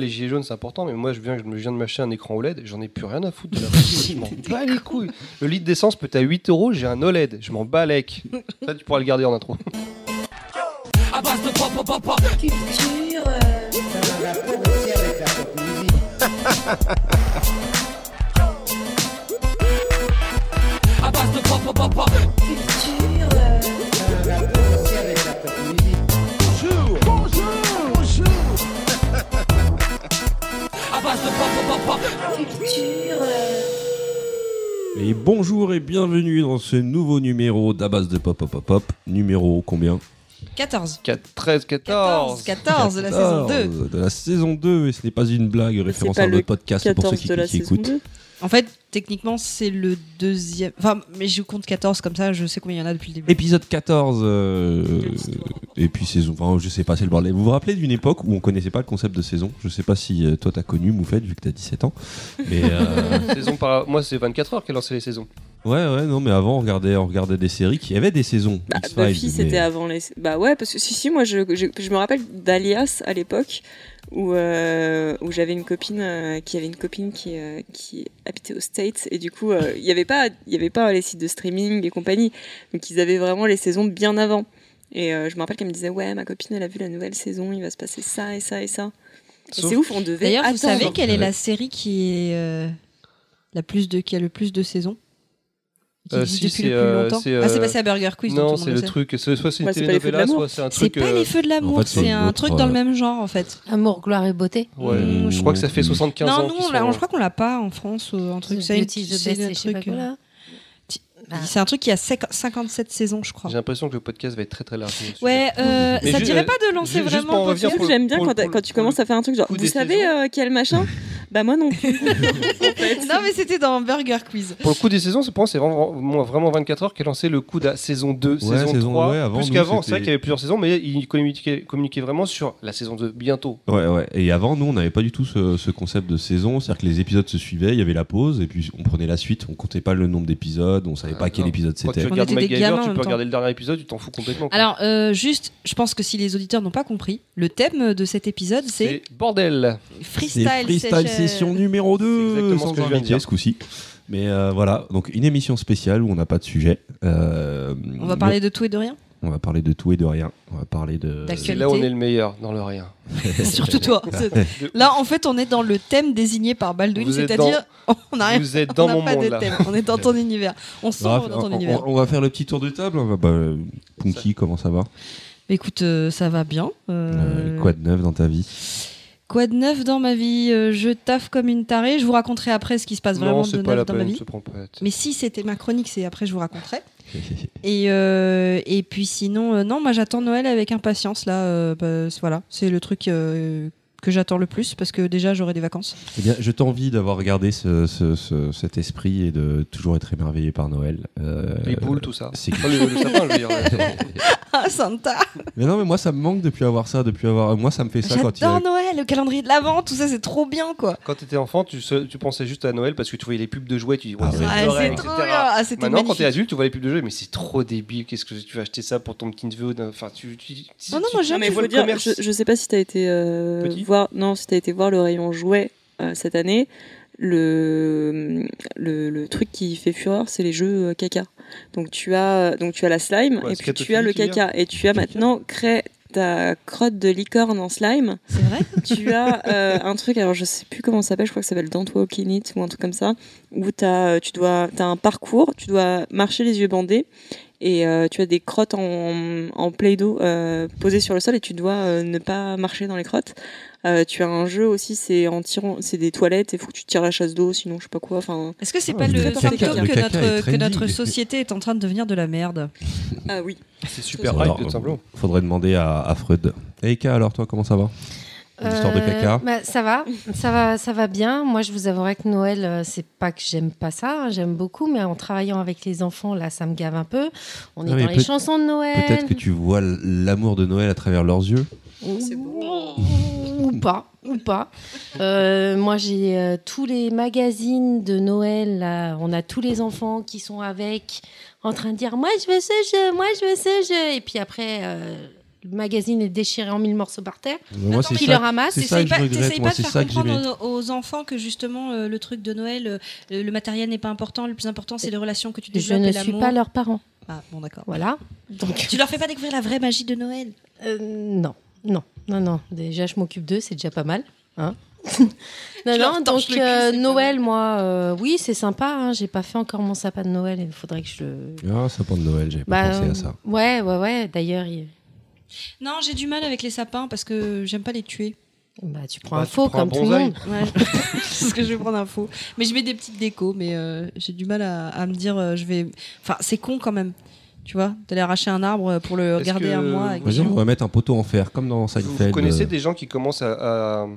Les gilets jaunes, c'est important, mais moi, je viens, je me viens de m'acheter un écran OLED, j'en ai plus rien à foutre de la batterie, je m'en bats les couilles. Le litre d'essence peut être à 8 euros, j'ai un OLED, je m'en bats avec. Ça, tu pourras le garder en intro. Culture. Et bonjour et bienvenue dans ce nouveau numéro d'Abas de Pop Pop Pop Pop. Numéro combien 14. 4, 13, 14. 14 de la saison 2. 14 De la saison 2, et ce n'est pas une blague, référence à le notre podcast pour ceux 14 qui, qui écoutent. 2. En fait, techniquement, c'est le deuxième. Enfin, mais je compte 14 comme ça, je sais combien il y en a depuis le début. Épisode 14, euh, et puis saison, enfin je sais pas, c'est le bordel. Vous vous rappelez d'une époque où on connaissait pas le concept de saison? Je sais pas si euh, toi t'as connu Moufette vu que t'as 17 ans. Mais euh, Saison par... Moi, c'est 24 heures qu'elle lancé les saisons. ouais, ouais, non, mais avant on regardait, on regardait des séries qui avaient des saisons. Bah, X-Files, Buffy, mais- c'était avant les. Bah ouais, parce que si, si, moi, je, je, je me rappelle d'Alias à l'époque, où, euh, où j'avais une copine euh, qui avait une copine qui, euh, qui habitait aux States, et du coup, euh, il n'y avait, pas- il y avait pas les sites de streaming et compagnie, donc ils avaient vraiment les saisons bien avant. Et euh, je me rappelle qu'elle me disait, ouais, ma copine, elle a vu la nouvelle saison, il va se passer ça et ça et ça. C'est ouf, on devait. D'ailleurs, vous savez quelle est la série qui est euh, la plus de qui a le plus de saisons? Euh, si, depuis c'est, le plus euh, longtemps c'est, Ah, c'est euh, passé à Burger Quiz. non, c'est le truc, c'est soit c'est une Ouais, c'est l'amour. soit c'est un C'est truc. pas euh, les feux de l'amour, en fait, c'est c'est un autre, truc dans le euh, même genre en fait. Amour, gloire et beauté. Ouais, Mmh, je crois que ça fait 75 ans. non, nous, qu'ils on l'a- sont- je crois qu'on l'a pas en France, euh, un truc. C'est une- c'est truc, quoi, euh, là. Bah, C'est un truc qui a cinq- 57 saisons, je crois. J'ai l'impression que le podcast va être très très large. Ouais, euh, Mais ça ju- dirait euh, pas de lancer ju- juste vraiment podcast le- J'aime bien pour quand, tu commences à faire un truc genre, vous savez euh, quel machin Bah moi non plus. Non, mais c'était dans Burger Quiz. Pour le coup des saisons, c'est vraiment, vraiment 24 heures qui a lancé le coup de la saison 2, Ouais, saison, saison- 3. ouais, avant, plus qu'avant, c'est vrai qu'il y avait plusieurs saisons, mais ils communiquaient, communiquaient vraiment sur la saison 2 bientôt. Ouais, ouais. Et avant, nous, on n'avait pas du tout ce, ce concept de saison. C'est-à-dire que les épisodes se suivaient, il y avait la pause, et puis on prenait la suite. On comptait pas le nombre d'épisodes, on savait pas quel non. épisode Quand tu c'était. On regardes MacGyver, tu peux temps. regarder le dernier épisode, tu t'en fous complètement. quoi. Alors, euh, juste, je pense que si les auditeurs n'ont pas compris, le thème de cet épisode, c'est c'est bordel. freestyle, freestyle session. numéro 2 C'est exactement ce sans que je viens de dire. ce coup-ci. Mais euh, voilà, donc une émission spéciale où on n'a pas de sujet. Euh, On va parler de tout et de rien? On va parler de tout et de rien. On va parler de. Là où on est le meilleur, dans le rien. Surtout toi. Là, en fait, on est dans le thème désigné par Baldwin, c'est-à-dire, on n'a rien. Vous êtes On dans n'a mon pas monde de là. thème. On est dans ton univers. On On va, sombre dans ton on- univers. on- on va faire le petit tour de table. On va- bah, Punky, comment ça va? Écoute, euh, ça va bien. Euh, Euh, Quoi de neuf dans ta vie? Quoi de neuf dans ma vie Euh, Je taffe comme une tarée. Je vous raconterai après ce qui se passe vraiment Non, de la neuf dans ma vie. se pas. Mais si c'était ma chronique, c'est après je vous raconterai. Et, euh, et puis sinon, euh, non, moi j'attends Noël avec impatience là. euh, bah, c'est- voilà, c'est le truc euh, que j'attends le plus parce que déjà j'aurai des vacances. Eh bien, je t'envie d'avoir regardé ce- ce- ce- cet esprit et de toujours être émerveillé par Noël. Euh, Les boules, tout ça. c'est Oh, le, le sapin, je veux dire. Ah Santa Mais non, mais moi ça me manque depuis avoir ça, depuis avoir. Moi ça me fait ça quand il y a. J'adore Noël, le calendrier de l'avant, tout ça c'est trop bien quoi. Quand t'étais enfant, tu, se- tu pensais juste à Noël parce que tu voyais les pubs de jouets, tu dis, ouais, Ah c'est ouais. Ah, Noël, c'est etc. trop bien, ah, c'était Maintenant, quand t'es adulte, tu vois les pubs de jouets, mais c'est trop débile. Qu'est-ce que tu vas acheter ça pour ton petit neveu Enfin, tu. tu, tu- Oh non, tu- moi, tu j'aime, Non, mais vois faut le dire, commerce. je, je sais pas si t'as été euh, Petit voir, non, si t'as été voir le rayon jouets euh, cette année. Le, le, le truc qui fait fureur, c'est les jeux euh, caca. Donc tu as, donc tu as la slime Ouais, et puis tu as le caca et tu as maintenant créé ta crotte de licorne en slime. C'est vrai? Tu as euh, un truc, alors je sais plus comment ça s'appelle, je crois que ça s'appelle Don't Walk in It ou un truc comme ça, où as, tu dois, as un parcours, tu dois marcher les yeux bandés et euh, tu as des crottes en, en play-doh euh, posées sur le sol et tu dois euh, ne pas marcher dans les crottes. Euh, tu as un jeu aussi, c'est en tirant, c'est des toilettes et faut que tu tires la chasse d'eau, sinon je sais pas quoi. Enfin, Est-ce que c'est Ah, pas le symptôme le que notre, que notre société est en train de devenir de la merde? Ah oui. C'est super Alors, hype, tout simplement. Faudrait demander à, à Freud. Et Eka, alors toi, comment ça va? L'histoire de Euh, caca bah, Ça va, ça va, ça va bien. Moi, je vous avouerai que Noël, euh, c'est pas que j'aime pas ça, hein, j'aime beaucoup, mais en travaillant avec les enfants, là, ça me gave un peu. On est mais dans les peut- chansons de Noël. Peut-être que tu vois l'amour de Noël à travers leurs yeux. C'est beau. Ou pas, ou pas. Euh, moi, j'ai euh, tous les magazines de Noël. Là. On a tous les enfants qui sont avec, en train de dire Moi, je veux ce jeu, moi, je veux ce jeu. Et puis après, euh, le magazine est déchiré en mille morceaux par terre. Moi, Attends, c'est Qui ça, le ramasse c'est ça que pas, je regrette. Moi, c'est ça que j'aimais. aux, aux enfants que justement euh, le truc de Noël, euh, le, le matériel n'est pas important, le plus important c'est les relations que tu Je développes ne et suis pas leurs parents. Ah bon d'accord. Voilà. Donc, Tu leur fais pas découvrir la vraie magie de Noël? Euh, non, non, non, non. Déjà, je m'occupe d'eux, c'est déjà pas mal. Hein non, non, donc euh, Noël, moi, euh, oui, c'est sympa. Hein, J'ai pas fait encore mon sapin de Noël. Il faudrait que je le. Ah, sapin de Noël, j'avais pas Bah, pensé à ça. Ouais, ouais, ouais. D'ailleurs, il- Non, j'ai du mal avec les sapins parce que j'aime pas les tuer. bah, tu prends Bah, un faux prends un comme tout le monde. Ouais, c'est ce que je vais prendre un faux. Mais je mets des petites décos, mais euh, j'ai du mal à, à me dire, euh, je vais. Enfin, c'est con quand même. Tu vois, d'aller arracher un arbre pour le garder que- un mois. Vas-y, on va mettre un poteau en fer, comme dans Vous, Seinfeld. vous connaissez euh, des gens qui commencent à, à-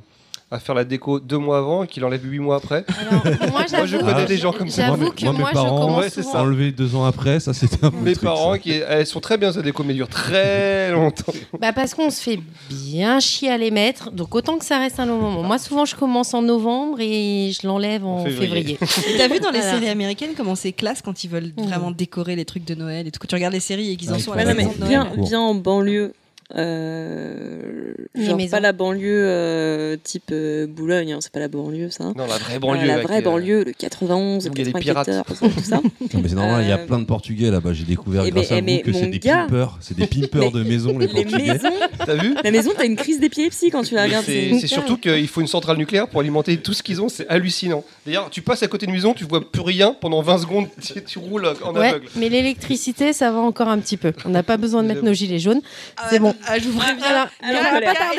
à faire la déco deux mois avant et qui l'enlèvent huit mois après Alors, moi, Moi, je connais des gens comme ça. J'avoue Moi, que mes moi, parents, ouais, c'est ça. Enlevé deux ans après, ça c'était un peu Mes truc, parents, ça. qui, elles sont très bien ces décos, mais durent très longtemps. Bah parce qu'on se fait bien chier à les mettre, donc autant que ça reste un long moment. Moi souvent je commence en novembre et je l'enlève en En février. t'as vu dans les Voilà. séries américaines comment c'est classe quand ils veulent Mhm. vraiment décorer les trucs de Noël et tout. Quand tu regardes les séries et qu'ils en Ouais, sont à la maison de bon. Noël. bien, bien en banlieue. Euh, genre maisons. pas la banlieue euh, type euh, Boulogne, hein, c'est pas la banlieue ça. Non, la vraie Euh, banlieue. la vraie les- banlieue, le 91, où il y a le des pirates. 94, tout ça. Non, mais c'est normal, il y a Euh, plein de Portugais là-bas. J'ai découvert Eh grâce ben, à eh vous mais que c'est des gars- pimpeurs. C'est des pimpeurs de maison, les Les Portugais. T'as vu la maison, t'as une crise d'épilepsie quand tu la regardes. C'est surtout qu'il faut une centrale nucléaire pour alimenter tout ce qu'ils ont, c'est hallucinant. D'ailleurs, tu passes à côté de maison, tu vois plus rien pendant 20 secondes, tu, tu roules en Ouais, aveugle. mais l'électricité ça va encore un petit peu. On n'a pas besoin de mettre nos gilets jaunes. C'est bon. Ah, je vous préviens. Voilà. Elle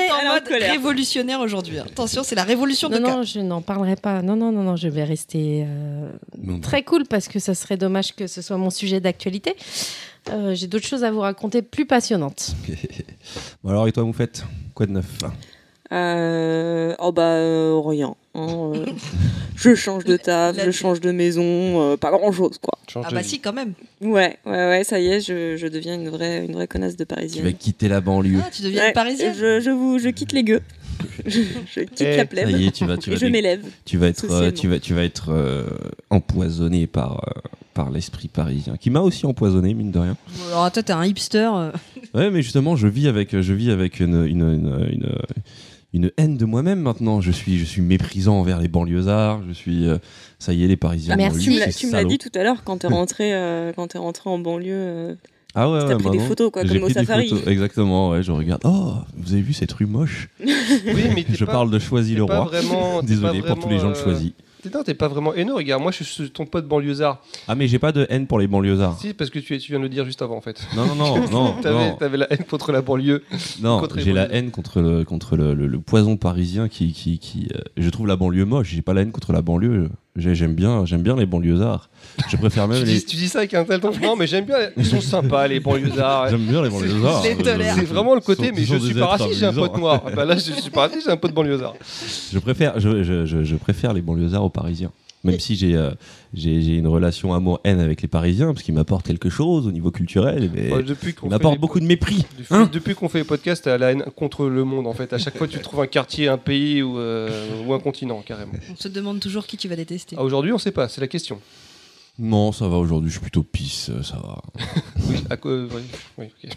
est en mode colère. révolutionnaire aujourd'hui. hein. Attention, c'est la révolution de Non, K. non, je n'en parlerai pas. Non, non, non, non, je vais rester euh, Non, très cool parce que ça serait dommage que ce soit mon sujet d'actualité. Euh, J'ai d'autres choses à vous raconter plus passionnantes. Bon, alors, et toi, Moufette? Quoi de neuf? Euh, oh bah euh, rien. hein, euh, je change de taf, je change de maison, euh, pas grand chose quoi. Change Ah bah vie. si, quand même. Ouais, ouais, ouais, ça y est, je, je deviens une vraie, une vraie connasse de Tu vas parisienne. quitter la banlieue. Ah, tu deviens Ouais, une parisienne. je, je, vous, je quitte les gueux. je, je quitte Eh, la plèbe Ça y est, tu vas, tu et vas, je m'élève. tu vas être, euh, socialement. tu vas, tu vas être euh, empoisonné par, euh, par l'esprit parisien, qui m'a aussi empoisonné, mine de rien. Alors toi, t'es un hipster. Ouais, mais justement, je vis avec, je vis avec une, une, une, une, une haine de moi-même maintenant. Je suis, je suis méprisant envers les banlieusards. Je suis, euh, ça y est, les Parisiens. Merci. m'ont Tu me l'as- dit tout à l'heure quand t'es rentré, euh, quand t'es rentré en banlieue. euh, Ah ouais, T'as ouais, pris des maintenant, photos, quoi, j'ai comme au pris des safari. photos, Exactement, ouais, je regarde. Oh, vous avez vu cette rue moche? Oui, mais Je pas- parle de Choisy-le-Roi. pas vraiment- t'es Désolé pour tous les gens de euh, Choisy. T'es- Non, t'es pas vraiment haineux, regarde, moi je suis ton pote banlieusard. Ah, mais j'ai pas de haine pour les banlieusards. Si, parce que tu, tu viens de le dire juste avant en fait. Non, non, non, non, T'avais la haine contre la banlieue. Non, j'ai la haine contre le, contre le, le- le poison parisien qui. qui, qui euh, je trouve la banlieue moche. J'ai pas la haine contre la banlieue. J'ai- J'aime bien, j'aime bien les banlieusards. Je préfère même Tu les. dis, tu dis ça avec un tel ton. Non, mais j'aime bien, ils sont sympas les banlieusards. J'aime bien les banlieusards. C'est vraiment le côté, sont- mais ce je suis pas raciste, j'ai un pote noir. Bah là, je suis pas raciste, j'ai un pote banlieusard. Je préfère, je, je, je, je préfère les banlieusards aux Parisiens. Même si j'ai euh, j'ai j'ai une relation amour-haine avec les Parisiens, parce qu'ils m'apportent quelque chose au niveau culturel, mais Ouais, depuis qu'on ils m'apportent beaucoup de mépris. Depuis, Hein depuis qu'on fait les podcasts, t'as la haine contre le monde en fait. À chaque fois, tu trouves un quartier, un pays ou, euh, ou un continent carrément. On se demande toujours qui tu vas détester. Ah, Aujourd'hui, on sait pas, c'est la question. Non, ça va aujourd'hui, je suis plutôt pisse, euh, ça va. Oui, à quoi- oui, oui, ok.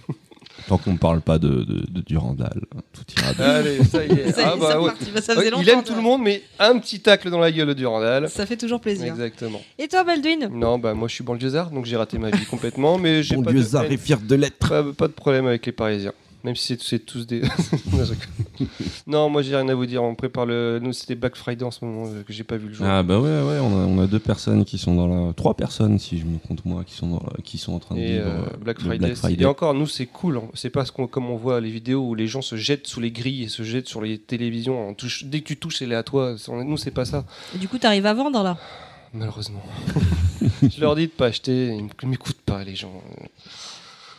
Tant qu'on ne parle pas de, de, de Durandal, tout ira bien. Allez, ça y est. Ça y est, Ah, bah, c'est ouais. parti. Bah, ça Ouais, faisait il aime tout le monde, mais un petit tacle dans la gueule du Randall. Ça fait toujours plaisir. Exactement. Et toi, Baldwin? Non, bah moi je suis banlieusard, donc j'ai raté ma vie complètement, mais j'ai pas, de et fier de l'être. pas, pas de problème avec les Parisiens. Même si c'est- tous des. non, moi j'ai rien à vous dire. On prépare le. Nous c'était Black Friday en ce moment euh, que j'ai pas vu le jour. Ah bah ouais, ouais, on a, on a deux personnes qui sont dans la... Trois personnes, si je me compte moi, qui sont, dans la- qui sont en train de Et vivre euh, euh, Black Friday, Black c'est- Friday. et encore nous c'est cool. hein. C'est pas ce qu'on, comme on voit les vidéos où les gens se jettent sous les grilles et se jettent sur les télévisions. On touche- dès que tu touches, c'est à toi. Nous c'est pas ça. Et Du coup, t'arrives à vendre là? Malheureusement. je leur dis de pas acheter, ils m'écoutent pas les gens.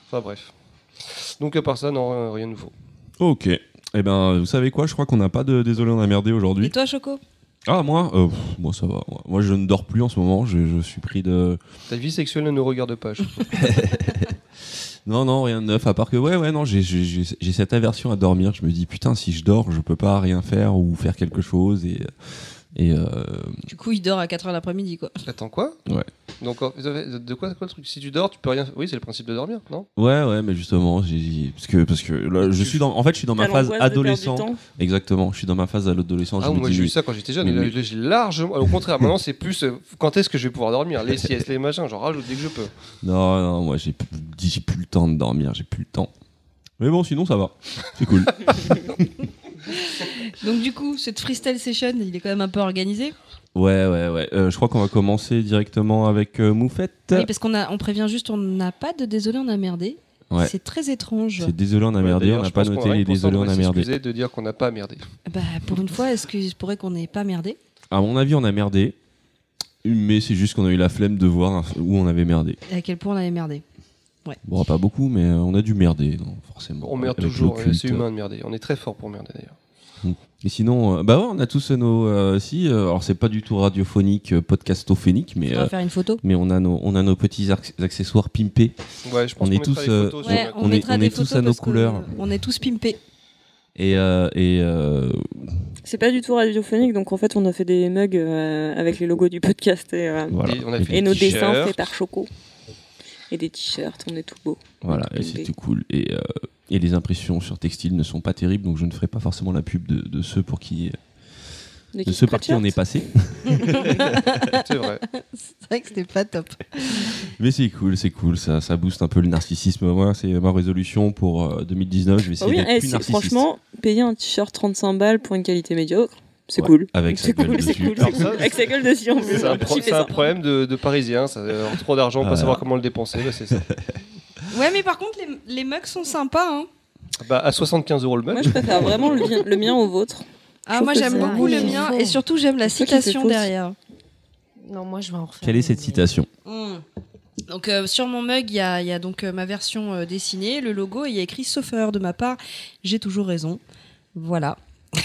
Enfin bref. Donc à part ça, non, rien- rien de nouveau. Ok. Eh ben, vous savez quoi? Je crois qu'on n'a pas de Désolé, on a merdé Et aujourd'hui. toi, Choco? Ah, moi? Euh, pff, Moi, ça va. Moi, je ne dors plus en ce moment. Je, je suis pris de. Ta vie sexuelle ne nous regarde pas. je. Non, non, rien de neuf. À part que, ouais, ouais, non, j'ai- j'ai j'ai- j'ai cette aversion à dormir. Je me dis, putain, si je dors, je peux pas rien faire ou faire quelque chose. Et, Et euh, Du coup, il dort à 4h l'après-midi, quoi. Attends quoi? Ouais. Donc de quoi, quoi le truc? Si tu dors, tu peux rien. Oui, c'est le principe de dormir, non? Ouais, ouais, mais justement, j'ai parce que parce que là, je suis dans, en fait, je suis dans ma phase adolescent. Exactement, je suis dans ma phase adolescent. Ah, moi j'ai eu ça quand j'étais jeune. mais- largement. Au contraire, maintenant c'est plus. euh, Quand est-ce que je vais pouvoir dormir? Les siestes, les machins, j'en rajoute dès que je peux. Non, non, moi j'ai plus- j'ai plus le temps de dormir, j'ai plus le temps. Mais bon, sinon ça va, c'est cool. Donc, du coup, cette freestyle session, il est quand même un peu organisé. Ouais, ouais, ouais. Euh, je crois qu'on va commencer directement avec euh, Moufette. Oui, parce qu'on a, on prévient juste, on n'a pas de désolé, on a merdé. Ouais. C'est très étrange. C'est désolé, on a merdé, on n'a pas noté les désolé, on a merdé. de dire qu'on n'a pas merdé. Bah, pour une fois, est-ce qu'il pourrait qu'on n'ait pas merdé? À mon avis, on a merdé. Mais c'est juste qu'on a eu la flemme de voir où on avait merdé. Et À quel point on avait merdé Bon, pas beaucoup, mais euh, on a dû merder, non, forcément. On merde toujours, euh, c'est humain de merder. On est très fort pour merder d'ailleurs. Et sinon, euh, bah ouais, on a tous nos. euh, si, euh, alors c'est pas du tout radiophonique, euh, podcastophénique, mais, On va euh, faire une photo. mais on, a nos, on a nos petits ac- accessoires pimpés. Ouais, je pense On est tous, euh, photos Ouais, on, on est- mettra on des est tous à nos couleurs. On est tous pimpés. Et, euh, et euh, C'est pas du tout radiophonique, donc en fait, on a fait des mugs euh, avec les logos du podcast et, euh, voilà. Et on a Et fait et des nos dessins faits par Choco. Et des t-shirts, on est tout beau. Voilà, et c'était cool. Et, euh, et les impressions sur textile ne sont pas terribles, donc je ne ferai pas forcément la pub de, de ceux pour qui, de ceux par qui on est passé. C'est vrai. C'est vrai que c'était pas top. Mais c'est cool, c'est cool, ça, ça booste un peu le narcissisme. Moi, c'est ma résolution pour euh, 2019. Je vais Ah essayer oui, d'être eh, plus c'est- narcissiste. franchement, payer un t-shirt 35 balles pour une qualité médiocre, c'est Ouais, cool. Avec sa C'est gueule cool, c'est dessus. cool. Avec sa gueule dessus en plus. C'est un, pro- un problème de, de Parisiens, ça, avoir trop d'argent, Ah, pas savoir comment le dépenser, bah, c'est ça. Ouais, mais par contre, les, les mugs sont sympas. Hein. Bah, à 75 euros le mug. Moi, je préfère vraiment le, mien- le mien au vôtre. Ah, moi j'aime beaucoup le mien et surtout j'aime la citation derrière. Non, moi je vais en refaire. Quelle est cette citation Mm. Donc euh, sur mon mug, il y a, il y a donc euh, ma version euh, dessinée, le logo, et il y a écrit sauf erreur de ma part, j'ai toujours raison. Voilà.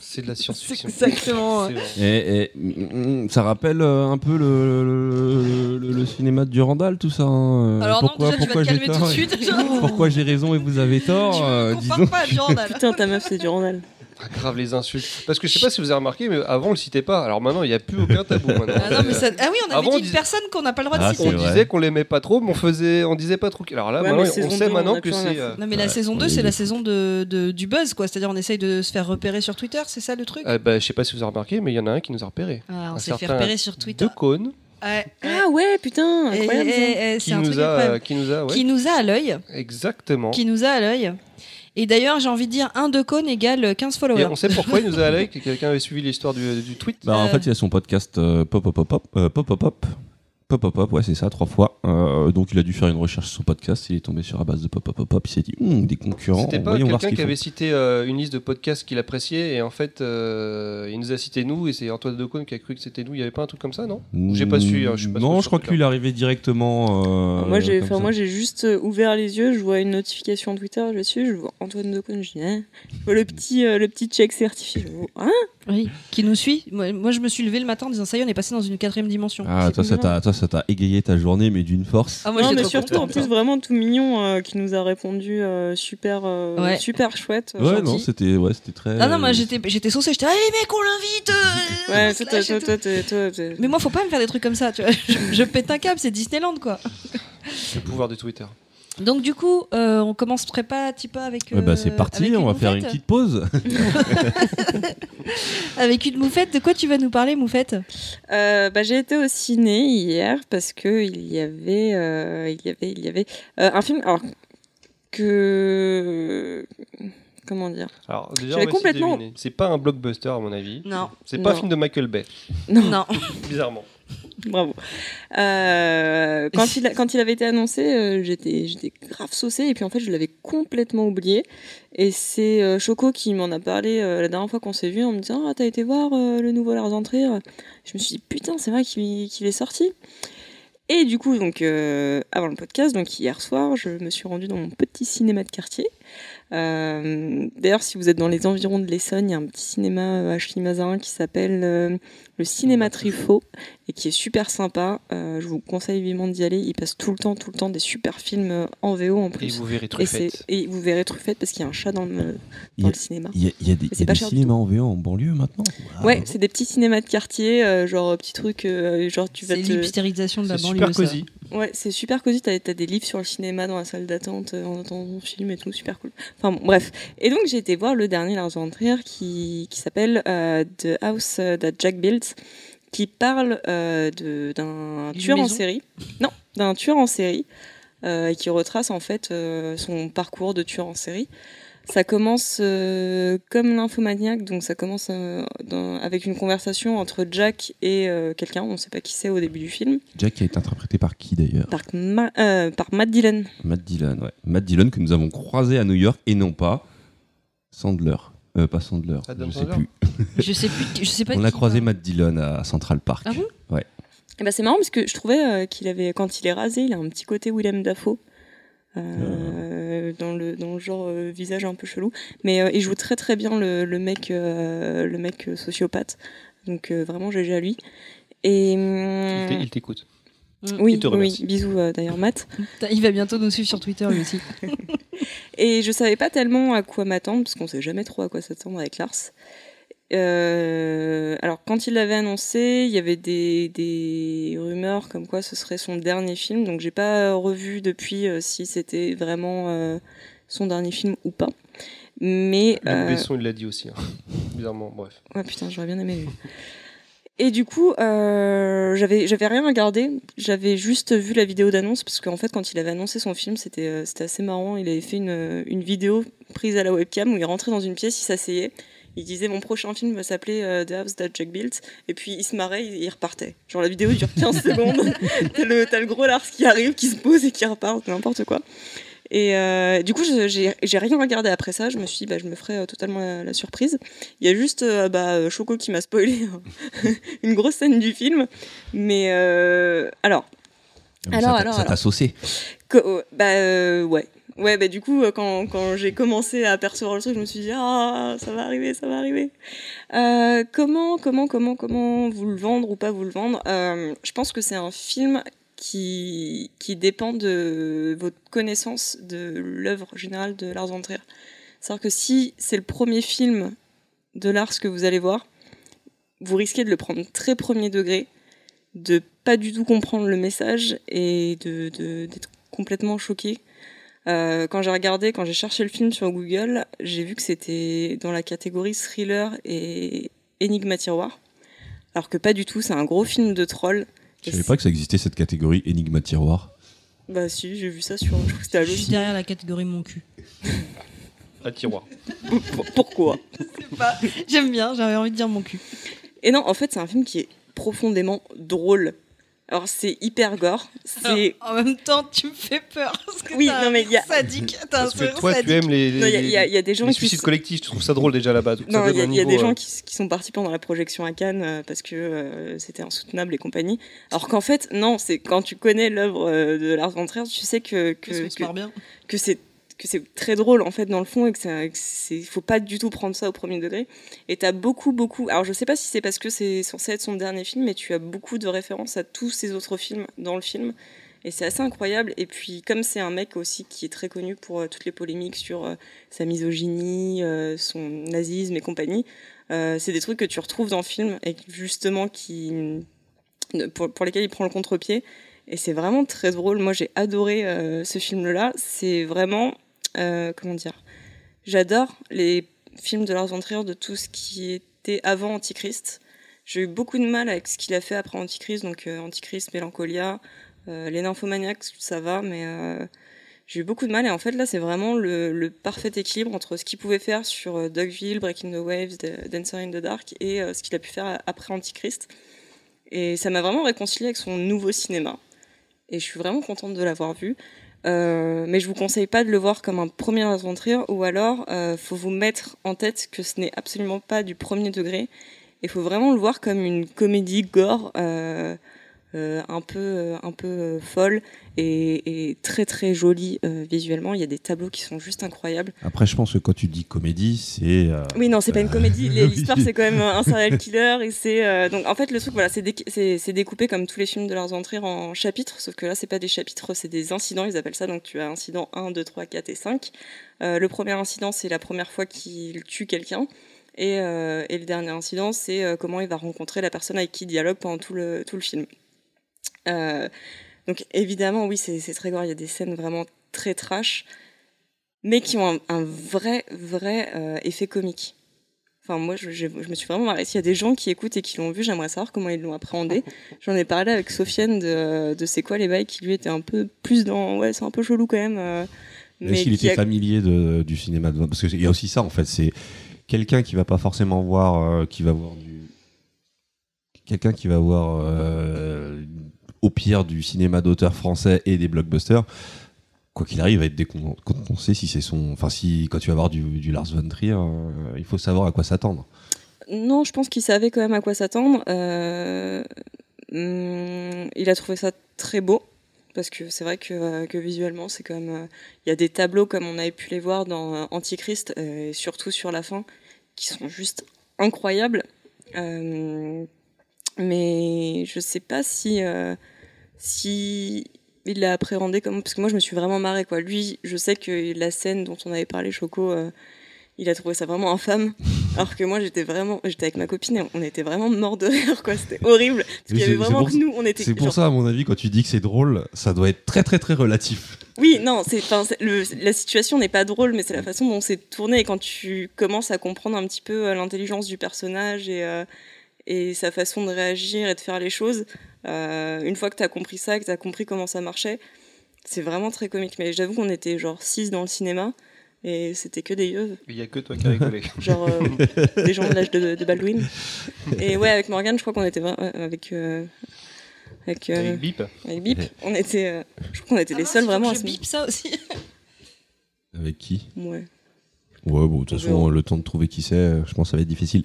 C'est de la science-fiction. Exactement. Et, et, mm, ça rappelle euh, un peu le, le, le- le cinéma de Durandal, tout ça. hein. Euh, Alors pourquoi, non, déjà, pourquoi j'ai te calmer tout de tort suite. Pourquoi j'ai raison et vous avez tort euh, disons. pas à Durandal. Putain, ta meuf, c'est du Randall. Ah, grave les insultes. Parce que je sais pas si vous avez remarqué, mais avant on le citait pas. Alors maintenant il n'y a plus aucun tabou. Maintenant. Ah, non, mais ça- ah oui, on avait Avant, on dit une personne qu'on n'a pas le droit de Ah, citer. On disait qu'on l'aimait pas trop, mais on faisait, on disait pas trop. Alors là, Ouais, maintenant, mais on sait maintenant que c'est. euh, Non mais la Ouais, saison on 2 est c'est la saison de, de- du buzz quoi, c'est-à-dire on essaye de se faire repérer sur Twitter, c'est ça le truc? Euh, bah, je sais pas si vous avez remarqué, mais il y en a un qui nous a repéré. Ah, On un s'est fait repérer sur Twitter. De cône, Ouais, Ah ouais, putain, incroyable. et- ça. et- et qui c'est un truc nous a, incroyable. qui nous a, ouais, Qui nous a à l'œil, exactement. qui nous a à l'œil. Et d'ailleurs, j'ai envie de dire un de cône égale 15 Et followers. on sait pourquoi il nous a l'œil, que quelqu'un avait suivi l'histoire du, du tweet. Bah, En fait, il y a son podcast euh, Pop Pop Pop Pop euh, Pop Pop Pop Pop Pop ouais, c'est ça, trois fois. Euh, donc, il a dû faire une recherche sur son podcast. Il est tombé sur la base de Pop Pop Pop Pop. Il s'est dit, Hum, des concurrents. C'était pas quelqu'un qui avait cité euh, une liste de podcasts qu'il appréciait et en fait euh, il nous a cité nous et c'est Antoine Decaune qui a cru que c'était nous. Il y avait pas un truc comme ça, non? J'ai pas su. hein, je suis pas non, je crois que lui, il est arrivé directement. euh, moi, j'ai, comme enfin, ça. moi, j'ai juste ouvert les yeux, je vois une notification Twitter, je dessus, je vois Antoine Decaune, je dis, hein le petit, euh, le petit check certifié. Je vois, hein Oui, qui nous suit. Moi, moi, je me suis levé le matin en disant ça y est, on est passé dans une quatrième dimension. Ah, toi, ça t'a, ça t'a égayé ta journée, mais d'une force. Ah, moi, non, mais surtout, en plus, vraiment tout mignon, euh, qui nous a répondu euh, super, euh, Ouais. super chouette. ouais, gentil. non, c'était, ouais, c'était très. Ah non, moi j'étais j'étais saucée, j'étais allez mec, on l'invite. euh, Ouais, toi, toi, et toi, tout. toi, t'es- toi, t'es- Mais moi, faut pas me faire des trucs comme ça, tu vois. Je, je pète un câble, c'est Disneyland quoi. Le pouvoir de Twitter. Donc du coup, euh, on un petit peu avec. Ouais, bah, euh, c'est parti, avec on va faire une moufette petite pause. Avec une moufette. De quoi tu vas nous parler, moufette? Euh, bah, j'ai été au ciné hier parce que il y avait, euh, il y avait, il y avait euh, un film. Alors que comment dire? Alors déjà, on complètement-. C'est pas un blockbuster à mon avis. Non. C'est pas un film de Michael Bay, Non, Non. bizarrement. bravo. Euh, quand il avait été annoncé, euh, j'étais grave saucée et puis en fait je l'avais complètement oublié. Et c'est euh, Choco qui m'en a parlé la dernière fois qu'on s'est vu en me disant ah t'as été voir le nouveau Lars von Je me suis dit putain c'est vrai qu'il est sorti. Et du coup, donc, avant le podcast, donc hier soir, je me suis rendue dans mon petit cinéma de quartier D'ailleurs, si vous êtes dans les environs de l'Essonne, il y a un petit cinéma à Chely-Mazarin qui s'appelle le Cinéma Truffaut et qui est super sympa. Euh, je vous conseille vivement d'y aller. Il passe tout le temps, tout le temps des super films euh, en VO en Et plus. vous verrez Et, Truffette. et vous verrez Truffette parce qu'il y a un chat dans le, dans a- le cinéma. Il y a, il y a des, y a des cinémas en VO en banlieue maintenant Ah, Ouais, c'est des petits cinémas de quartier, euh, genre petit truc, euh, genre tu vas C'est te... l'hystérisation de la C'est banlieue. super cosy. Ouais, c'est super cosy. T'as as des livres sur le cinéma dans la salle d'attente en attendant ton film et tout, super cool. Enfin bon, bref. Et donc j'ai été voir le dernier Lars von Trier qui, qui s'appelle euh, The House That Jack Built, qui parle euh, d'un tueur en série. Non, d'un tueur en série euh, et qui retrace en fait euh, son parcours de tueur en série. Ça commence euh, comme l'infomaniac, donc ça commence euh, dans- avec une conversation entre Jack et euh, quelqu'un, on ne sait pas qui c'est au début du film, Jack a été interprété par qui d'ailleurs? Par, Ma- euh, par Matt Dillon. Matt Dillon, ouais. Matt Dillon que nous avons croisé à New York et non pas Sandler. Euh, pas Sandler, Adam je sais Sandler? plus. Je sais plus. Je sais pas. On a croisé. Matt Dillon à Central Park. Ah bon? Et bah c'est marrant parce que je trouvais euh, qu'il avait, quand il est rasé, il a un petit côté Willem Dafoe. euh, dans le dans le genre euh, visage un peu chelou mais euh, il joue très très bien le, le mec euh, le mec sociopathe donc euh, vraiment GG à lui et Il hum, Il t'écoute. oui il te oui bisous euh, d'ailleurs Matt Il va bientôt nous suivre sur Twitter lui aussi. Et je savais pas tellement à quoi m'attendre, parce qu'on sait jamais trop à quoi s'attendre avec Lars. Euh, alors, quand il l'avait annoncé, il y avait des, des rumeurs comme quoi ce serait son dernier film, donc j'ai pas revu depuis euh, si c'était vraiment euh, son dernier film ou pas. Mais. Euh, Besson, il l'a dit aussi. hein. Bizarrement, bref. Ouais, putain, j'aurais bien aimé. lui. Et du coup, euh, j'avais j'avais rien regardé, j'avais juste vu la vidéo d'annonce parce qu'en fait, quand il avait annoncé son film, c'était euh, c'était assez marrant. Il avait fait une, une vidéo prise à la webcam où il rentrait dans une pièce, il s'asseyait, il disait mon prochain film va s'appeler euh, The House That Jack Built, et puis il se marrait, il, il repartait. Genre la vidéo dure 15 secondes, t'as le, gros Lars qui arrive, qui se pose et qui repart, n'importe quoi. Et euh, du coup, je- j'ai rien regardé après ça. Je me suis dit, bah, je me ferai euh, totalement la, la surprise. Il y a juste euh, bah, Choco qui m'a spoilé une grosse scène du film. Mais euh, alors, Mais Alors, ça t'a- alors, ça t'a saucé. que- bah euh, ouais. Ouais, bah du coup, euh, quand, j'ai commencé à apercevoir le truc, je me suis dit, ah, ça va arriver, ça va arriver. Euh, comment, comment, comment, comment vous le vendre ou pas vous le vendre Euh, Je pense que c'est un film qui, qui dépend de votre connaissance de l'œuvre générale de Lars von Trier. C'est-à-dire que si c'est le premier film de Lars que vous allez voir, vous risquez de le prendre très premier degré, de pas du tout comprendre le message et de- d'être complètement choqué. Euh, quand j'ai regardé, quand j'ai cherché le film sur Google, j'ai vu que c'était dans la catégorie thriller et énigma tiroir. Alors que pas du tout, c'est un gros film de troll. Je savais pas que ça existait cette catégorie énigma tiroir. Bah si, j'ai vu ça sur. Je crois que c'était à Je suis derrière la catégorie mon cul. Un tiroir. Pour- Pourquoi? J'aime bien, j'avais envie de dire mon cul. Et non, en fait, c'est un film qui est profondément drôle. Alors c'est hyper gore. C'est En même temps, tu me fais peur. Parce que Oui, non, mais il y a- sadique. Parce que toi, sadique. tu aimes les, il y, y a- il y a des gens les qui suicides collectifs. Tu trouves ça drôle déjà là-bas. Non, il y, a- y des gens euh, qui, sont partis pendant la projection à Cannes euh, parce que euh, c'était insoutenable et compagnie. Alors qu'en fait, non, c'est quand tu connais l'œuvre euh, de Lars von Trier, tu sais que que, se que, bien. que c'est que c'est très drôle en fait dans le fond et que c'est faut pas du tout prendre ça au premier degré. Et t'as beaucoup beaucoup. Alors je sais pas si c'est parce que c'est censé être son dernier film, mais tu as beaucoup de références à tous ses autres films dans le film. Et c'est assez incroyable. Et puis, comme c'est un mec aussi qui est très connu pour euh, toutes les polémiques sur euh, sa misogynie, euh, son nazisme et compagnie, c'est des trucs que tu retrouves dans le film et justement qui, pour, pour lesquels il prend le contre-pied. Et c'est vraiment très drôle. Moi, j'ai adoré euh, ce film-là. C'est vraiment, euh, comment dire, j'adore les films de Lars von de tout ce qui était avant Antichrist. J'ai eu beaucoup de mal avec ce qu'il a fait après Antichrist, donc euh, Antichrist, Mélancolia, les Nymphomaniacs, ça va, mais j'ai eu beaucoup de mal. Et en fait, là, c'est vraiment le, parfait équilibre entre ce qu'il pouvait faire sur Dogville, Breaking the Waves, Dancer in the Dark, et ce qu'il a pu faire après Antichrist. Et ça m'a vraiment réconcilié avec son nouveau cinéma. Et je suis vraiment contente de l'avoir vu. Euh, mais je vous conseille pas de le voir comme un premier von Trier, ou alors euh, faut vous mettre en tête que ce n'est absolument pas du premier degré. Il faut vraiment le voir comme une comédie gore, euh, un peu, euh, un peu euh, folle et, et très très jolie euh, visuellement. Il y a des tableaux qui sont juste incroyables. Après, je pense que quand tu dis comédie, c'est. euh, Oui, non, c'est pas une comédie. L'histoire, c'est quand même un serial killer. Et c'est euh, donc en fait le truc, voilà, c'est dé- c'est c'est découpé comme tous les films de Lars von Trier en chapitres, sauf que là, c'est pas des chapitres, c'est des incidents. Ils appellent ça. Donc tu as incident 1, 2, 3, 4 et 5. Euh, le premier incident, c'est la première fois qu'il tue quelqu'un. Et, euh, et le dernier incident, c'est euh, comment il va rencontrer la personne avec qui il dialogue pendant tout le, tout le film. Euh, donc évidemment, oui, c'est très gore. Il y a des scènes vraiment très trash, mais qui ont un, un vrai, vrai euh, effet comique. Enfin, moi, je, je- je me suis vraiment marrée. S'il y a des gens qui écoutent et qui l'ont vu, j'aimerais savoir comment ils l'ont appréhendé. J'en ai parlé avec Sofiane de, de C'est quoi les bails, qui lui était un peu plus dans. Ouais, c'est un peu chelou quand même. euh, Est-ce qu'il qui était a- familier de- du cinéma de... Parce qu'il y a aussi ça, en fait. C'est quelqu'un qui va pas forcément voir, euh, qui va voir du. Quelqu'un qui va voir, pire, du cinéma d'auteur français et des blockbusters. Quoi qu'il arrive, va être si c'est son. Enfin, si quand tu vas voir du, Lars von Trier, euh, il faut savoir à quoi s'attendre. Non, je pense qu'il savait quand même à quoi s'attendre. Euh, hum, il a trouvé ça très beau. Parce que c'est vrai que, euh, visuellement, c'est quand même. Il y a des tableaux comme on avait pu les voir dans Antichrist, et surtout sur la fin, qui sont juste incroyables. Mais je sais pas si. Si il l'a appréhendé comme. Parce que moi, je me suis vraiment marrée, quoi. Lui, je sais que la scène dont on avait parlé, Choco. euh, il a trouvé ça vraiment infâme, alors que moi j'étais vraiment, j'étais avec ma copine et on était vraiment mort de rire quoi, c'était horrible. Parce qu'il y avait c'est- vraiment que pour- nous, on était. C'est pour genre- ça, à mon avis, quand tu dis que c'est drôle, ça doit être très très très relatif. Oui, non, c'est, la situation n'est pas drôle, mais c'est la façon dont c'est tourné et quand tu commences à comprendre un petit peu euh, l'intelligence du personnage et euh, et sa façon de réagir et de faire les choses. Euh, une fois que tu as compris ça, que tu as compris comment ça marchait, c'est vraiment très comique. Mais j'avoue qu'on était genre 6 dans le cinéma et c'était que des yeux. Il y a que toi qui as rigolé. genre euh, des gens de l'âge de, de Baldwin. Et ouais, avec Morgan, je crois qu'on était ouais, avec euh, avec, euh, Avec Bip. avec Bip, on était, euh, je crois qu'on était les Ah seuls mince, faut vraiment à Je se. bip ça aussi. Avec qui? Ouais. Ouais, bon, de toute On façon, le temps de trouver qui c'est, euh, je pense que ça va être difficile.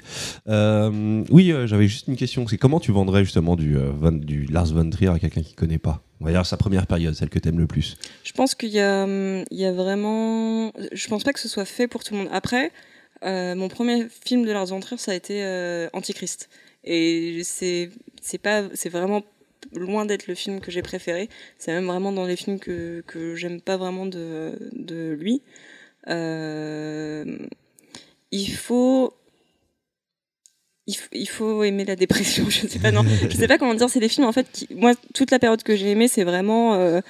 Euh, oui, euh, j'avais juste une question. C'est comment tu vendrais justement du, euh, Van- du Lars von Trier à quelqu'un qui connaît pas? On va dire sa première période, celle que t'aimes le plus. Je pense qu'il y a, hum, il y a vraiment. Je pense pas que ce soit fait pour tout le monde. Après, euh, mon premier film de Lars von Trier, ça a été euh, Antichrist. Et c'est, c'est pas, c'est vraiment loin d'être le film que j'ai préféré. C'est même vraiment dans les films que, que j'aime pas vraiment de, de lui. Euh, il faut. Il faut, aimer la dépression, je sais pas, non, je sais pas comment dire, c'est des films en fait qui, moi, toute la période que j'ai aimé, c'est vraiment euh,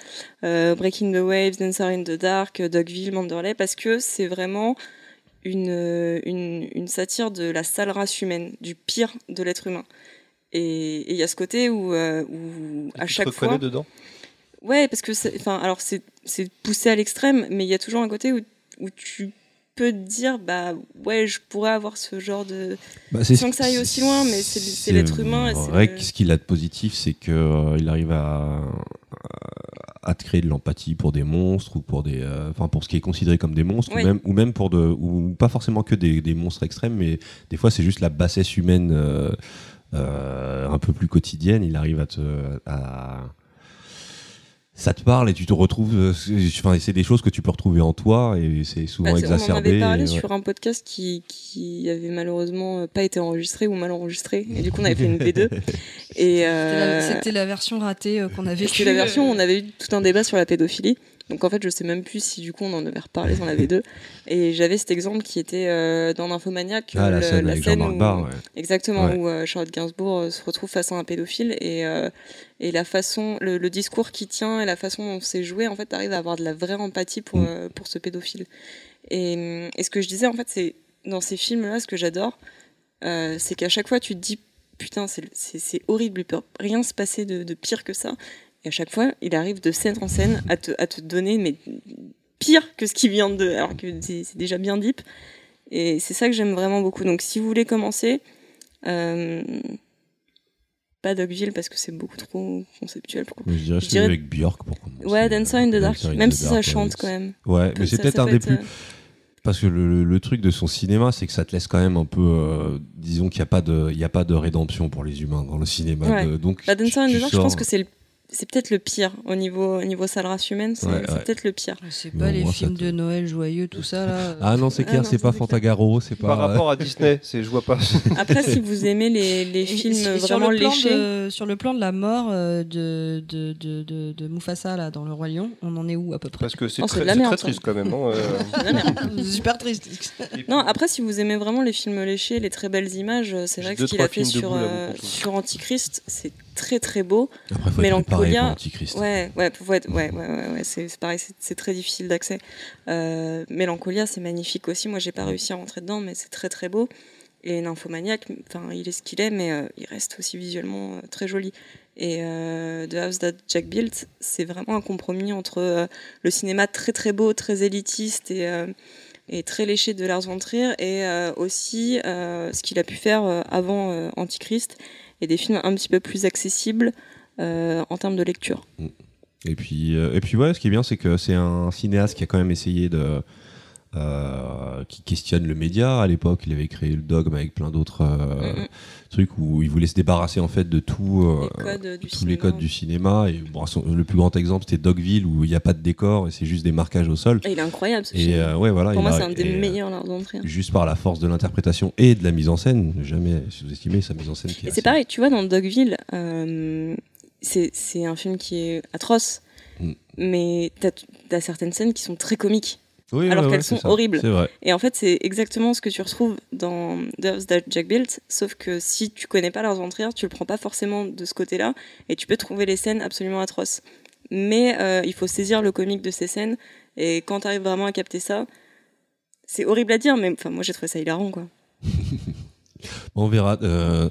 euh, Breaking the Waves, Dancer in the Dark, Dogville, Manderley, parce que c'est vraiment une, une, une satire de la sale race humaine, du pire de l'être humain. Et il y a ce côté où, euh, où à chaque fois, dedans? Ouais, parce que enfin, alors c'est c'est poussé à l'extrême, mais il y a toujours un côté où, où tu peux te dire, bah ouais, je pourrais avoir ce genre de, Bah, c'est Sans que ça aille aussi loin, mais c'est- l'être humain vrai le- que ce qu'il a de positif, c'est que euh, il arrive à, à te créer de l'empathie pour des monstres ou pour des, euh, enfin pour ce qui est considéré comme des monstres Oui. ou même ou même pour de ou pas forcément que des, des monstres extrêmes, mais des fois c'est juste la bassesse humaine euh, euh, un peu plus quotidienne. Il arrive à te à ça te parle et tu te retrouves. euh, c'est- Enfin, c'est des choses que tu peux retrouver en toi et c'est souvent Bah, c'est- on en exacerbé. avait parlé et, ouais. sur un podcast qui, qui avait malheureusement euh, pas été enregistré ou mal enregistré. Et du coup, on avait fait une V2. Et C'était euh, la- C'était la version ratée qu'on avait c'était la version où on avait eu tout un débat sur la pédophilie. Donc en fait, je sais même plus si du coup on en avait reparlé dans la V2. Et j'avais cet exemple qui était euh, dans Nymphomaniac. Ah, la scène avec Jean-Marc où- ouais. Exactement, Ouais. où euh, Charlotte Gainsbourg euh, se retrouve face à un pédophile et, euh, et la façon, le, le discours qui tient et la façon dont c'est joué, en fait, t'arrives à avoir de la vraie empathie pour, Mm. pour ce pédophile. Et, et ce que je disais, en fait, c'est dans ces films-là, ce que j'adore, c'est qu'à chaque fois, tu te dis, putain, c'est- horrible, il peut rien se passer de, de pire que ça. Et à chaque fois, il arrive de scène en scène à te, à te donner, mais pire que ce qui vient de. Alors que c'est déjà bien deep. Et c'est ça que j'aime vraiment beaucoup. Donc si vous voulez commencer, euh, pas Dogville parce que c'est beaucoup trop conceptuel. Pour... Je dirais Je dirais- avec Björk pour commencer. Ouais, Dancer in the Dark, in même the si Dark, ça chante quand même. Ouais, mais c'est peut-être un des plus. euh, parce que le, le truc de son cinéma, c'est que ça te laisse quand même un peu, euh, disons qu'il n'y a pas de, y a pas de rédemption pour les humains dans le cinéma. Ouais. de- donc, Bah, Dancer in the Dark, je pense que c'est le- c'est peut-être le pire au niveau, au niveau sale race humaine, c'est Ouais, c'est ouais. peut-être le pire. C'est Non, pas les films de Noël joyeux, tout ça là. Ah non, c'est Ah clair, non, c'est pas Fantagaro, c'est pas. Par rapport à Disney, c'est je vois pas. Après, si vous aimez les, films et sur vraiment le plan léchés, de, sur le plan de la mort euh, de, de, de, de, de Mufasa là dans le roi lion, on en est où à peu près? Parce que c'est Oh, très, triste quand même. non, euh. super triste. Non, après, si vous aimez vraiment les films léchés, les très belles images, euh, c'est vrai que ce qu'il a fait euh, sur Antichrist, c'est très très beau. Après, faut pour Antichrist. Ouais, ouais, faut être- ouais, ouais, ouais, ouais, c'est pareil, c'est- très difficile d'accès. Euh, Mélancolia, c'est magnifique aussi. Moi, j'ai pas réussi à rentrer dedans, mais c'est très très beau. Et Nymphomaniac, enfin, il est ce qu'il est, mais euh, il reste aussi visuellement euh, très joli. Et euh, The House That Jack Built, c'est vraiment un compromis entre le cinéma très très beau, très élitiste et, et très léché de Lars von Trier, et euh, aussi euh, ce qu'il a pu faire euh, avant Antichrist, et des films un petit peu plus accessibles euh, en termes de lecture. Et puis, euh, et puis ouais, ce qui est bien, c'est que c'est un cinéaste qui a quand même essayé de. Euh, qui questionne le média. À l'époque, il avait créé le dogme avec plein d'autres euh, Mm, trucs où il voulait se débarrasser en fait de tout, euh, Les codes du tous cinéma. les codes du cinéma. Et bon, son- le plus grand exemple, c'était Dogville où il n'y a pas de décor et c'est juste des marquages au sol. Et il est incroyable ce Et film. ouais, voilà. Pour moi, c'est un des meilleurs von Trier. Juste par la force de l'interprétation et de la mise en scène, jamais sous-estimer sa mise en scène. Qui est Et c'est pareil, tu vois, dans Dogville, c'est c'est un film qui est atroce, Mm. mais t'as as certaines scènes qui sont très comiques. Oui, alors ouais, qu'elles ouais, sont ça. horribles. Et en fait, c'est exactement ce que tu retrouves dans The House That Jack Built, sauf que si tu connais pas Lars von Trier, tu le prends pas forcément de ce côté-là, et tu peux trouver les scènes absolument atroces. Mais euh, il faut saisir le comique de ces scènes, et quand tu arrives vraiment à capter ça, c'est horrible à dire, mais enfin, moi j'ai trouvé ça hilarant, quoi. On verra. euh,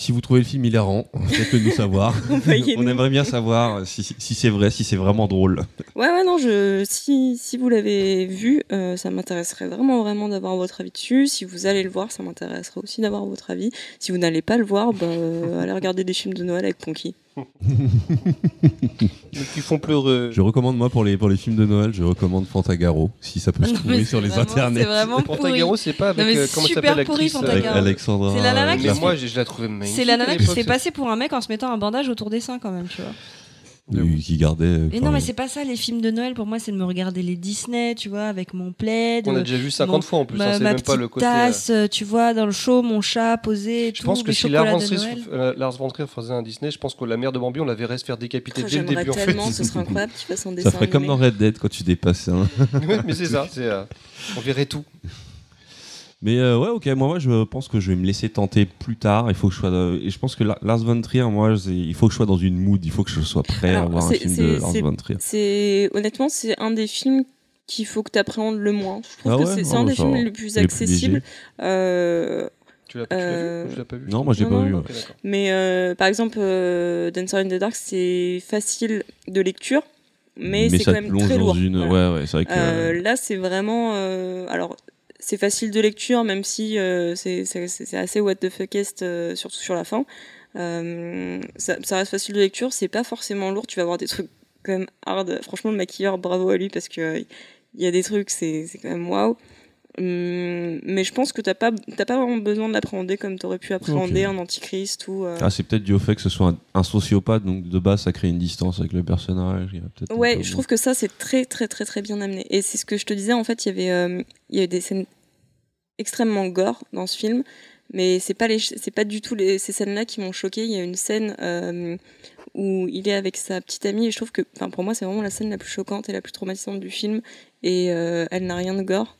si vous trouvez le film hilarant, faites-le nous savoir. On aimerait bien savoir si, si- si c'est vrai, si c'est vraiment drôle. Ouais, ouais, non, je, si, si vous l'avez vu, euh, ça m'intéresserait vraiment, vraiment d'avoir votre avis dessus. Si vous allez le voir, ça m'intéresserait aussi d'avoir votre avis. Si vous n'allez pas le voir, bah, euh, allez regarder des films de Noël avec Ponky. Qui font pleurer. Je recommande, moi, pour les, pour les films de Noël, je recommande Fantagaro, si ça peut se trouver sur les vraiment- internets. C'est vraiment pourri. Pantagaro, c'est pas avec euh, comment super s'appelle pourri, l'actrice euh, Avec Fantagaro. Alexandra. C'est la nana qui Mais se moi, je, je la trouvais magnifique. C'est la à nana qui l'époque, s'est ça. passée pour un mec en se mettant un bandage autour des seins quand même, tu vois. Oui, qui gardait. euh, Et enfin, non, mais c'est pas ça les films de Noël. Pour moi, c'est de me regarder les Disney, tu vois, avec mon plaid. On a euh, déjà vu 50 mon- fois en plus. ma, hein, c'est même pas petite le côté. euh, tasse, euh, tu vois, dans le show, mon chat posé, et Je tout, pense que si Lars von, Trier, faisait un Disney, je pense que la mère de Bambi, on la verrait se faire décapiter Oh, dès le début en fait. tellement, ce serait incroyable qu'il fasse un dessin Ça ferait comme animé. dans Red Dead quand tu dépasses. hein. Mais c'est ça, euh, on verrait tout. Mais euh, ouais, ok, moi, moi je pense que je vais me laisser tenter plus tard. Il faut que je sois. de- Et je pense que La- Lars von Trier, moi, c'est- il faut que je sois dans une mood. Il faut que je sois prêt à Alors, voir un c'est- film de c'est- Lars c'est- von Trier. C'est honnêtement, c'est un des films qu'il faut que tu appréhendes le moins. Je trouve Ah que ouais? c'est c'est Ah un des ça films va. les plus Les plus accessibles. Euh, Tu l'as tu l'as Euh, vu? Ou tu l'as pas vu Non, moi, je l'ai Non, pas non. vu. ouais. Ok, d'accord. Mais euh, par exemple, euh, Dancer in the Dark, c'est facile de lecture, mais, c'est ça quand te même plonge très dans lourd. une. Voilà. Ouais, ouais, c'est vrai que. Euh, là, c'est vraiment. euh, alors, c'est facile de lecture, même si euh, c'est assez what the fuckest, euh, surtout sur la fin. Euh, ça, reste facile de lecture, c'est pas forcément lourd. Tu vas avoir des trucs quand même hard. Franchement, le maquilleur, bravo à lui parce que il y a des trucs, c'est quand même waouh. Hum, mais je pense que t'as pas, t'as pas vraiment besoin de l'appréhender comme t'aurais pu appréhender un antichrist ou. euh, Ah, c'est peut-être dû au fait que ce soit un, un sociopathe, donc de base ça crée une distance avec le personnage. Ouais, je trouve que ça c'est très très très très bien amené. Et c'est ce que je te disais en fait, il y avait euh, il y avait des scènes extrêmement gore dans ce film, mais c'est pas les c'est pas du tout les, ces scènes-là qui m'ont choqué. Il y a une scène euh, où il est avec sa petite amie et je trouve que enfin pour moi c'est vraiment la scène la plus choquante et la plus traumatisante du film et euh, elle n'a rien de gore.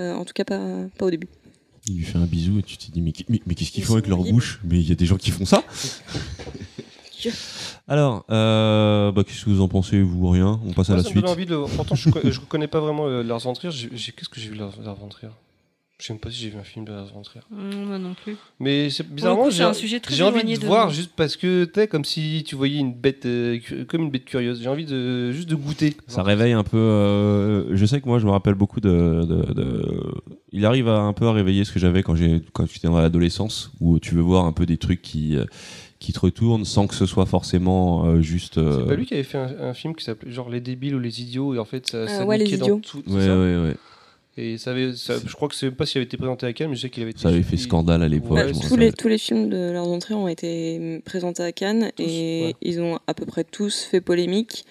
Euh, en tout cas pas pas au début. Il lui fait un bisou et tu te dis mais, mais, mais qu'est-ce qu'ils Ils font avec leur libres. bouche? Mais il y a des gens qui font ça. Alors, euh, bah, qu'est-ce que vous en pensez Vous rien? On passe à Moi, la ça suite. envie de... Pourtant, je, co- je reconnais pas vraiment euh, Lars von Trier. J'ai- j'ai- Qu'est-ce que j'ai vu Lars von Trier Je sais même pas si j'ai vu un film de Lars von Trier. Mm, moi non plus. Mais c'est bizarrement, j'ai un sujet très j'ai envie de, de voir juste parce que t'es comme si tu voyais une bête, euh, comme une bête curieuse. J'ai envie de juste de goûter. Ça réveille un peu. euh, je sais que moi, je me rappelle beaucoup de. de- de- Il arrive à un peu à réveiller ce que j'avais quand j'ai quand j'étais dans l'adolescence, où tu veux voir un peu des trucs qui euh, qui te retournent sans que ce soit forcément euh, juste. euh, C'est pas lui qui avait fait un, un film qui s'appelait genre Les débiles ou les idiots et en fait ça, Euh, ça ouais, Les niquait dans Idiots. tout. Ouais, ça ouais, ouais. Et ça avait, ça- je crois que c'est même pas s'il avait été présenté à Cannes, mais je sais qu'il avait été. Ça avait fait scandale à l'époque. Ouais, Bah, tous, les, tous les films de Lars von Trier ont été présentés à Cannes Tous, et ouais. ils ont à peu près tous fait polémique.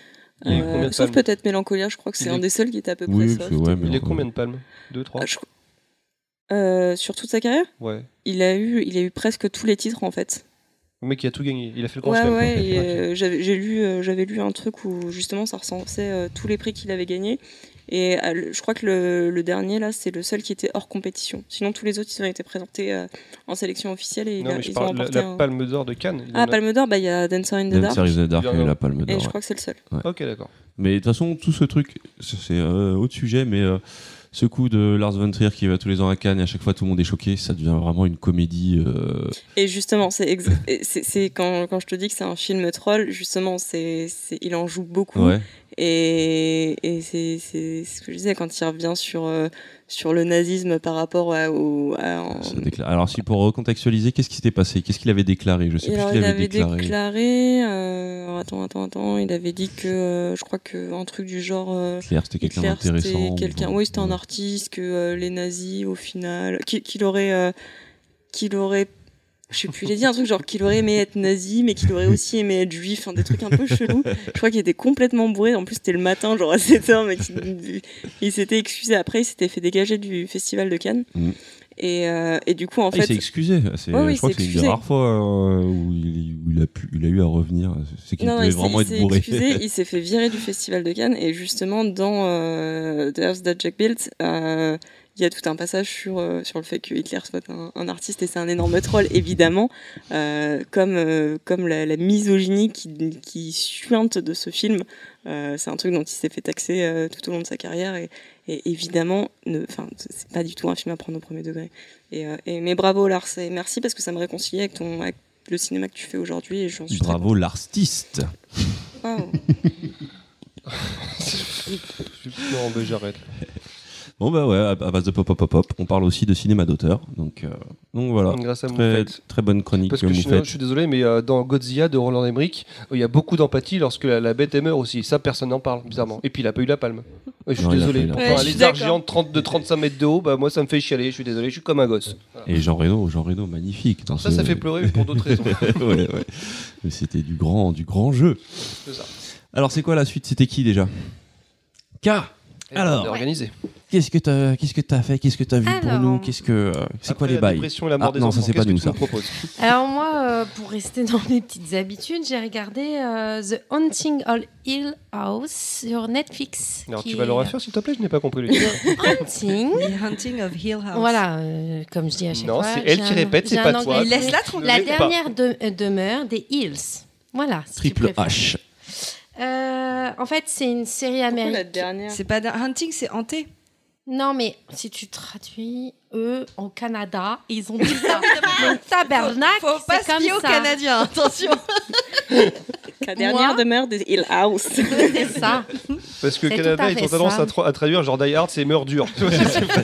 Euh, sauf peut-être Mélancolia, je crois que c'est un est- des seuls qui était à peu Oui, près soft. que ouais, Il est combien de palmes Deux, trois Ah, je Euh, sur toute sa carrière, Ouais. il a eu, il a eu presque tous les titres en fait. Le mec, il a tout gagné. Il a fait le grand Ouais, ouais. et, Ok. euh, j'avais, j'ai lu, euh, j'avais lu un truc où justement ça recensait euh, tous les prix qu'il avait gagnés. Et euh, je crois que le, le dernier là, c'est le seul qui était hors compétition. Sinon, tous les autres, ils ont été présentés euh, en sélection officielle et il Non, a- mais je ils ont la, la un- Palme d'Or de Cannes. Ah, a- Palme d'Or, bah il y a Dancer in the Dark. Dancer in the Dark a- la palme Et d'or. je ouais. crois que c'est le seul. Ok, d'accord. Mais de toute façon, tout ce truc, c'est c'est, euh, autre sujet, mais euh, ce coup de Lars von Trier qui va tous les ans à Cannes et à chaque fois tout le monde est choqué, ça devient vraiment une comédie. euh, Et justement, c'est, quand, quand je te dis que c'est un film troll, justement, c'est, il en joue beaucoup. Ouais. Et, c'est ce que je disais quand il revient sur, euh, sur le nazisme par rapport à, au. à- Alors, si pour recontextualiser, qu'est-ce qui s'était passé? Qu'est-ce qu'il avait déclaré? Je sais plus ce alors, qu'il il avait, avait déclaré. déclaré. euh, attends, attends, attends. Il avait dit que. euh, je crois que un truc du genre. euh, Hitler, c'était quelqu'un d'intéressant. quelqu'un. Oui, c'était un artiste, que euh, les nazis, au final. Qu'il aurait. qu'il aurait. Je sais plus, il a dit un truc genre qu'il aurait aimé être nazi, mais qu'il aurait aussi aimé être juif, enfin, des trucs un peu chelous. Je crois qu'il était complètement bourré. En plus, c'était le matin, genre à 7 heures, mais il s'était excusé après, il s'était fait dégager du festival de Cannes. Mhm. Et, euh, et du coup, en Ah, il s'est fait. excusé. C'est- Ouais, oui, je crois que c'est une des rares fois euh, où, il, où il a pu, il a eu à revenir. C'est qu'il Non, devait vraiment il être bourré. excusé, il s'est fait virer du festival de Cannes et justement dans euh, The House That Jack Built, il y a tout un passage sur, euh, sur le fait que Hitler soit un, un artiste et c'est un énorme troll évidemment, euh, comme, euh, comme la, la misogynie qui, qui suinte de ce film. Euh, c'est un truc dont il s'est fait taxer euh, tout au long de sa carrière et, et évidemment, ne- enfin, c'est pas du tout un film à prendre au premier degré. Et, euh, et- mais bravo Lars et merci parce que ça me réconcilie avec ton avec le cinéma que tu fais aujourd'hui et j'en suis très Bravo l'artiste. Wow. Non, mais j'arrête. Bon bah ouais, à, base de pop pop pop pop, on parle aussi de cinéma d'auteur. Donc, euh, donc voilà. Grâce à Très, bonne chronique Parce que je suis, Moufette. je suis désolé, mais euh, dans Godzilla de Roland Emmerich, euh, il y a beaucoup d'empathie lorsque la, la bête elle meurt aussi. Ça, personne n'en parle, bizarrement. Et puis, il a pas eu la palme. Ouais, je suis Non, désolé. un Ouais, suis lézard géant de, 30, de 35 mètres de haut, bah, moi, ça me fait chialer. Je suis désolé, je suis comme un gosse. Et Jean Reno, Jean Reno, magnifique. Dans Ça, ce- ça fait pleurer, pour d'autres raisons. ouais, ouais. Mais c'était du grand, du grand jeu. Ça. Alors c'est quoi la suite? C'était qui déjà? K. Alors. organisé. Qu'est-ce que t'as, qu'est-ce que t'as fait Qu'est-ce que t'as vu pour Alors. nous Qu'est-ce que, euh, c'est quoi les la bails dépression et la mort Ah, des non, ça, enfants, c'est pas qu'est-ce que nous, tu ça. nous proposes? Alors moi, euh, pour rester dans mes petites habitudes, j'ai regardé euh, The Haunting of Hill House sur Netflix. Alors, qui tu vas le est- refaire, s'il te plaît? Je n'ai pas compris le titre. Haunting. The Hunting of Hill House. Voilà, euh, comme je dis à chaque Non, fois. c'est elle j'ai qui un- répète, c'est pas toi. anglais. Laisse-la tranquille. La Ne pas. dernière de- euh, demeure des Hills. Voilà. si tu Triple préfères. H. Euh, en fait, c'est une série Pourquoi la américaine. dernière C'est pas Hunting, c'est hanté. Non, mais si tu traduis, eux, au Canada, ils ont dit ça. Le tabernacle, Faut pas c'est se fier comme aux ça. Canadiens, attention. La dernière Moi demeure des Hill House. C'est ça. Parce que C'est Canada, ils ont tendance à, tra- à traduire genre Die Hard, c'est meurt dur. Tu vois, c'est pas-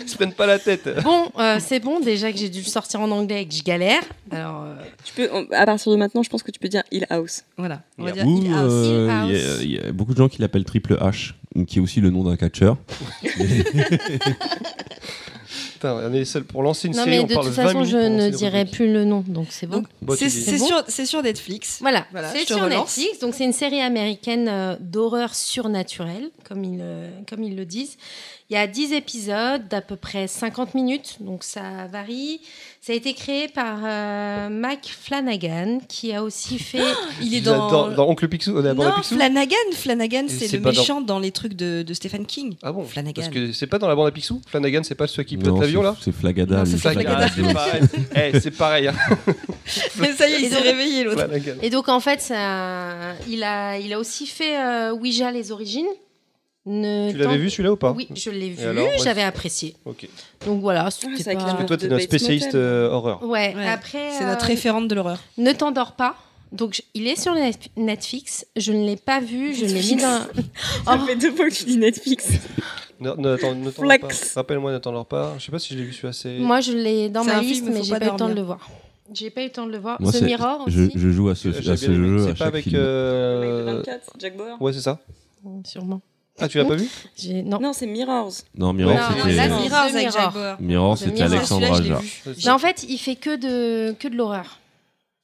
ils se prennent pas la tête. Bon, euh, c'est bon, déjà que j'ai dû le sortir en anglais et que je galère. Alors, euh, tu peux, on- à partir de maintenant, je pense que tu peux dire Hill House. Voilà, on va dire Ou Hill House. euh, Hill il y, a- House. il y a beaucoup de gens qui l'appellent Triple H, qui est aussi le nom d'un catcheur. Putain, on est les seuls pour lancer une non, série. mais on de parle toute 20 façon, je ne dirai plus le nom, donc c'est bon. C'est bon sur, sur Netflix. Voilà, Voilà, c'est sur relance. Netflix. Donc c'est une série américaine euh, d'horreur surnaturelle, comme ils, euh, comme ils le disent. Il y a 10 épisodes d'à peu près 50 minutes, donc ça varie. Ça a été créé par euh, Mac Flanagan, qui a aussi fait... Il est Dans, dans. dans Oncle Picsou, on non, Picsou Flanagan. Flanagan, c'est le dans- méchant dans... les trucs de, de Stephen King. Ah bon Flanagan. Parce que c'est pas dans la bande à Picsou Flanagan, c'est pas celui qui pilote l'avion c'est- là C'est Flagada. C'est Flagada. C'est pareil. Eh, c'est pareil. hein. Mais ça y est, il s'est réveillé l'autre. Et donc en fait, ça, il, a, il a aussi fait euh, Ouija les origines. Ne Tu l'avais vu celui-là ou pas Oui, je l'ai vu, alors, j'avais apprécié. Ok. Donc voilà, c'est c'était pas... Parce que toi, t'es Bates spécialiste euh, horreur. Ouais, Ouais, après... C'est notre euh, référente de l'horreur. Ne t'endors pas. Donc je- il est sur Net- Netflix. Je ne l'ai pas vu. Je l'ai mis dans. Ça Oh. fait deux fois que tu dis Netflix. Ne, ne, attends, ne t'endors Flex. pas. Rappelle-moi, ne t'endors pas. Je sais pas si je l'ai vu celui-là. C'est... Moi je l'ai dans C'est ma liste, mais j'ai pas pas eu le temps de le voir. J'ai pas eu le temps de le voir. Moi, The Mirror je, aussi, je joue à ce, J'ai à ce jeu C'est pas avec. euh, Le mec de 24, Jack Bauer. Ouais, c'est ça. sûrement. Ah, tu l'as pas vu Non. Non, c'est Mirrors. Non, Mirror, Non, non, c'était. Mirrors c'est avec The Jack Mirror. Bauer. Mirror, The c'était. Alexandre Aja. Mais en fait, il fait que de, que de l'horreur.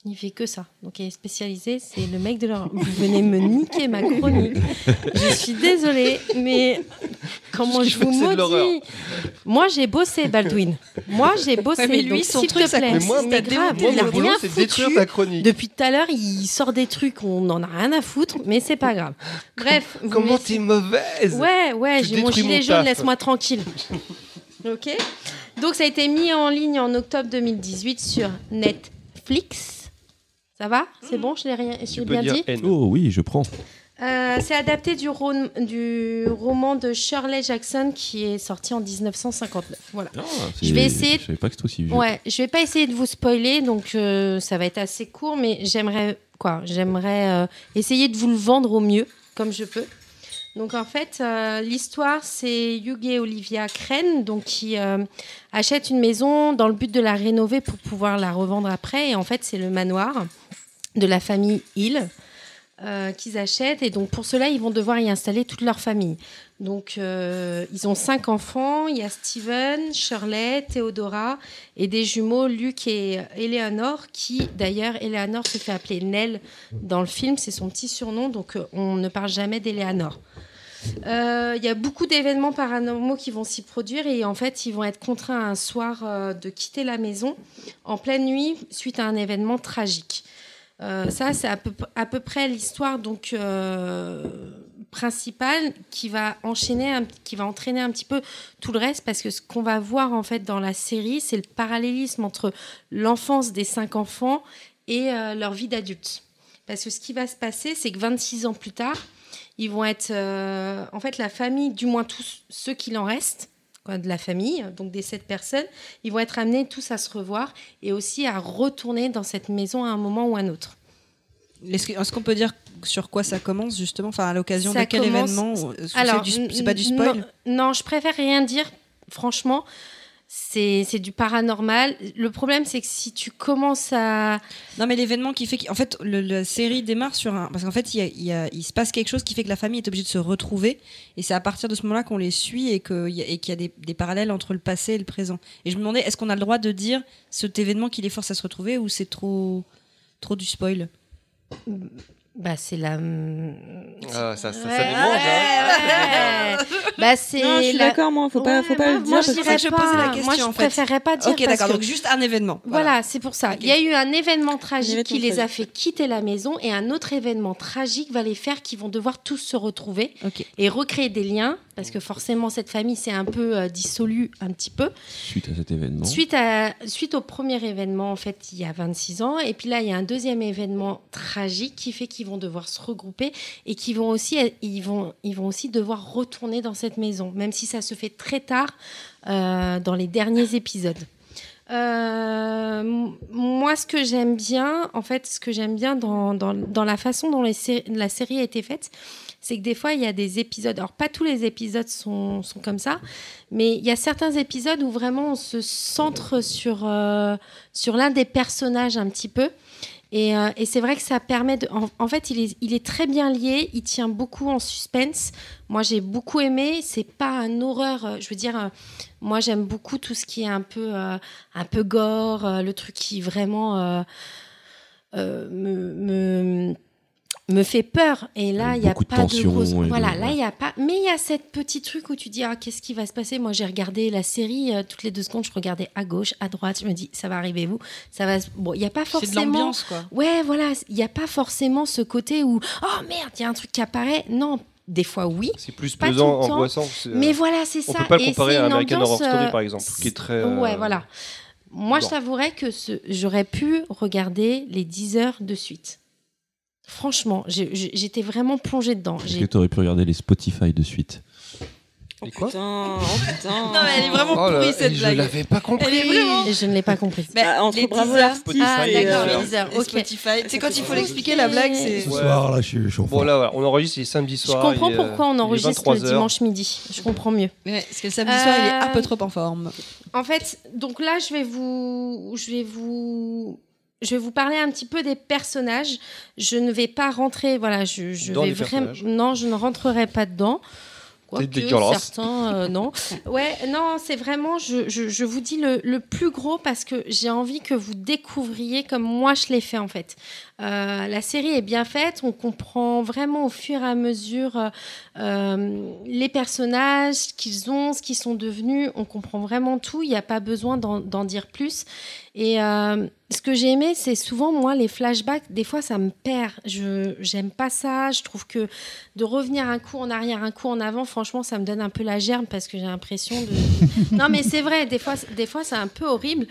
Il fait que ça. Donc il est spécialisé, c'est le mec de l'horreur. Vous venez me niquer ma chronique. Je suis désolée, mais comment je vous maudis Moi j'ai bossé, Baldwin. Moi j'ai bossé. Ouais, mais lui, donc, son s'il truc, te plaît, Mais moi, mais grave, Moi, il a rien foutu. détruire ta chronique. Depuis tout à l'heure, il sort des trucs, on en a rien à foutre, mais c'est pas grave. Bref, vous Comment t'es mauvaise? Ouais, ouais, j'ai mon gilet mon jaune, laisse-moi tranquille. ok Donc ça a été mis en ligne en octobre 2018 sur Netflix. Ça va? C'est bon, je l'ai rien, je bien dire dit? N. Oh oui, je prends. Euh, c'est adapté du, ro- du roman de Shirley Jackson qui est sorti en 1959. Voilà. Ah, Je vais essayer- Je savais pas que c'était aussi vieux. Ouais, je vais pas essayer de vous spoiler, donc euh, ça va être assez court, mais j'aimerais quoi J'aimerais euh, essayer de vous le vendre au mieux, comme je peux. Donc en fait, euh, l'histoire, c'est Hugh et Olivia Crane, donc qui euh, achètent une maison dans le but de la rénover pour pouvoir la revendre après. Et en fait, c'est le manoir de la famille Hill euh, qu'ils achètent. Et donc pour cela, ils vont devoir y installer toute leur famille. Donc euh, ils ont cinq enfants. Il y a Steven, Shirley, Theodora et des jumeaux, Luc et Eleanor, qui d'ailleurs, Eleanor se fait appeler Nell dans le film, c'est son petit surnom, donc euh, on ne parle jamais d'Eleanor. Il y a beaucoup d'événements paranormaux qui vont s'y produire et en fait ils vont être contraints un soir de quitter la maison en pleine nuit suite à un événement tragique. Euh, ça c'est à peu, près l'histoire donc euh, principale qui va enchaîner, qui va entraîner un petit peu tout le reste parce que ce qu'on va voir en fait dans la série c'est le parallélisme entre l'enfance des cinq enfants et euh, leur vie d'adulte. Parce que ce qui va se passer c'est que 26 ans plus tard ils vont être, en fait, la famille, du moins tous ceux qu'il en reste, quoi, de la famille, donc des sept personnes, ils vont être amenés tous à se revoir et aussi à retourner dans cette maison à un moment ou à un autre. Est-ce qu'on peut dire sur quoi ça commence justement? Enfin, à l'occasion de quel commence- événement? Alors, c'est pas du spoil non, non, je préfère rien dire. Franchement, c'est du paranormal. Le problème, c'est que si tu commences à Non, mais l'événement qui fait qu'en fait, le- la série démarre sur un. Parce qu'en fait, il, il se passe quelque chose qui fait que la famille est obligée de se retrouver. Et c'est à partir de ce moment-là qu'on les suit et qu'il y a, et y a des, des parallèles entre le passé et le présent. Et je me demandais, est-ce qu'on a le droit de dire cet événement qui les force à se retrouver ou c'est trop, trop du spoil? Bah c'est la Ah, ça, ça, ça Ouais, démange, hein. ouais. bah c'est Non, je suis la- d'accord, moi, faut pas, Ouais, faut pas moi, le dire. moi, je que dirais je posais la moi question, je en fait. préférerais pas dire Ok, d'accord. que- Donc juste un événement. Voilà, c'est pour ça. Il y a eu un événement tragique événement qui les a fait quitter la maison et un autre événement tragique va les faire qu'ils vont devoir tous se retrouver et recréer des liens parce que forcément cette famille s'est un peu euh, dissolue un petit peu Suite à cet événement. suite à suite au premier événement en fait il y a 26 ans et puis là il y a un deuxième événement tragique qui fait qu'ils devoir se regrouper et qui vont aussi ils vont ils vont aussi devoir retourner dans cette maison même si ça se fait très tard euh, dans les derniers épisodes. Euh, moi, ce que j'aime bien, en fait, ce que j'aime bien dans, dans, dans la façon dont la série a été faite, c'est que des fois, il y a des épisodes. Alors, pas tous les épisodes sont, sont comme ça, mais il y a certains épisodes où vraiment on se centre sur, euh, sur l'un des personnages un petit peu. Et, euh, et c'est vrai que ça permet de. En, fait, il est, très bien lié, il tient beaucoup en suspense. Moi, j'ai beaucoup aimé. C'est pas un horreur. euh, Je veux dire, euh, moi, j'aime beaucoup tout ce qui est un peu, un peu gore, le truc qui vraiment me, me, me fait peur. Et là, il n'y a de pas tension de de- Voilà, là, ouais. il y a pas. Mais il y a cette petit truc où tu dis, ah, qu'est-ce qui va se passer? Moi, j'ai regardé la série euh, toutes les deux secondes. Je regardais à gauche, à droite. Je me dis, ça va arriver vous? Ça va. Bon, il n'y a pas C'est de forcément. l'ambiance, quoi. Ouais, voilà, il n'y a pas forcément ce côté où oh merde, il y a un truc qui apparaît. Non, des fois oui, C'est plus Pas pesant, angoissant. c'est, euh, mais voilà, c'est on ça. peut pas le comparer à American Horror Story, euh, par exemple, qui est très, euh, Ouais, voilà. Moi, je t'avouerais que ce... j'aurais pu regarder les 10 heures de suite. Franchement, j'étais vraiment plongée dedans. Est-ce que tu aurais pu regarder les Spotify de suite Oh quoi putain, oh putain. Non, mais elle est vraiment Oh pourrie là, cette je blague. l'avais pas compris. Elle est vraiment. Je ne l'ai pas comprise. Bah, Ah, entre les Bravo 10 heures. l'artiste Ah, et, d'accord, euh, les 10 heures, et ok. Spotify. Sais, quand il faut l'expliquer, la blague, c'est. Ouais. là, je suis, je en Bon, là, voilà, on enregistre les samedis Je soirs. comprends il est, euh, pourquoi on il est enregistre 23 le dimanche midi. Je comprends mieux. Ouais, parce que le samedi soir, il est un Euh, peu trop en forme. En fait, donc là, je vais vous, je vais vous, je vais vous parler un petit peu des personnages. Je ne vais pas rentrer, voilà, je, je vais vraiment, non, je ne rentrerai pas dedans. Dégueulasse. certains, euh, non. Ouais, non, c'est vraiment, je, je, je vous dis le, le plus gros parce que j'ai envie que vous découvriez comme moi je l'ai fait en fait. Euh, la série est bien faite, on comprend vraiment au fur et à mesure euh, euh, les personnages, ce qu'ils ont, ce qu'ils sont devenus, on comprend vraiment tout, il n'y a pas besoin d'en dire plus. Et euh, ce que j'ai aimé, c'est souvent, moi, les flashbacks, des fois, ça me perd. Je j'aime pas ça. Je trouve que de revenir un coup en arrière, un coup en avant, franchement, ça me donne un peu la germe parce que j'ai l'impression de. non, mais c'est vrai, des fois, des fois c'est un peu horrible.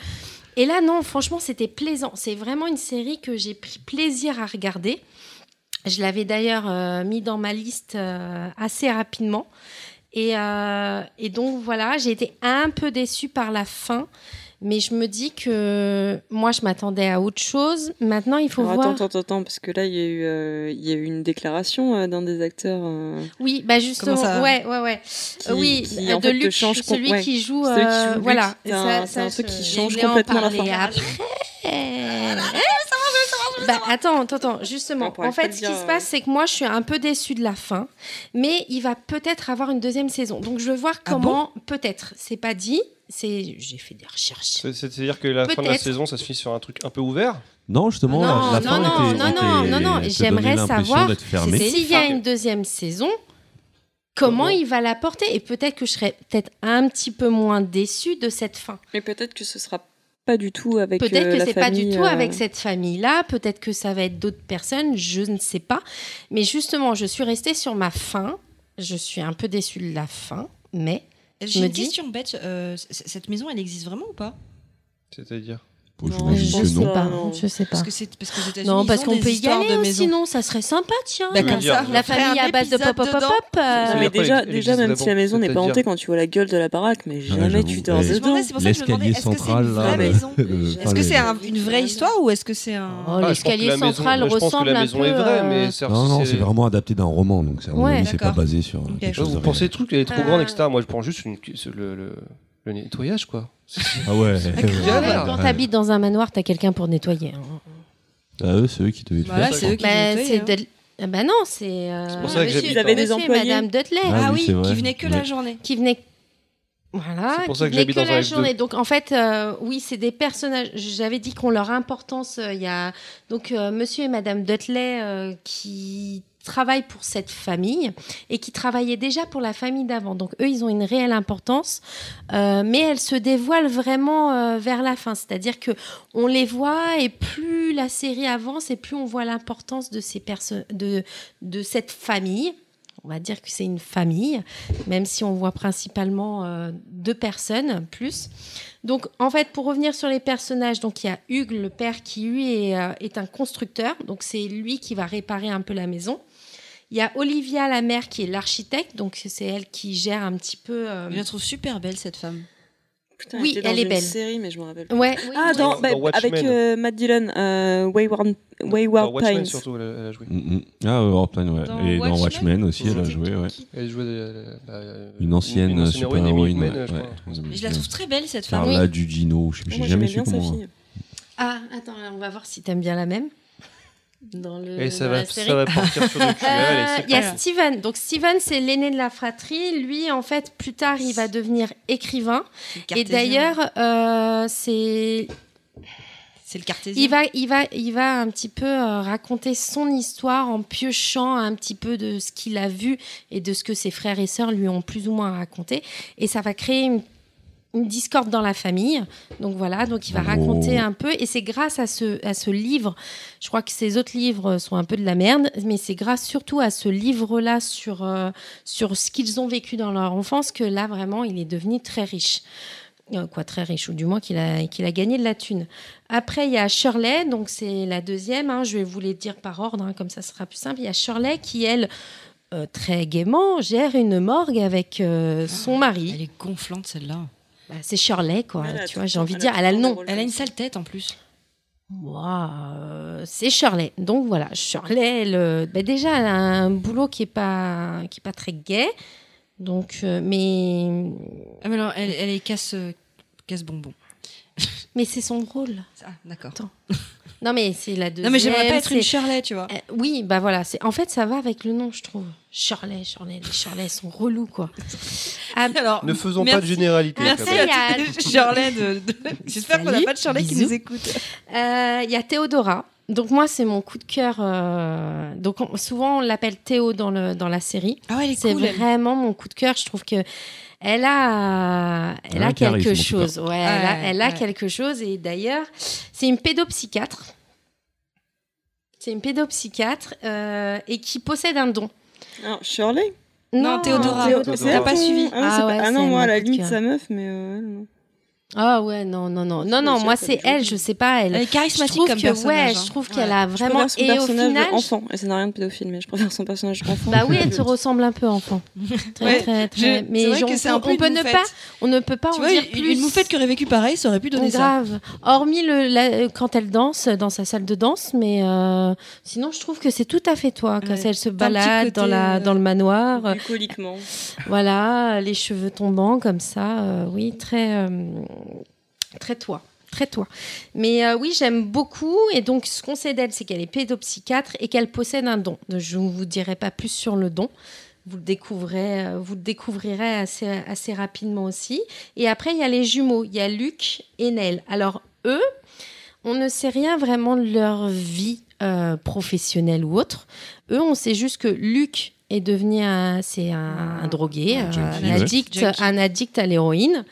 Et là, non, franchement, c'était plaisant. C'est vraiment une série que j'ai pris plaisir à regarder. Je l'avais d'ailleurs euh, mis dans ma liste euh, assez rapidement. Euh, et donc voilà, j'ai été un peu déçue par la fin. Mais je me dis que moi, je m'attendais à autre chose. Maintenant, il faut Alors, voir. attends, attends, attends, parce que là, il y a eu, euh, il y a eu une déclaration euh, d'un des acteurs. euh, Oui, bah justement, ça ouais, ouais, ouais. qui- oui, qui, euh, de fait, Luc, change celui ouais. qui joue, Celui qui joue Luc, voilà. c'est un- c'est un truc qui je change complètement la fin. après. Bah, attends, attends, attends, justement. En fait, ce qui se euh. passe, c'est que moi, je suis un peu déçue de la fin, mais il va peut-être avoir une deuxième saison. Donc, je veux voir Ah comment. peut-être, c'est pas dit. C'est, j'ai fait des recherches. C'est- C'est-à-dire que la fin de la saison, ça se finit sur un truc un peu ouvert. Non, justement, Non, la, la non, fin non, était, non, était- non, non, non, j'aimerais savoir S'il y a une deuxième saison, comment il va la porter? Et peut-être que je serais peut-être un petit peu moins déçue de cette fin. Mais peut-être que ce sera pas du tout avec Peut-être euh, que la c'est pas du famille, tout avec cette famille-là, peut-être que ça va être d'autres personnes, je ne sais pas. Mais justement, je suis restée sur ma fin. Je suis un peu déçue de la fin, mais J'ai me une dis- question bête. euh, cette maison, elle existe vraiment ou pas? C'est-à-dire? Non, je que sais pas. non. Je sais pas. Parce que c'est parce que États-Unis, Non, parce qu'on peut y aller de aussi, sinon ça serait sympa, tiens. Bah, comme ça, La famille à base de pop pop pop pop. euh, mais déjà, déjà même si la maison n'est pas hantée, quand tu vois la gueule de la baraque, mais jamais j'avoue. tu dors dedans. L'escalier central, là, maison Est-ce que c'est un- une vraie histoire ou est-ce que c'est un... Oh, Ah, l'escalier la maison- central moi, je pense que ressemble la un maison peu. est vraie, euh, mais Non, non, c'est vraiment adapté d'un roman, donc c'est- pas basé sur vous pensez le truc, elle est trop Euh. grande, etc. Moi, je prends juste le, le, nettoyage, quoi. Ah ouais. Galère. Quand t'habites dans un manoir, t'as quelqu'un pour nettoyer. hein. Ah, eux, c'est eux qui devaient le Voilà, faire. c'est eux qui Bah, nettoient, c'est hein. Dudley- Ah bah non, c'est euh, C'est pour ça que monsieur, j'habite Ils avaient des monsieur et employés. Madame Dudley. Ah Ah oui, oui, c'est vrai. qui venait que la Ouais. journée. qui venait voilà C'est pour qui ça que venait j'habite dans un la F2. journée donc en fait euh, oui c'est des personnages j'avais dit qu'on leur importance euh, il y a donc euh, monsieur et madame Dudley euh, qui travaillent pour cette famille et qui travaillaient déjà pour la famille d'avant donc eux ils ont une réelle importance euh, mais elles se dévoilent vraiment euh, vers la fin c'est-à-dire que on les voit et plus la série avance et plus on voit l'importance de ces perso- de de cette famille on va dire que c'est une famille, même si on voit principalement euh, deux personnes plus. Donc, en fait, pour revenir sur les personnages, donc il y a Hugues, le père, qui lui est un constructeur, donc c'est lui qui va réparer un peu la maison. Il y a Olivia, la mère, qui est l'architecte, donc c'est elle qui gère un petit peu. euh, Je la trouve super belle cette femme. Putain, Oui, dans elle est une belle. série, mais je me rappelle. plus. Ouais, oui, Ah, dans, Dans- bah, dans Watchmen. avec euh, Matt Dillon, euh, Wayward, Wayward Dans Watchmen, Pines. surtout, elle a, elle a joué. Mm, mm. Ah, ouais, Warpline, ouais. Dans Et dans Watchmen Watchmen aussi, elle a joué, ouais. Elle jouait euh, la- la- Une ancienne héroïne, super-héroïne. Emily ouais, Hitman, je ouais. la trouve très belle cette femme. Carla Gugino, je sais Moi, j'ai jamais su comment. fille. Ah, attends, on va voir si t'aimes bien la même. Dans, le, Et ça dans va, la série. ça va partir sur le cul. Euh, Il y a. Steven. Donc Steven, c'est l'aîné de la fratrie. Lui, en fait, plus tard, il va devenir écrivain. Et d'ailleurs, euh, c'est c'est le cartésien. il va, il va, il va un petit peu euh, raconter son histoire en piochant un petit peu de ce qu'il a vu et de ce que ses frères et sœurs lui ont plus ou moins raconté. Et ça va créer une, une discorde dans la famille. Donc voilà, donc il va Oh. raconter un peu. Et c'est grâce à ce, à ce livre, je crois que ces autres livres sont un peu de la merde, mais c'est grâce surtout à ce livre-là sur, euh, sur ce qu'ils ont vécu dans leur enfance que là, vraiment, il est devenu très riche. Euh, quoi, très riche, ou du moins qu'il a, qu'il a gagné de la thune. Après, il y a Shirley, donc c'est la deuxième. hein, je vais vous les dire par ordre, hein, comme ça ce sera plus simple. Il y a Shirley qui, elle, euh, très gaiement, gère une morgue avec euh, son mari. Elle est gonflante celle-là. Bah, c'est Shirley, quoi. Tu vois, le j'ai envie de elle dire, elle a le nom. Elle a une sale tête en plus. Euh, c'est Shirley. Donc voilà, Shirley, elle, euh, bah, déjà, elle a un boulot qui est pas, qui est pas très gai. Donc, euh, mais Ah, mais alors, elle, elle est casse, euh, casse bonbon. Mais c'est son rôle. Ah, d'accord. Non, mais c'est la deuxième. Non, mais j'aimerais pas être une Shirley, tu vois. Euh, oui, bah voilà. C'est en fait ça va avec le nom, je trouve. Shirley, Shirley, les Shirley sont relous quoi. Ah, Alors, Ne faisons pas de généralité. Merci. à Shirley de. de- J'espère qu'on n'a pas de Shirley qui nous écoute. Euh, Il y a Théodora. Donc moi c'est mon coup de cœur. euh, Donc on- souvent on l'appelle Théo dans le dans la série. Ah ouais, elle est C'est cool. elle. vraiment mon coup de cœur. Je trouve que elle a, elle a quelque chose. Ouais, elle a, Ouais, elle a ouais. quelque chose. Et d'ailleurs, c'est une pédopsychiatre. C'est une pédopsychiatre euh, et qui possède un don. Alors, Shirley? Non, Théodora. Théodora. T'as pas ton- suivi. Ah, non, Ah pas- ah non, moi, à la limite, sa meuf, mais. euh, non. Ah ouais, non, non, non, non, non. Moi, c'est elle. Je sais pas. Elle. Elle est Je charismatique trouve comme que personnage. ouais, hein. je trouve Ouais. qu'elle a vraiment son et au final, enfant. Et ça n'a rien de pédophile, mais je préfère son personnage enfant. bah oui, elle te ressemble un peu enfant. Très, Ouais, très, très. Je- Mais c'est vrai on, que c'est un on peu une peut ne pas, on ne peut pas Tu en vois, dire une, plus. une moufette qui aurait vécu pareil, ça aurait pu donner ça. Grave. Hormis le, la- quand elle danse dans sa salle de danse, mais euh, sinon je trouve que c'est tout à fait toi quand Ouais. elle se balade côté, dans la euh, dans le manoir, Bucoliquement. voilà, les cheveux tombants comme ça, euh, oui, très euh, très toi. Très toi. Mais euh, oui, j'aime beaucoup. Et donc, ce qu'on sait d'elle, c'est qu'elle est pédopsychiatre et qu'elle possède un don. Je ne vous dirai pas plus sur le don. Vous le découvrez, euh, vous le découvrirez assez, assez rapidement aussi. Et après, il y a les jumeaux. Il y a Luc et Nell. Alors, eux, on ne sait rien vraiment de leur vie euh, professionnelle ou autre. Eux, on sait juste que Luc est devenu un, c'est un, un drogué, Un junkie, un, ouais. addict, un addict à l'héroïne.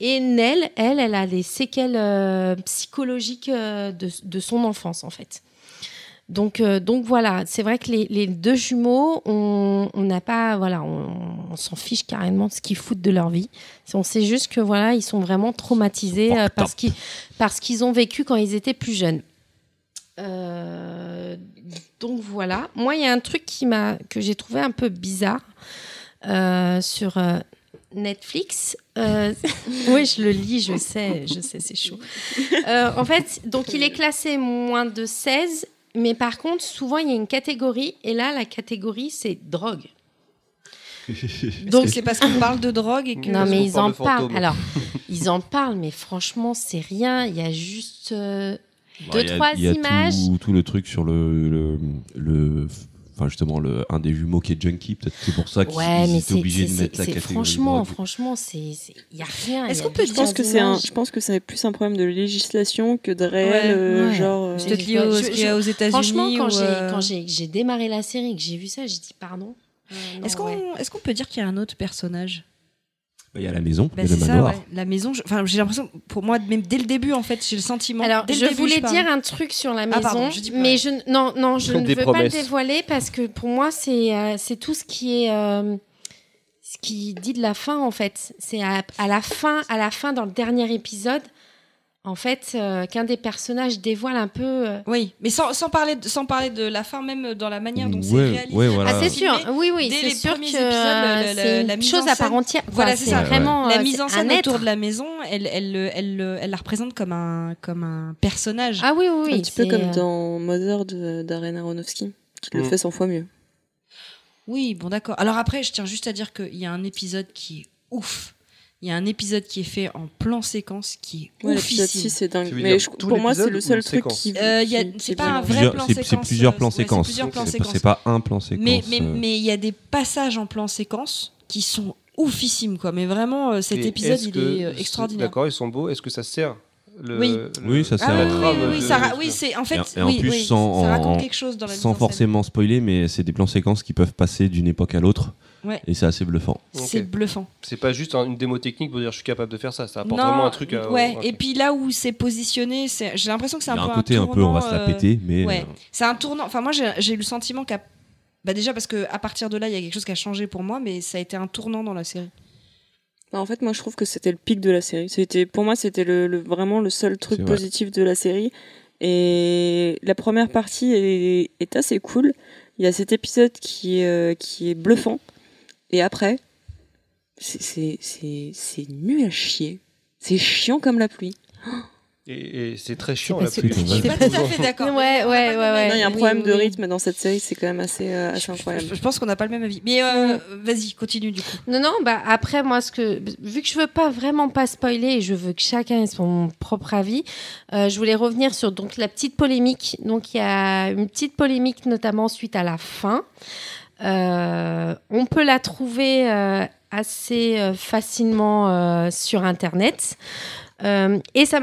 Et Nell, elle, elle a des séquelles euh, psychologiques euh, de, de son enfance, en fait. Donc, euh, donc voilà, c'est vrai que les, les deux jumeaux, on n'a pas, voilà, on, on s'en fiche carrément de ce qu'ils foutent de leur vie. On sait juste que voilà, ils sont vraiment traumatisés parce qu'ils parce qu'ils ont vécu quand ils étaient plus jeunes. Donc voilà. Moi, il y a un truc qui m'a que j'ai trouvé un peu bizarre sur Netflix. Euh, oui, je le lis, je sais, je sais, c'est chaud. Euh, en fait, donc il est classé moins de 16, mais par contre, souvent il y a une catégorie, et là, la catégorie, c'est drogue. Donc c'est parce qu'on parle de drogue et que. Non, mais qu'on ils parle en parlent. Alors, ils en parlent, mais franchement, c'est rien. Il y a juste euh, deux, Bah, il y a- trois il y a images. Tout, tout le truc sur le, le, le- enfin justement le un des jumeaux qui est junkie, peut-être c'est pour ça qu'ils Ouais, étaient obligés de mettre la catégorie. franchement, drogue. franchement, il y a rien. Est-ce qu'on peut Je pense un que c'est je pense que c'est plus un problème de législation que de réel, Ouais, euh, ouais. genre. euh, peut-être lié Je- aux États-Unis. Franchement, quand euh, quand j'ai, démarré la série et que j'ai vu ça, j'ai dit pardon. Euh, Est-ce qu'on est qu'on peut dire qu'il y a un autre personnage? Il y a la maison, Bah, il y a le c'est ça, ouais. La maison, je- enfin, j'ai l'impression, pour moi, même dès le début, en fait, j'ai le sentiment. Alors, dès le je début, voulais dire un truc sur la Ah, maison, pardon, je mais je non non je ne veux promesses. pas le dévoiler parce que pour moi c'est euh, c'est tout ce qui est euh, ce qui dit de la fin en fait. C'est à, à la fin à la fin dans le dernier épisode en fait euh, qu'un des personnages dévoile un peu. euh, Oui, mais sans, sans, parler de, sans parler de la fin, même dans la manière dont c'est Ouais, réalisé. ouais, voilà. Ah c'est Filmé sûr, oui oui, dès c'est les sûr que premiers épisodes, euh, le- le- c'est la une mise chose en à part scène- entière. Voilà, c'est ça. Vraiment La euh, mise en c'est scène un autour être. de la maison, elle, elle, elle, elle, elle la représente comme un, comme un personnage. Ah oui oui oui. un petit peu c'est, comme euh, dans Mother de- d'Aren Aronofsky, qui le Mm. fait 100 fois mieux. Oui, bon, d'accord. Alors après, je tiens juste à dire qu'il y a un épisode qui est ouf. Il y a un épisode qui est fait en plan séquence qui est Ouais, l'épisode oufissime. 6 c'est dingue. Mais je- pour moi, c'est le seul truc qui. Euh, il y a- qui- c'est pas un vrai Plusieurs- plan séquence, plusieurs euh, plans ouais, c'est plusieurs plans C'est pas- séquences. C'est pas un plan séquence. Mais mais euh. mais il y a des passages en plan séquence qui sont oufissimes quoi. Mais vraiment, cet Et épisode il est extraordinaire. D'accord, ils sont beaux. Est-ce que ça sert le, Oui. le- Oui, ça sert Ah la oui, oui, trame oui, oui, de- ça ra- oui, c'est en fait, Et en oui, plus, oui, sans- ça raconte en- quelque chose dans la Sans forcément spoiler, mais c'est des plans séquences qui peuvent passer d'une époque à l'autre. Ouais. Et c'est assez bluffant. C'est bluffant. C'est pas juste un- une démo technique pour dire je suis capable de faire ça. Ça apporte Non, vraiment un truc à. ouais. ok. Et puis là où c'est positionné, j'ai l'impression que c'est un peu un côté un peu, on va se tournant, la euh, péter, mais ouais. euh, C'est un tournant. Enfin, moi, j'ai eu le sentiment qu'à. Bah déjà parce que à partir de là, il y a quelque chose qui a changé pour moi, mais ça a été un tournant dans la série. Bah, en fait, moi, je trouve que c'était le pic de la série. C'était, pour moi, c'était le, le- vraiment le seul truc vrai. positif de la série. Et la première partie est, est assez cool. Il y a cet épisode qui euh, qui est bluffant. Et après, c'est, nul à chier. C'est chiant comme la pluie. Et, et c'est très chiant. la pluie. Je suis pas tout à fait d'accord. Ouais, ouais, ouais, ouais. Il y a un Oui, problème de oui. rythme dans cette série, c'est quand même assez, euh, assez incroyable. Je, je pense qu'on n'a pas le même avis. Mais euh, vas-y, continue du coup. Non, non, bah après, moi, ce que, vu que je veux pas vraiment pas spoiler et je veux que chacun ait son propre avis, euh, je voulais revenir sur donc, la petite polémique. Donc, il y a une petite polémique, notamment suite à la fin. Euh, on peut la trouver euh, assez euh, facilement sur Internet. Et ça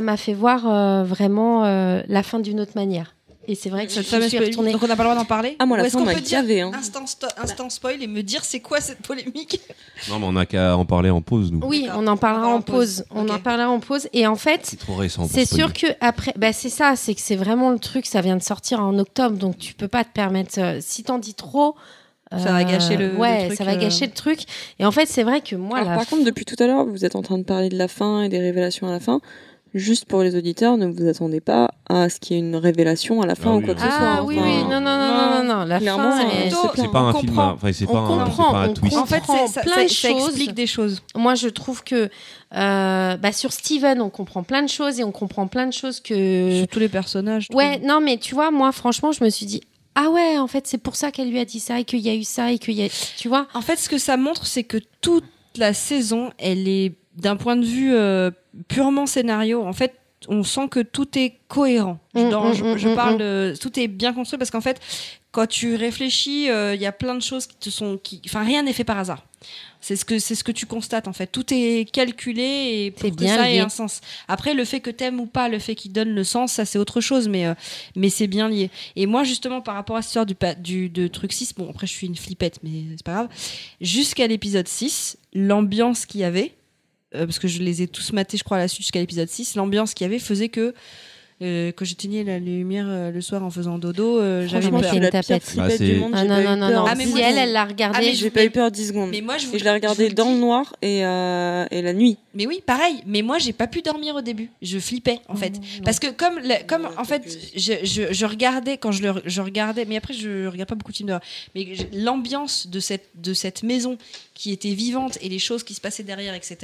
m'a fait voir vraiment la fin d'une autre manière. Et c'est vrai que Cette fameuse retournée. Donc on n'a pas le droit d'en parler Ah, moi, la fin qu'on m'a gavé, hein. instant, sto- instant spoil et me dire c'est quoi cette polémique? Non, mais on a qu'à en parler en pause, nous. Oui, D'accord. on en parlera en en pause. On en parlera en pause. Et en fait, C'est trop récent. C'est sûr que après, bah c'est ça, c'est que c'est vraiment le truc. Ça vient de sortir en octobre, donc tu peux pas te permettre. euh, si t'en dis trop, Ça va gâcher le- le ouais, truc, ça va euh. gâcher le truc. Et en fait, c'est vrai que moi, Alors, la par contre, depuis tout à l'heure, vous êtes en train de parler de la fin et des révélations à la fin. Juste pour les auditeurs, ne vous attendez pas à ce qu'il y ait une révélation à la fin Ah ou oui, quoi que oui. ce soit. ah hein. oui, Enfin, oui, non, non, non, non, non, non, la Clairement, fin. c'est pas un film, enfin, c'est pas, un, pas un on twist. En fait, ça, plein ça- de ça choses. explique des choses. Moi, je trouve que euh, bah, sur Steven, on comprend plein de choses et on comprend plein de choses que. Sur tous les personnages. Ouais, trouve. non, mais tu vois, moi, franchement, je me suis dit. Ah ouais, en fait, c'est pour ça qu'elle lui a dit ça et qu'il y a eu ça et qu'il y a. Tu vois En fait, ce que ça montre, c'est que toute la saison, elle est d'un point de vue euh, purement scénario. En fait, on sent que tout est cohérent. Je- Mm, dans- mm, je, mm, je parle de tout est bien construit parce qu'en fait, quand tu réfléchis, euh, il y a plein de choses qui te sont, qui, enfin, rien n'est fait par hasard. C'est ce que c'est ce que tu constates en fait. Tout est calculé et pour que bien ça ait lié. un sens. Après, le fait que t'aimes ou pas, le fait qu'il donne le sens, ça c'est autre chose, mais euh, mais c'est bien lié. Et moi, justement, par rapport à cette histoire du, du de truc 6, bon après je suis une flippette, mais c'est pas grave. Jusqu'à l'épisode 6, l'ambiance qu'il y avait, parce que je les ai tous matés, je crois, à la suite jusqu'à l'épisode 6, l'ambiance qu'il y avait faisait que euh, quand j'éteignais la lumière euh, le soir en faisant dodo, euh, j'avais Franchement, peur. c'est une la pire tapette. Bah, c'est- du monde. Ah non, non, non, non. Ah, mais si moi, elle, elle l'a regardé. Ah, mais J'ai pas eu peur 10 secondes. Mais moi, je vous, Et je l'ai regardé vous le dans le noir et, euh, et la nuit. Mais oui, pareil. Mais moi, j'ai pas pu dormir au début. Je flippais, en fait. Parce que comme, la- comme Ouais, en fait, je, je, je regardais quand je le je regardais, mais après je regarde pas beaucoup de films d'horreur. Mais l'ambiance de cette de cette maison qui était vivante et les choses qui se passaient derrière, etc.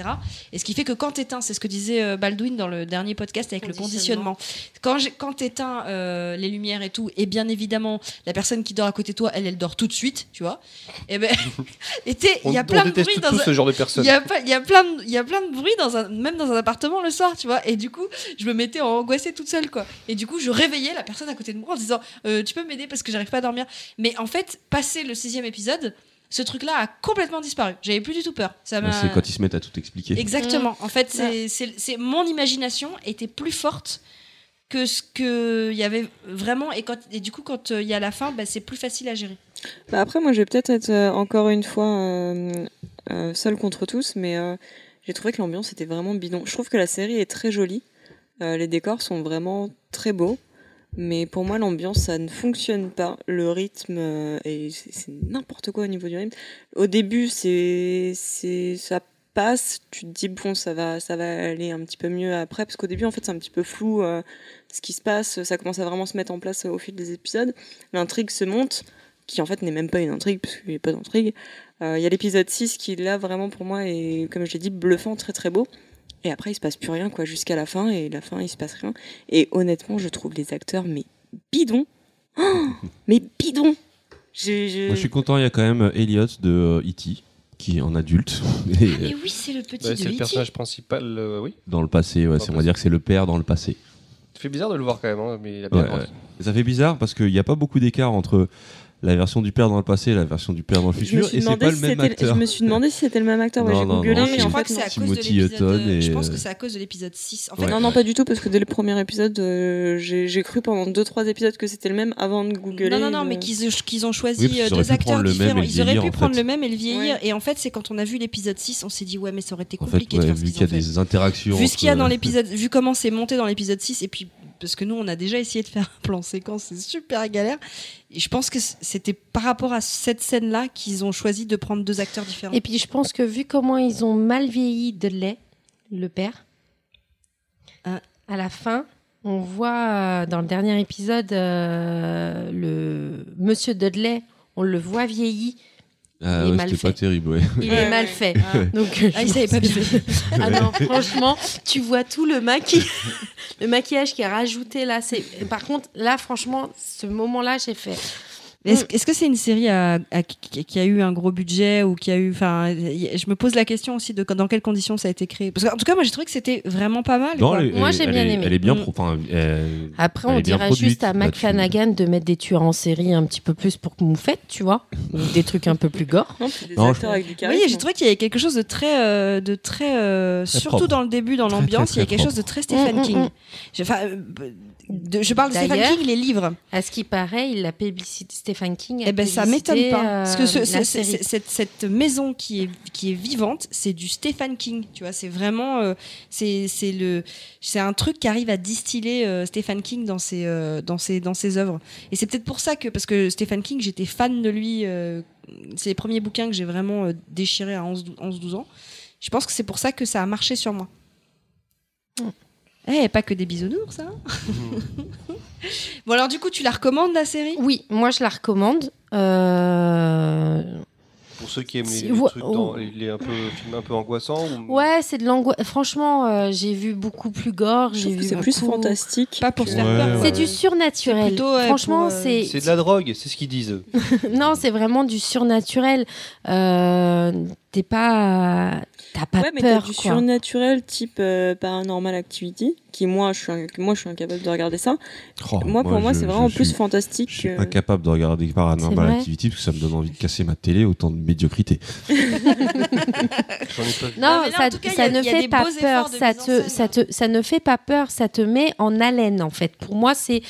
Et ce qui fait que quand t'éteins, c'est ce que disait euh, Baldwin dans le dernier podcast avec le Conditionnement. Quand quand t'éteins euh, les lumières et tout, et bien évidemment la personne qui dort à côté de toi, elle elle dort tout de suite, tu vois. Et ben, et t'es- il y a on plein de bruit dans un- ce genre de il personnes. y a, pas- il y a plein de, il y a plein de bruit dans un, même dans un appartement le soir, tu vois. Et du coup, je me mettais angoissée toute seule, quoi. Et du coup, je réveillais la personne à côté de moi en disant, Euh, tu peux m'aider parce que j'arrive pas à dormir. Mais en fait, passé le sixième épisode, ce truc-là a complètement disparu. J'avais plus du tout peur. Ça m'a. C'est quand ils se mettent à tout expliquer. Exactement. En fait, c'est, c'est, c'est- mon imagination était plus forte que ce que il y avait vraiment. Et du coup, quand euh, il y a la fin, bah, c'est plus facile à gérer. Bah après, moi, je vais peut-être être euh, encore une fois euh, euh, seule contre tous, mais j'ai trouvé que l'ambiance était vraiment bidon. Je trouve que la série est très jolie. Les décors sont vraiment très beaux. Mais pour moi, l'ambiance, ça ne fonctionne pas. Le rythme, et c'est n'importe quoi au niveau du rythme. Au début, c'est, ça passe. Tu te dis, bon, ça va, ça va aller un petit peu mieux après. Parce qu'au début, en fait, c'est un petit peu flou ce qui se passe. Ça commence à vraiment se mettre en place euh, au fil des épisodes. L'intrigue se monte qui en fait n'est même pas une intrigue, parce qu'il n'y a pas d'intrigue. Euh, Il y a l'épisode 6 qui, là, vraiment pour moi, est, comme je l'ai dit, bluffant, très très beau. Et après, il se passe plus rien, quoi, jusqu'à la fin, et la fin, il se passe rien. Et honnêtement, je trouve les acteurs, mais bidons. Oh, mais bidons je, je- Moi, je suis content, il y a quand même Elliot de euh, E.T. qui est en adulte. Et, Ah, mais oui, c'est le petit Ouais, de c'est le E.T. personnage principal, euh, oui. dans le passé, ouais, Dans on va dire que c'est le père dans le passé. Ça fait bizarre de le voir quand même, hein, mais il a bien ouais. Ça fait bizarre parce qu'il n'y a pas beaucoup d'écart entre la version du père dans le passé et la version du père dans le futur, et c'est pas le même acteur. Je me suis demandé si c'était le même acteur. ouais, Non, J'ai non, googlé, non, mais je en crois fait, que c'est à cause de l'épisode. Je pense que euh, c'est à cause de l'épisode 6. En fait, Ouais. Non, non, pas du tout, parce que dès le premier épisode, euh, j'ai cru pendant 2-3 épisodes que c'était le même avant de googler. Non, non, non, le- mais qu'ils ont choisi Oui, euh, deux acteurs différents. Ils auraient pu en prendre le même et le vieillir. Et en fait, c'est quand on a vu l'épisode 6, on s'est dit, ouais, mais ça aurait été En fait, compliqué de faire ce vu qu'ils qu'il y a ont fait. des interactions. Vu ce qu'il y a dans l'épisode, vu comment c'est monté dans l'épisode 6, et puis parce que nous, on a déjà essayé de faire un plan séquence, c'est super galère. Et je pense que c'était par rapport à cette scène-là qu'ils ont choisi de prendre deux acteurs différents. Et puis je pense que vu comment ils ont mal vieilli Dudley, le père, Ah. à la fin, on voit euh, dans le dernier épisode euh, le Monsieur Dudley, on le voit vieilli Ah Il est ouais, mal c'était pas fait. terrible, ouais. Il Ouais, est mal fait. Ah. Donc, Ah, il savait pas bien. Ah non, franchement, tu vois tout le maquillage, le maquillage qui est rajouté là. C'est par contre là, franchement, ce moment-là, j'ai fait. Est-ce est-ce que c'est une série à- à- qui a eu un gros budget ou qui a eu. Enfin, je me pose la question aussi de dans quelles conditions ça a été créé. Parce qu'en tout cas, moi, j'ai trouvé que c'était vraiment pas mal. Non, quoi. elle est- Moi, j'ai bien est- aimé. Elle est bien. Mm. pro- Après, Elle on dirait produite, juste à. Mac Flanagan de mettre des tueurs en série un petit peu plus pour que vous faites, tu vois, des trucs un peu plus gore. Non, des Non, acteurs avec du. Oui, j'ai trouvé qu'il y avait quelque chose de très, euh, de très, euh, Très surtout propre. dans le début, dans l'ambiance, il y a quelque chose de très Stephen Mm, mm, King. mm. Enfin, de- je parle de Stephen King, les livres. À ce qui paraît, il a publicité Stephen King. Eh ben, ça m'étonne pas. euh, Parce que ce- la ce- série. c'est- cette, cette maison qui est, qui est vivante, c'est du Stephen King. Tu vois, c'est vraiment, euh, c'est c'est le, c'est un truc qui arrive à distiller euh, Stephen King dans ses, euh, dans ses, dans ses œuvres. Et c'est peut-être pour ça que, parce que Stephen King, j'étais fan de lui. euh, c'est les premiers bouquins que j'ai vraiment euh, déchirés à 11-12 ans. Je pense que c'est pour ça que ça a marché sur moi. Eh, pas que des bisounours, ça. bon alors du coup, tu la recommandes la série? Oui, moi je la recommande. Euh, Pour ceux qui aiment Si les, les trucs dans, oh. les, les un peu, films un peu angoissants. Ou... Ouais, c'est de l'angoisse. Franchement, euh, j'ai vu beaucoup plus gore. Je J'ai trouve que vu c'est plus beaucoup- fantastique. Pas pour se faire peur. ouais. C'est du surnaturel. C'est plutôt, ouais, Franchement, euh, c'est C'est de la drogue, c'est ce qu'ils disent. non, c'est vraiment du surnaturel. Euh, T'es pas, t'as pas ouais, mais peur du quoi. surnaturel type euh, Paranormal Activity, qui moi je, suis un- moi je suis incapable de regarder ça. Oh, moi pour moi c'est vraiment je plus fantastique. Je suis que- incapable de regarder Paranormal Activity parce que ça me donne envie de casser ma télé, autant de médiocrité. Non, ça, cas, a- ne fait pas peur. Ça te, ça te, ça ne fait pas peur. Ça te met en haleine en fait. Pour moi, c'est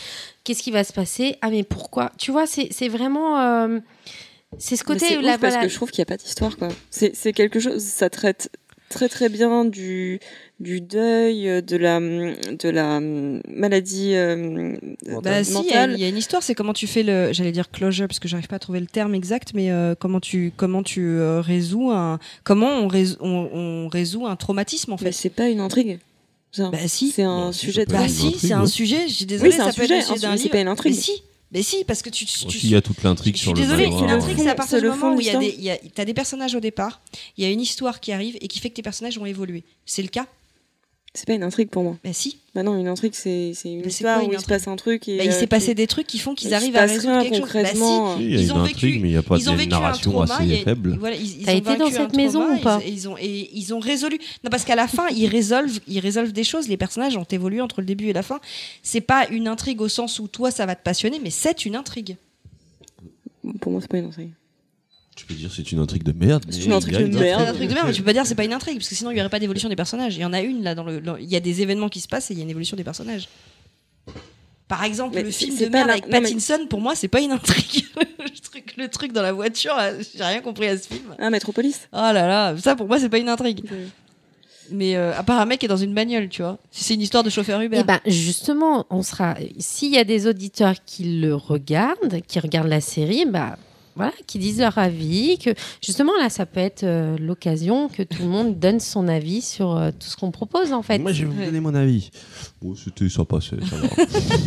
qu'est-ce qui va se passer? Ah mais pourquoi? Tu vois, c'est c'est vraiment, euh, c'est ce côté où ouf la parce voilà- que je trouve qu'il n'y a pas d'histoire quoi. C'est c'est quelque chose, ça traite très très bien du du deuil, euh, de la de la maladie euh, Bah si, il y, a- mentale. il y a une histoire, c'est comment tu fais le, j'allais dire closure parce que j'arrive pas à trouver le terme exact, mais euh, comment tu comment tu euh, résous un comment on, rés- on, on résout un traumatisme en fait? c'est pas une intrigue. Bah si, c'est un Bah, si, sujet de bah si, c'est un sujet. Je suis désolée, Oui, c'est ça un peut sujet, être un sujet sujet, c'est livre. pas une intrigue. Mais si, mais si, parce que tu, tu, Aussi, il y a toute l'intrigue sur le désolée, manoir. une intrigue, c'est à C'est partir du le moment où il y a des, l'histoire. il y a, t'as des personnages au départ, il y a une histoire qui arrive et qui fait que tes personnages ont évolué. C'est le cas C'est pas une intrigue pour moi. Bah si. Bah non, une intrigue c'est une Mais c'est histoire quoi, une où il se passe un truc et Bah, il euh, s'est passé des trucs qui font qu'ils arrivent à résoudre quelque chose. Bah si. concrètement. Si, il y a Ils une ont intrigue, vécu- mais il n'y a pas ils ont de vécu un narration trauma, assez faible. T'as ont été dans cette maison ou pas ils, ils ont et ils ont résolu. Non parce qu'à la fin ils résolvent, ils résolvent des choses. Les personnages ont évolué entre le début et la fin. C'est pas une intrigue au sens où toi ça va te passionner, mais c'est une intrigue. Pour moi c'est pas une intrigue. Tu peux dire c'est une intrigue de merde. C'est une intrigue de merde. C'est une intrigue de merde, mais tu peux pas dire c'est pas une intrigue parce que sinon il y aurait pas d'évolution des personnages. Il y en a une là dans le, dans- il y a des événements qui se passent et il y a une évolution des personnages. Par exemple, Mais le film de merde avec non, mais- Pattinson, pour moi, c'est pas une intrigue. le, truc, le truc dans la voiture, là, j'ai rien compris à ce film. Ah Metropolis. Oh là là, ça pour moi, c'est pas une intrigue. Mais euh, à part un mec qui est dans une bagnole, tu vois. Si c'est une histoire de chauffeur Uber. Eh ben, justement, on sera. S'il y a des auditeurs qui le regardent, qui regardent la série, bah voilà, qui disent leur avis, que justement là, ça peut être euh, l'occasion que tout le monde donne son avis sur euh, tout ce qu'on propose en fait. Moi, je vais vous donner mon avis. Bon, c'était sympa, c'est- ça va.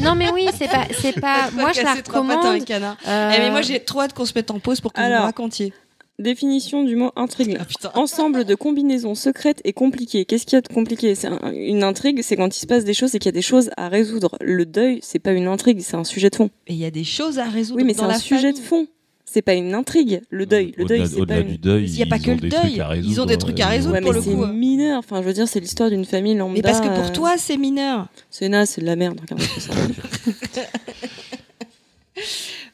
Non mais oui, c'est pas, c'est pas. moi, je la recommande. canard. euh, Eh, mais moi, j'ai trop hâte qu'on se mette en pause pour que vous Alors. me racontiez. Définition du mot intrigue. Ah. Ensemble de combinaisons secrètes et compliquées. Qu'est-ce qu'il y a de compliqué? C'est un- une intrigue, c'est quand il se passe des choses et qu'il y a des choses à résoudre. Le deuil, c'est pas une intrigue, c'est un sujet de fond. Et il y a des choses à résoudre Oui, mais c'est un la sujet famille. de fond. C'est pas une intrigue. Le deuil, le deuil, c'est pas une. du deuil, Il y a pas que le deuil. Ils ont des résoudre, trucs à résoudre Ouais, pour mais le c'est coup. mineur. Enfin, je veux dire, c'est l'histoire d'une famille lambda. Mais parce que pour euh, toi, c'est mineur. c'est naze, c'est de la merde.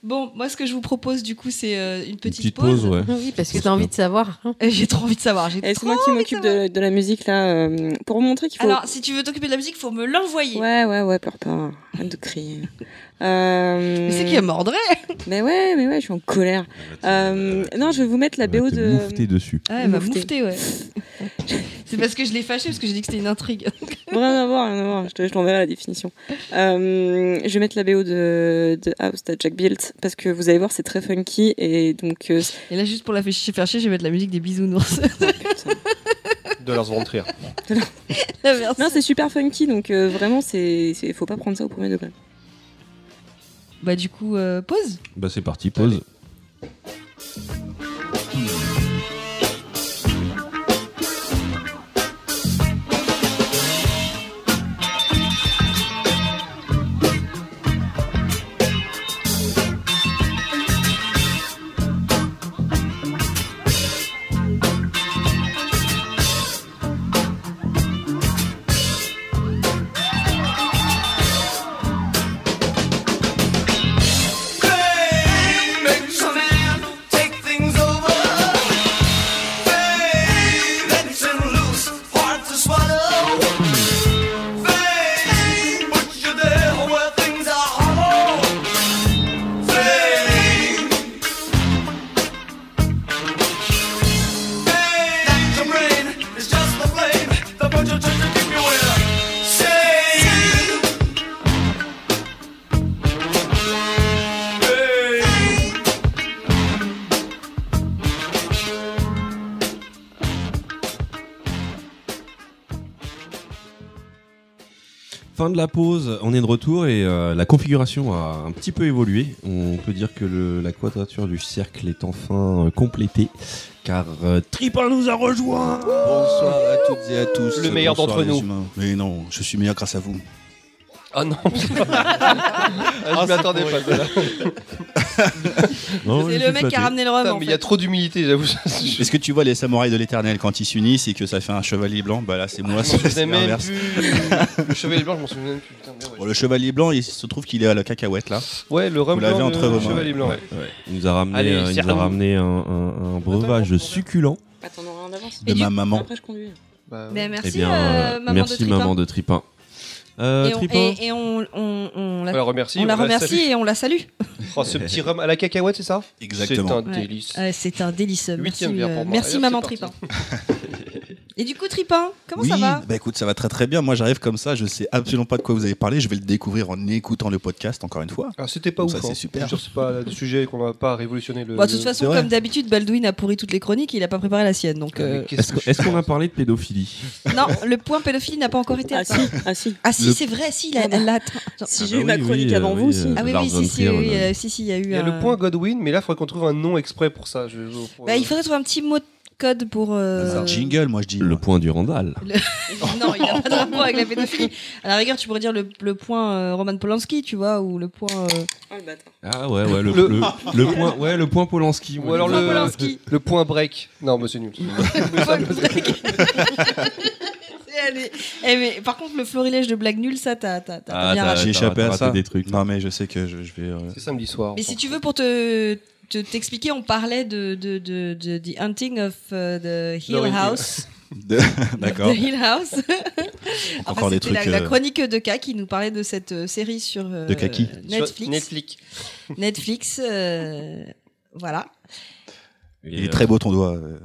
Bon, moi, ce que je vous propose, du coup, c'est euh, une Une petite, pause, ouais. Oui, parce que t'as envie de savoir. hein. Euh, J'ai trop envie de savoir. Et c'est trop moi qui de m'occupe de, de la musique là, euh, pour vous montrer qu'il faut. Alors, si tu veux t'occuper de la musique, faut me l'envoyer. Ouais, ouais, ouais, pleure pas. Arrête de crier. Euh... Mais c'est qui mordrait Mais ouais, mais ouais, je suis en colère. Euh, non, je vais vous mettre la Elle va BO te de. moufter dessus. Ouais, elle m'a Moufter. moufté, ouais. c'est parce que je l'ai fâché, parce que j'ai dit que c'était une intrigue. Rien à voir, rien à voir. Je te- je t'enverrai la définition. Euh, je vais mettre la BO de, de House de Jack Built parce que vous allez voir, c'est très funky et donc. euh, Et là, juste pour la faire chier, faire chier, je vais mettre la musique des bisounours. De. La version- non, c'est super funky donc euh, vraiment, c'est, c'est, faut pas prendre ça au premier degré. Bah, du coup, euh, pause. Bah, c'est parti, pause. Allez. Fin de la pause, on est de retour et euh, la configuration a un petit peu évolué. On peut dire que le- la quadrature du cercle est enfin euh, complétée car euh, Tripin nous a rejoint. Bonsoir à toutes et à tous. Le meilleur d'entre nous. humains. Mais non, je suis meilleur grâce à vous. Ah non ah, Je m'attendais pas à ça. C'est le mec qui a ramené le rhum. Putain, en mais il y a fait. trop d'humilité, j'avoue. Est-ce que tu vois les samouraïs de l'éternel quand ils s'unissent et que ça fait un chevalier blanc? Bah là, c'est moi, Je m'en c'est l'inverse. plus. Le chevalier blanc, je m'en souviens même plus. Putain, merde, ouais. Bon, le chevalier blanc, il se trouve qu'il est à la cacahuète là. Ouais, le rhum Vous l'avez blanc, entre le vos mains, chevalier blanc. Ouais, ouais. Il nous a ramené, Allez, euh, il nous a ramené un, un- un breuvage succulent. Attends, on aura un d'avance. De ma maman. Après, je conduis. Bah, Mais merci, maman de Tripin. Euh, Et on, Tripin, et- et on- on- on la- on la remercie. on la remercie et on la salue. Oh, ce petit rhum à la cacahuète, c'est ça? Exactement. C'est un Ouais. délice. Ouais, c'est un délice. Merci, euh, merci Allez, maman Tripin. Et du coup Tripin, comment oui, ça va bah écoute, ça va très très bien. Moi, j'arrive comme ça, je sais absolument pas de quoi vous avez parlé. Je vais le découvrir en écoutant le podcast encore une fois. Alors, Ah, c'était pas Donc ouf. ça, c'est hein. super. Je C'est pas le sujet qu'on va pas révolutionner le. Bah, De toute le- façon, c'est vrai. comme d'habitude, Baldwin a pourri toutes les chroniques, il a pas préparé la sienne. Donc, Mais euh, est-ce que qu'on a parlé de pédophilie non, le point pédophilie n'a pas encore été Ah atteint. si, ah si. Ah si, Le- c'est vrai, si, Ah bah. elle l'a atteint. Si Ah j'ai bah eu ma oui, chronique oui, avant euh, vous aussi. euh, Ah oui, oui, si, si, si, si, il y a eu Il y a le point Godwin, mais là, il faudrait qu'on trouve un nom exprès pour ça. Bah, il faudrait trouver un petit mot de code pour. euh, C'est un jingle, moi je dis. Le point du Randall. non, il n'a pas de rapport avec la pédophilie. À la rigueur, tu pourrais dire le, le point euh, Roman Polanski, tu vois, ou le point. euh, Oh le bâtard. Ah ouais, ouais, le, Le- le- le point, ouais, le point Polanski. Ou alors Point le, Polanski. le point break. Non, mais c'est nul. Est- Eh, mais par contre, le florilège de blagues nulles, ça, t'as Ah, bien. J'ai échappé à ça. des trucs. Non, mais je sais que je, je vais. euh, C'est samedi soir. Mais si tu veux, pour te te- t'expliquer, on parlait de, de, de, de The Hunting of uh, the Hill. House. D'accord. The Hill House. Encore Enfin, des trucs. La, la euh, chronique de K qui nous parlait de cette euh, série sur euh, De Kaki. Netflix. Sur Netflix. Netflix, euh, voilà. Il est très beau ton doigt. euh.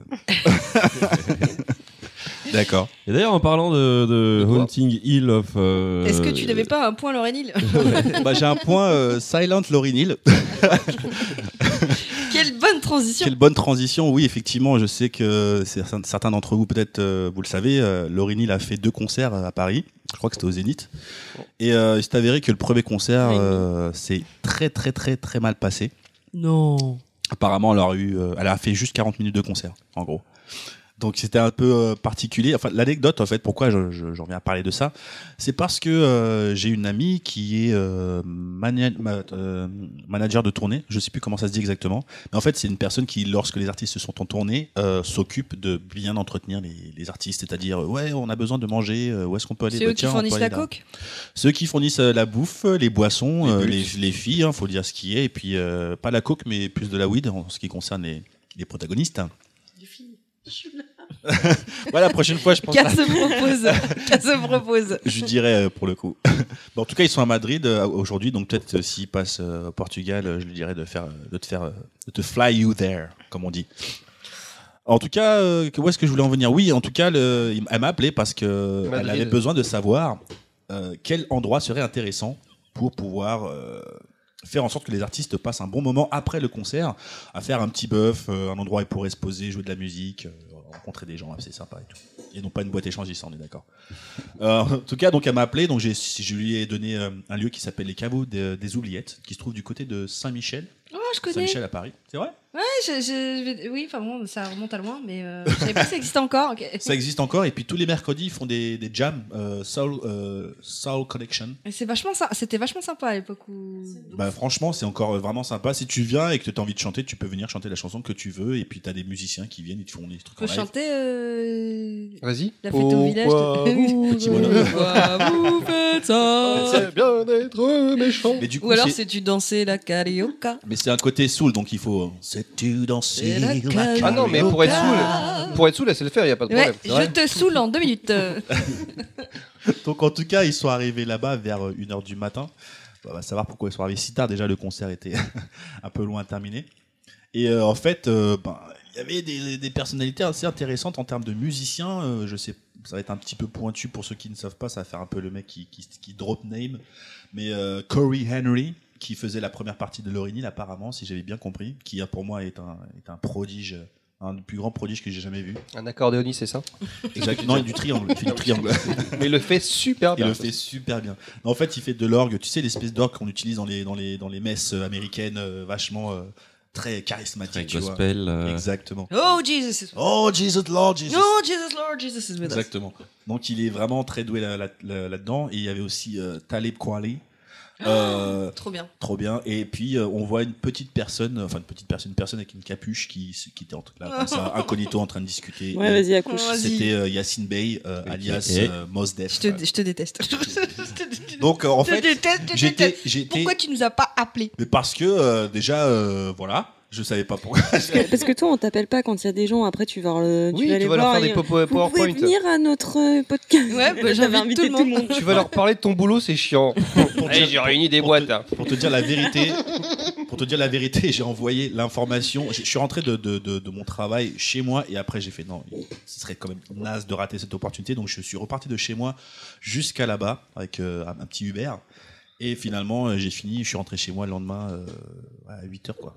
D'accord. Et d'ailleurs, en parlant de, de Haunting Hill of. euh, Est-ce que tu n'avais pas un point Lauren Hill? Bah, j'ai un point euh, Silent Lauryn Hill. Quelle bonne transition Quelle bonne transition. Oui, effectivement, je sais que certains d'entre vous, peut-être, euh, vous le savez, euh, Hill a fait deux concerts à Paris. Je crois que c'était au Zénith. Et euh, il s'est avéré que le premier concert euh, s'est très, très, très, très mal passé. Non. Apparemment, elle a, eu, euh, elle a fait juste 40 minutes de concert, en gros. Donc c'était un peu euh, particulier. Enfin, l'anecdote, en fait, pourquoi je, je- j'en viens à parler de ça, c'est parce que euh, j'ai une amie qui est euh, mania- ma- euh, manager de tournée. Je sais plus comment ça se dit exactement, mais en fait, c'est une personne qui, lorsque les artistes sont en tournée, euh, s'occupe de bien entretenir les, les artistes. C'est-à-dire, ouais, on a besoin de manger. où est-ce qu'on peut aller? C'est Bah, eux qui tiens, on peut fournissent la coke? Ceux qui fournissent la bouffe, les boissons, Les euh, les, les filles, hein, faut dire ce qui est, et puis euh, pas la coke, mais plus de la weed en ce qui concerne les, les protagonistes. voilà, la prochaine fois, je pense. Qu'elle se propose. Qu'elle se propose. Je dirais euh, pour le coup. Bon, en tout cas, ils sont à Madrid euh, aujourd'hui, donc peut-être euh, s'ils passent euh, au Portugal, euh, je lui dirais de faire, de te faire, de te fly you there, comme on dit. En tout cas, euh, que- où est-ce que je voulais en venir? Oui, en tout cas, le- elle m'a appelé parce que elle Madrid. avait besoin de savoir euh, quel endroit serait intéressant pour pouvoir euh, faire en sorte que les artistes passent un bon moment après le concert, à faire un petit bœuf, euh, un endroit où ils pourraient se poser, jouer de la musique, euh, rencontrer des gens, c'est sympa et tout. Et non pas une boîte échangiste, on est d'accord. Euh, en tout cas, donc elle m'a appelé, donc je lui ai donné un lieu qui s'appelle les caveaux des, des oubliettes, qui se trouve du côté de Saint-Michel, Oh, je connais. Saint-Michel à Paris. C'est vrai? Ouais, je- je- je- oui, enfin bon, ça remonte à loin, mais euh, je savais pas que ça existait encore. ok. Ça existe encore, et puis tous les mercredis, ils font des, des jams euh, Soul, euh, Soul Connection. Et C'est vachement, c'était vachement sympa à l'époque où. Bah, franchement, c'est encore euh, vraiment sympa. Si tu viens et que tu as envie de chanter, tu peux venir chanter la chanson que tu veux, et puis tu as des musiciens qui viennent et te font des trucs Tu en peux live. chanter euh, Vas-y. la fête au village. Pourquoi vous- Petit faites ça? C'est bien d'être méchant. Mais du coup, Ou alors c'est tu danser la carioca. mais c'est un côté soul, donc il faut. Sais-tu danser la Ah non, mais pour être saoul, pour être saoul, laissez le faire, il y a pas de Ouais, problème. je te saoule en deux minutes. euh. Donc en tout cas, ils sont arrivés là-bas vers 1h du matin. On va savoir pourquoi ils sont arrivés si tard. Déjà, le concert était un peu loin à terminer. Et euh, en fait, euh, ben, il y avait des, des personnalités assez intéressantes en termes de musiciens. Euh, je sais, ça va être un petit peu pointu pour ceux qui ne savent pas. Ça va faire un peu le mec qui, qui, qui drop name. Mais euh, Corey Henry, qui faisait la première partie de Lauryn Hill, apparemment, si j'avais bien compris, qui euh, pour moi est un, est un prodige Un des plus grands prodiges que j'ai jamais vu. Un accordéoniste, c'est ça? Exactement. Non, il y a du triangle. Il fait du triangle. Mais il le fait super Il bien. le fait super bien. En fait, il fait de l'orgue. Tu sais, l'espèce d'orgue qu'on utilise dans les, dans, les, dans les messes euh, américaines, euh, vachement euh, très charismatique. Très tu vois. gospel. euh, Exactement. Oh Jesus! Oh, Jesus, Lord, Jesus. Oh Jesus Lord, Jesus is with us. Exactement. Donc, il est vraiment très doué là- là- là- là-dedans. Et il y avait aussi euh, Talib Kweli. Euh, Trop bien. Trop bien. Et puis, euh, on voit une petite personne, enfin une petite personne, une personne avec une capuche qui, qui était en, là, comme ça, incognito en train de discuter. Ouais, vas-y, accouche. Oh. C'était euh, Yacine Bey, euh, alias euh, Mos Def. Je te, je te déteste. Je te Donc, euh, en déteste, fait, je te déteste, je te j'étais, Pourquoi tu nous as pas appelé mais parce que euh, déjà, euh, voilà, je savais pas pourquoi. Parce que, parce que toi, on t'appelle pas quand il y a des gens. Après, tu vas, le- tu Oui, vas tu aller vas leur voir. faire des et- popo- Vous pouvez venir à notre euh, podcast. Ouais, bah, J'avais invité tout le monde. Tu vas leur parler de ton boulot, c'est chiant. Allez, j'ai réuni des pour boîtes. te- hein. Pour te dire la vérité, pour te dire la vérité, j'ai envoyé l'information. Je suis rentré de, de, de, de mon travail chez moi et après j'ai fait non, ce serait quand même naze de rater cette opportunité. Donc je suis reparti de chez moi jusqu'à là-bas avec euh, un, un petit Uber. Et finalement, euh, j'ai fini, je suis rentré chez moi le lendemain euh, à 8h quoi.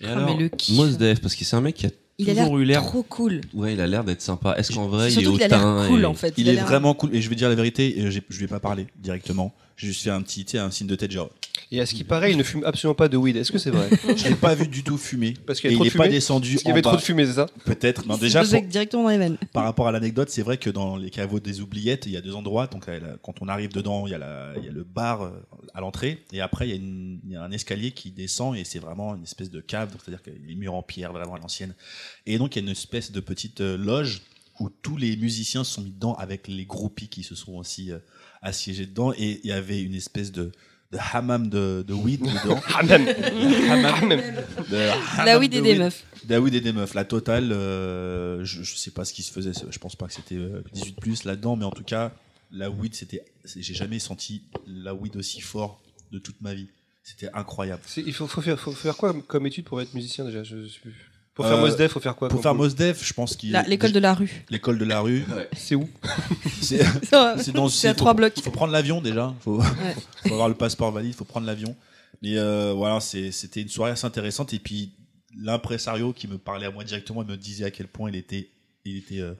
Et Ah, alors, mais le kiff. Mos Def, parce que c'est un mec qui a Il a toujours eu l'air l'air. trop cool. Ouais, il a l'air d'être sympa. Est-ce qu'en vrai, il est a l'air hautain cool et- en fait. Il, est l'air- vraiment cool et je vais dire la vérité, je lui ai pas parlé directement. J'ai juste fait un petit, tu sais, un signe de tête genre. Et à ce qui paraît, il ne fume absolument pas de weed. Est-ce que c'est vrai Je l'ai pas vu du tout fumer. Parce qu'il y Et a trop il de est pas fumée descendu Parce qu'il y en avait bas. trop de fumée, c'est ça Peut-être. Non, déjà pour- directement dans les veines. Par rapport à l'anecdote, c'est vrai que dans les caveaux des oubliettes, il y a deux endroits. Donc, quand on arrive dedans, il y a, la- il y a le bar euh, à l'entrée. Et après, il y, a une- il y a un escalier qui descend et c'est vraiment une espèce de cave. donc C'est-à-dire qu'il y a les murs en pierre, vraiment à l'ancienne. Et donc, il y a une espèce de petite euh, loge où tous les musiciens se sont mis dedans avec les groupies qui se sont aussi euh, assiégés dedans. Et il y avait une espèce de, de hammam de, de weed dedans. Hammam, même. de Là hammam oui, de des des weed. meufs. Ah oui, des, des meufs. La totale, euh, je, je sais pas ce qui se faisait. Je pense pas que c'était euh, 18 plus là-dedans, mais en tout cas, la weed, c'était. J'ai jamais senti la weed aussi fort de toute ma vie. C'était incroyable. Il faut, faut faire, faut faire quoi comme- comme étude pour être musicien déjà? Je, sais plus. Pour faire Euh, Mos Def, faut faire quoi Pour faire cool Mos Def, je pense qu'il. L'école de la rue. L'école de la rue. C'est où C'est dans. C'est à trois blocs. Il faut prendre l'avion déjà. Faut, faut avoir le passeport valide. faut prendre l'avion. Mais euh, voilà, c'était une soirée assez intéressante. Et puis l'impresario qui me parlait à moi directement, il me disait à quel point il était, il était, euh,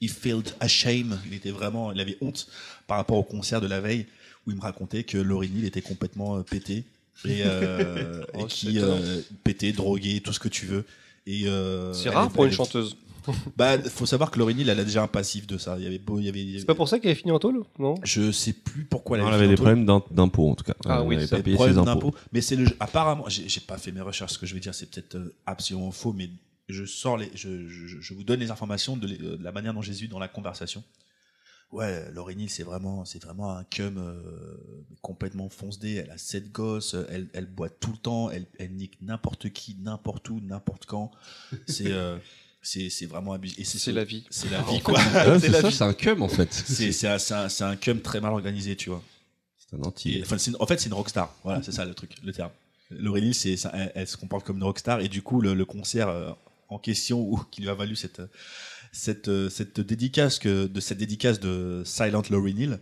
he felt ashamed. Il était vraiment, il avait honte par rapport au concert de la veille où il me racontait que Laurie Neal était complètement euh, pété et, euh, et Oh, c'est qui euh, pété, drogué, tout ce que tu veux. Et euh, C'est rare est- pour une est- chanteuse. Bah, faut savoir que Laurie Neal, elle a déjà un passif de ça. Il y avait beau, il y avait. C'est pas pour ça qu'elle a fini en tôle Non? Je sais plus pourquoi elle Non, avait elle avait des problèmes d'im- d'impôts en tout cas. Ah Elle oui, pas Des payé ses problèmes impôts. d'impôts. Mais c'est le. Apparemment, j'ai pas fait mes recherches. Ce que je vais dire, c'est peut-être euh, absolument faux, mais je sors les. Je, je, je vous donne les informations de, les- de la manière dont j'ai eu dans la conversation. Ouais, Laurie Neal, c'est vraiment, c'est vraiment un cum euh, complètement foncedé. Elle a sept gosses, elle, elle boit tout le temps, elle, elle nique n'importe qui, n'importe où, n'importe quand. C'est, euh, c'est, c'est vraiment abusé. Et C'est la vie. C'est la vie, quoi. C'est c'est la ça, vie. c'est un cum en fait. C'est, c'est un, c'est un, c'est un cum très mal organisé, tu vois. C'est un Et, anti. enfin, c'est une- en fait, c'est une rockstar. Voilà, c'est ça le truc, le terme. Laurie Neal, c'est, ça- elle, elle se comporte comme une rockstar et du coup, le, le concert euh, en question ou qui lui a valu cette cette euh, cette dédicace que de cette dédicace de Silent Laurie Neal,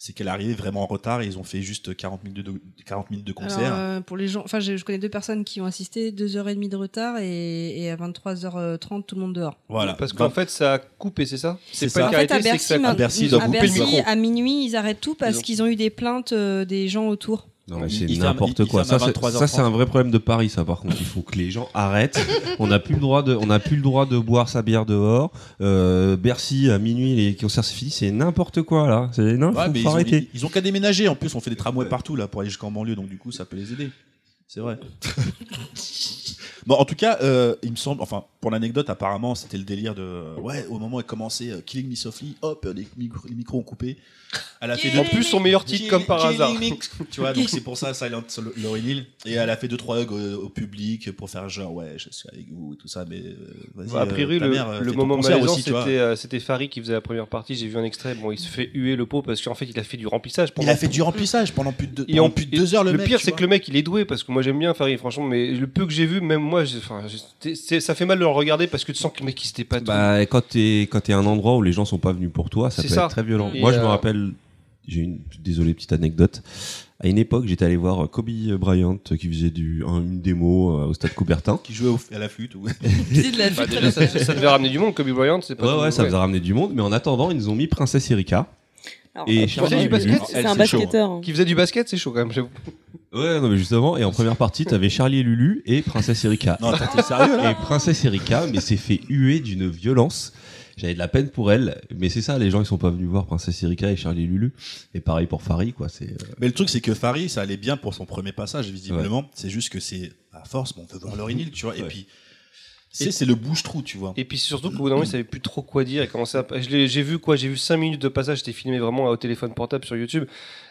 c'est qu'elle est arrivée vraiment en retard et ils ont fait juste 40 minutes de 40 minutes de concert. Alors, euh, pour les gens, enfin, je, je connais deux personnes qui ont assisté, 2h30 de retard et, et à 23h30, tout le monde dehors. voilà. Parce qu'en fait, ça a coupé, c'est ça C'est C'est pas ça. une à carité, c'est que Bercy, ça a à coupé. Bercy, à, couper le Bercy, à minuit, ils arrêtent tout parce Ils ont- qu'ils ont eu des plaintes euh, des gens autour. Non, mais c'est n'importe quoi. Ça, c'est- 23h30. ça, c'est un vrai problème de Paris, ça. Par contre, il faut que les gens arrêtent. On n'a plus le droit de, on n'a plus le droit de boire sa bière dehors. Euh, Bercy à minuit, les concerts c'est fini, c'est n'importe quoi là. C'est non, Ouais, faut, mais faut ils ont, arrêter. ils, ils ont qu'à déménager. En plus, on fait des tramways partout là pour aller jusqu'en banlieue, donc du coup, ça peut les aider. C'est vrai. bon, en tout cas, euh, il me semble, enfin, pour l'anecdote, apparemment, c'était le délire de, ouais, au moment où elle commençait euh, Killing Me Softly, hop, les, micros- les micros ont coupé. Elle a fait En deux- plus, son meilleur titre, comme par hasard. Tu vois, donc c'est pour ça Silent Laurie Neal. Et elle a fait deux trois hugs au, au public pour faire genre, ouais, je suis avec vous et tout ça, mais euh, vas-y. a priori, euh, ta le, mère, euh, le fais ton moment concert malaisant, aussi, tu vois. c'était euh, c'était Farid qui faisait la première partie. J'ai vu un extrait. Bon, il se fait huer le pot parce qu'en fait, il a fait du remplissage. Il pendant- a fait du remplissage pendant plus de, Et pendant en- plus de et deux heures le, le mec. pire, tu c'est vois. que le mec, il est doué parce que moi j'aime bien Farid, franchement, mais le peu que j'ai vu, même moi, ça fait mal de le regarder parce que tu sens que le mec, il s'était pas. tout. Bah, quand t'es quand t'es à un endroit où les gens sont pas venus pour toi, ça peut ça. être très violent. Et Moi, je me euh, rappelle, j'ai une désolé petite anecdote. À une époque, j'étais allé voir Kobe Bryant qui faisait du, une démo euh, au stade Coubertin. Qui jouait au- à la flûte. ou- C'est de la Bah, déjà, ça, ça devait ramener du monde, Kobe Bryant, c'est pas. Ouais, ouais, ça ouais. faisait ramener du monde. Mais en attendant, ils nous ont mis Princesse Erika. Alors, Et euh, Charlie franchement, du basket, c'est un basketteur. hein. Qui faisait du basket, c'est chaud quand même, j'avoue. Ouais, non, mais justement. Et en première partie, t'avais Charlie et Lulu et Princesse Erika. Non, t'es sérieux là Et Princesse Erika, mais s'est fait huer d'une violence. J'avais de la peine pour elle, mais c'est ça, les gens ils sont pas venus voir Princesse Erika et Charlie et Lulu. Et pareil pour Farid, quoi. C'est euh, Mais le truc, c'est que Farid, ça allait bien pour son premier passage, visiblement. C'est juste que c'est à force, bon, on veut voir Laurie Hill, tu vois. Et Ouais. puis, c'est c'est le bouche-trou, tu vois. Et puis surtout qu'au bout d'un moment, il savait plus trop quoi dire. Il commençait à... J'ai vu quoi J'ai vu 5 minutes de passage, c'était filmé vraiment au téléphone portable sur YouTube.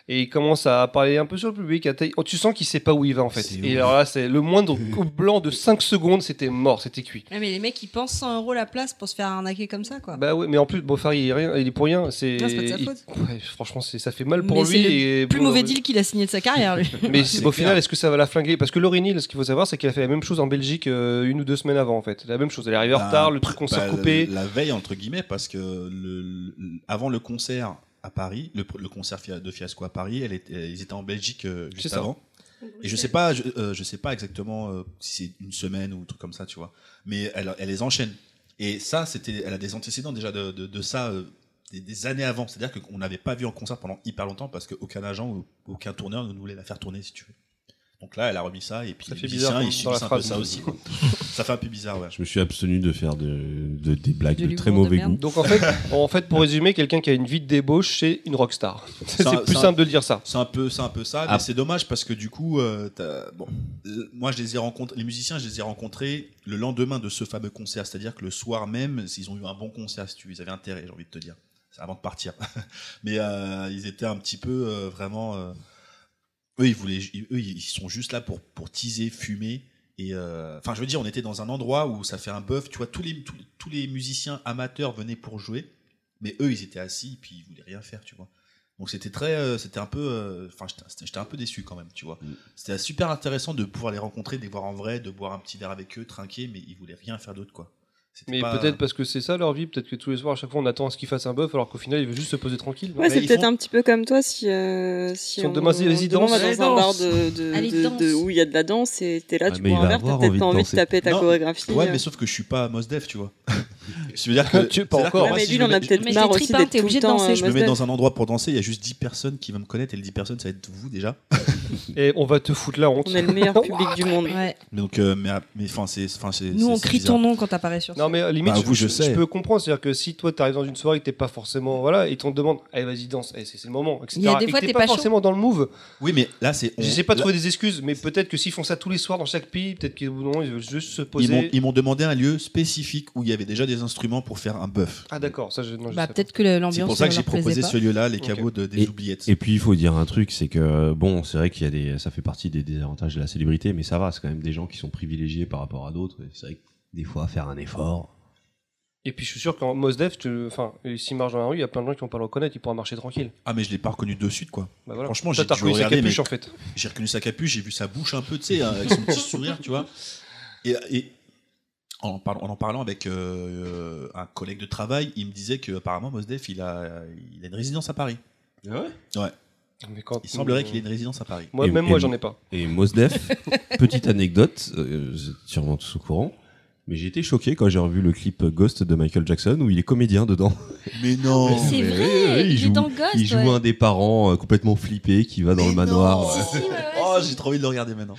Et il commence à parler un peu sur le public. à Oh, tu sens qu'il sait pas où il va en fait. Et ouf. alors là, c'est le moindre coup blanc de 5 secondes, c'était mort, c'était cuit. Ouais, mais les mecs, ils pensent 100 euros la place pour se faire arnaquer comme ça, quoi. Bah ouais, mais en plus, Beaufary, il est, rien, il est pour rien. C'est, pas de sa il- faute. ouais, franchement, ça fait mal pour Mais lui. c'est le et Plus bon, mauvais euh, deal qu'il a signé de sa carrière, lui. Mais au final, est-ce que ça va la flinguer? Parce que Laurie Hill, ce qu'il faut savoir, c'est qu'elle a fait la même chose en Belgique euh, une ou deux semaines avant, en fait. La même chose. Elle est arrivée en Bah, retard, le truc concert bah, coupé. La, la veille, entre guillemets, parce que le, le- avant le concert à Paris, le, le concert de Fiasco à Paris, elle était, ils étaient en Belgique euh, juste ça. avant. Et je sais pas, je, euh, je sais pas exactement euh, si c'est une semaine ou un truc comme ça, tu vois. Mais elle, elle les enchaîne. Et ça, c'était, elle a des antécédents déjà de, de, de ça euh, des, des années avant. C'est-à-dire qu'on n'avait pas vu en concert pendant hyper longtemps parce qu'aucun agent ou aucun tourneur ne voulait la faire tourner, si tu veux. Donc là, elle a remis ça et puis Ça les fait musiciens, bizarre ils subissent un peu ça aussi. quoi. ça fait un peu bizarre, ouais. Je me suis abstenu de faire de, de- des blagues De très mauvais goût. Donc en fait, en fait, pour résumer, quelqu'un qui a une vie de débauche, c'est une rockstar. C'est plus simple de dire ça. C'est un peu, c'est un peu ça, mais Ah. c'est dommage parce que du coup, euh, bon, euh, moi je les ai rencontrés, les musiciens, je les ai rencontrés le lendemain de ce fameux concert, c'est-à-dire que le soir même, ils ont eu un bon concert, si tu veux, ils avaient intérêt, j'ai envie de te dire, C'est avant de partir. mais euh, ils étaient un petit peu euh, vraiment, euh, eux ils voulaient, eux ils sont juste là pour pour teaser, fumer. Et euh, enfin, je veux dire, on était dans un endroit où ça fait un bœuf. Tu vois, tous les tous, tous les musiciens amateurs venaient pour jouer, mais eux, ils étaient assis, puis ils voulaient rien faire, tu vois. Donc c'était très, euh, c'était un peu, euh, enfin j'étais- un peu déçu quand même, tu vois. Mm. C'était super intéressant de pouvoir les rencontrer, de les voir en vrai, de boire un petit verre avec eux, trinquer, mais ils voulaient rien faire d'autre, quoi. Mais pas- peut-être parce que c'est ça leur vie, peut-être que tous les soirs, à chaque fois, on attend à ce qu'il fasse un bœuf, alors qu'au final, il veut juste se poser tranquille. Ouais, c'est peut-être font- un petit peu comme toi si, euh, si Si on on, demande- vas-y, demande danse. dans un bar de, de- où il y a de la danse et t'es là, Ah, tu il un va verre, t'as peut-être pas envie de taper ta Non. chorégraphie. Ouais, euh. mais sauf que je suis pas Mos Def, tu vois. Je veux dire que Tu- pas encore. Ouais, mais lui, je me a mets- peut-être marre aussi d'être t'es tout obligé le de temps. danser. euh, je me mets dans un endroit pour danser, il y a juste 10 personnes qui vont me connaître et les 10 personnes, ça va être vous déjà. Et on va te foutre la honte. On est le meilleur public du monde. Mais donc, euh, mais mais enfin, c'est, enfin, c'est. Nous, on crie ton nom quand t'apparais sur Non mais euh, limite, Bah, je, je sais. peux comprendre, c'est-à-dire que si toi t'arrives dans une soirée et t'es pas forcément voilà, et on te demande, allez vas-y danse, Eh, c'est le moment, etc. Il y a des et fois, t'es pas, forcément dans le move. Oui, mais là, c'est. on- J'essaie pas trouver des excuses, mais peut-être que s'ils font ça tous les soirs dans chaque pays, peut-être qu'ils veulent juste se poser. ils m'ont demandé un lieu spécifique où il y avait déjà des instruments pour faire un bœuf. Ah d'accord, ça je, non, je Bah, sais peut-être que le- C'est l'ambiance pour ça que j'ai proposé ce lieu-là, les caveaux de, des Et- oubliettes. Et puis il faut dire un truc, c'est que bon, c'est vrai qu'il y a des, ça fait partie des désavantages de la célébrité, mais ça va, c'est quand même des gens qui sont privilégiés par rapport à d'autres. et C'est vrai que des fois faire un effort. Et puis je suis sûr qu'en Mosdef, enfin, s'il marche dans la rue, il y a plein de gens qui vont pas le reconnaître, il pourra marcher tranquille. Ah, mais je l'ai pas reconnu de suite, quoi. Bah, voilà. Franchement, j'ai reconnu sa capuche mais- en fait. J'ai reconnu sa capuche, j'ai vu sa bouche un peu, tu sais, hein, avec son petit sourire, tu vois. Et, et en, en parlant, en en parlant avec euh, un collègue de travail, il me disait qu'apparemment, Mosdef, il a, il a une résidence à Paris. Mais quand... Il semblerait qu'il ait une résidence à Paris. Moi, Et- même et- moi, j'en ai pas. Et Mosdef, petite anecdote, euh, vous êtes sûrement tous au courant, mais j'ai été choqué quand j'ai revu le clip Ghost de Michael Jackson où il est comédien dedans. Mais non Mais c'est mais vrai, il, il est joue- dans Ghost. Il joue ouais. un des parents euh, complètement flippé qui va dans le manoir. Si, euh, si, ouais, ouais, Oh, j'ai trop envie de le regarder maintenant.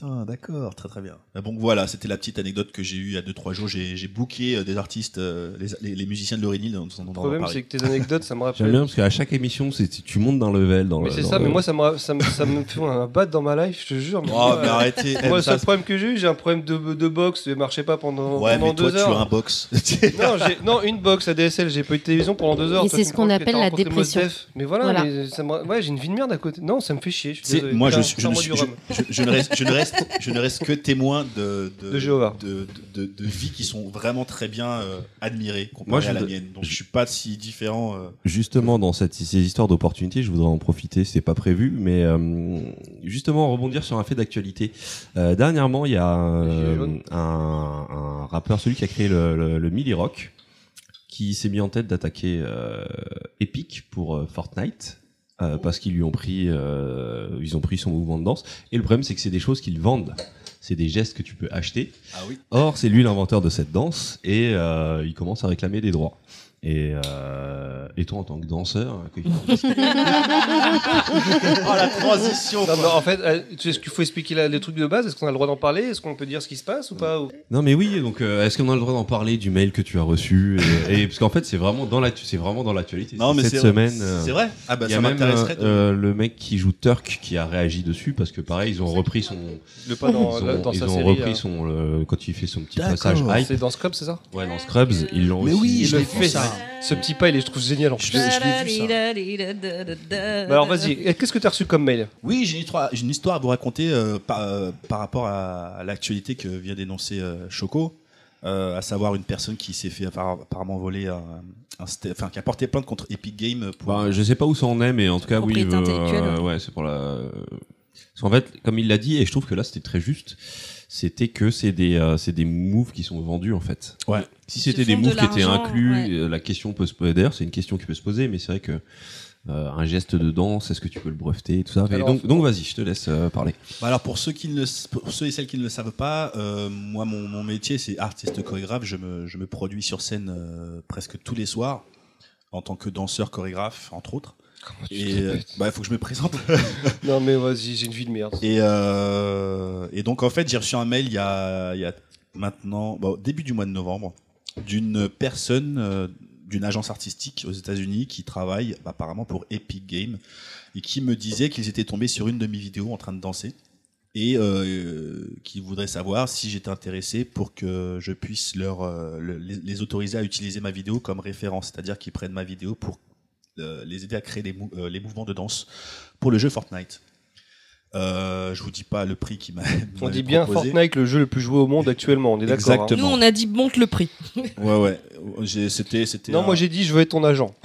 Putain, d'accord, très très bien. Ah, Bon, voilà, c'était la petite anecdote que j'ai eue il y a 2-3 jours. J'ai j'ai booké euh, des artistes, euh, les, les- les musiciens de Lorinil dans son Le problème, c'est que tes anecdotes, ça me J'aime rappelle. bien parce qu'à chaque émission, c'est tu montes d'un level dans Mais c'est ça, le- mais moi, ça me, ça me, ça me fait un bat dans ma life, je te jure. mais Oh, moi, mais euh, arrêtez. Moi, Eh, le seul problème que j'ai eu, j'ai un problème de, de box, ça marchait pas pendant, Ouais, pendant mais toi, deux tu heures. as un box. Non, j'ai- non, une box ADSL, j'ai pas eu de télévision pendant deux heures. Et Toi, c'est tu ce qu'on appelle la dépression. Mais voilà, Voilà. mais ça me- ouais, j'ai une vie de merde à côté. Non, ça me fait chier. Je Tu moi, je, ne je, ne reste, ne reste, je ne reste que témoin de, De Jéhovah. de, de, de vies qui sont vraiment très bien euh, admirées comparées Moi, je à la mienne. Donc, je suis pas si différent. euh. Justement, dans cette, ces histoires d'opportunités, je voudrais en profiter, c'est pas prévu, mais euh, justement rebondir sur un fait d'actualité. Euh, dernièrement, il y a euh, un, un rappeur, celui qui a créé le, le, le Milli Rock, qui s'est mis en tête d'attaquer euh, Epic pour euh, Fortnite. Euh, parce qu'ils lui ont pris, euh, ils ont pris son mouvement de danse. Et le problème, c'est que c'est des choses qu'ils vendent. C'est des gestes que tu peux acheter. Ah oui. Or, c'est lui l'inventeur de cette danse et euh, il commence à réclamer des droits. Et, euh, et toi, en tant que danseur, que- Oh la transition Non, mais en fait, euh, tu- est-ce qu'il faut expliquer la- les trucs de base Est-ce qu'on a le droit d'en parler? Est-ce qu'on peut dire ce qui se passe ou pas non mais oui, donc euh, est-ce qu'on a le droit d'en parler du mail que tu as reçu? Et, et- parce qu'en fait, c'est vraiment dans l'actu, c'est vraiment dans l'actualité. Non mais cette c'est semaine. euh, C'est vrai. Ah bah Il y a ça même euh, le mec qui joue Turk qui a réagi dessus parce que pareil ils ont repris son Le pas dans, ils ont, dans ils sa ont série. repris euh, son le- quand il fait son petit passage hype C'est dans Scrubs, c'est ça? Ouais dans Scrubs ils l'ont Mais aussi oui, Il je le l'ai fait, ça. Ce petit pas, il est, je trouve génial en plus. Je je l'ai vu, ça. Bah alors vas-y, qu'est-ce que tu as reçu comme mail? Oui, j'ai une histoire, j'ai une histoire à vous raconter euh, par, euh, par rapport à, à l'actualité que vient d'énoncer euh, Choco, euh, à savoir une personne qui s'est fait apparemment voler un, enfin qui a porté plainte contre Epic Games pour. Bah, je sais pas où ça en est mais en tout cas oui euh, ouais c'est pour la parce qu'en fait comme il l'a dit et je trouve que là c'était très juste c'était que c'est des euh, c'est des moves qui sont vendus en fait Ouais. si c'était des de moves qui étaient inclus ouais. euh, la question peut se poser d'ailleurs c'est une question qui peut se poser mais c'est vrai que euh, un geste de danse est-ce que tu peux le breveter et tout ça? Alors, donc donc vas-y je te laisse euh, parler Bah alors pour ceux qui ne le, pour ceux et celles qui ne le savent pas, euh, moi mon, mon métier c'est artiste chorégraphe. Je me, je me produis sur scène euh, presque tous les soirs en tant que danseur chorégraphe entre autres. Et euh, bah il faut que je me présente. Non mais vas-y, j'ai une vie de merde. Et, euh, et donc, en fait, j'ai reçu un mail il y a, il y a maintenant, bon, début du mois de novembre, d'une personne, euh, d'une agence artistique aux États-Unis qui travaille apparemment pour Epic Games et qui me disait qu'ils étaient tombés sur une de mes vidéos en train de danser et euh, qui voudrait savoir si j'étais intéressé pour que je puisse leur, euh, le- les, les autoriser à utiliser ma vidéo comme référence, c'est-à-dire qu'ils prennent ma vidéo pour les aider à créer mou- euh, les mouvements de danse pour le jeu Fortnite. Euh, je vous dis pas le prix qui m'a. On dit bien Fortnite, le jeu le plus joué au monde actuellement, on est d'accord. hein. Nous, on a dit monte le prix. Ouais, ouais. J'ai- C'était, c'était. Non, un- moi j'ai dit je veux être ton agent.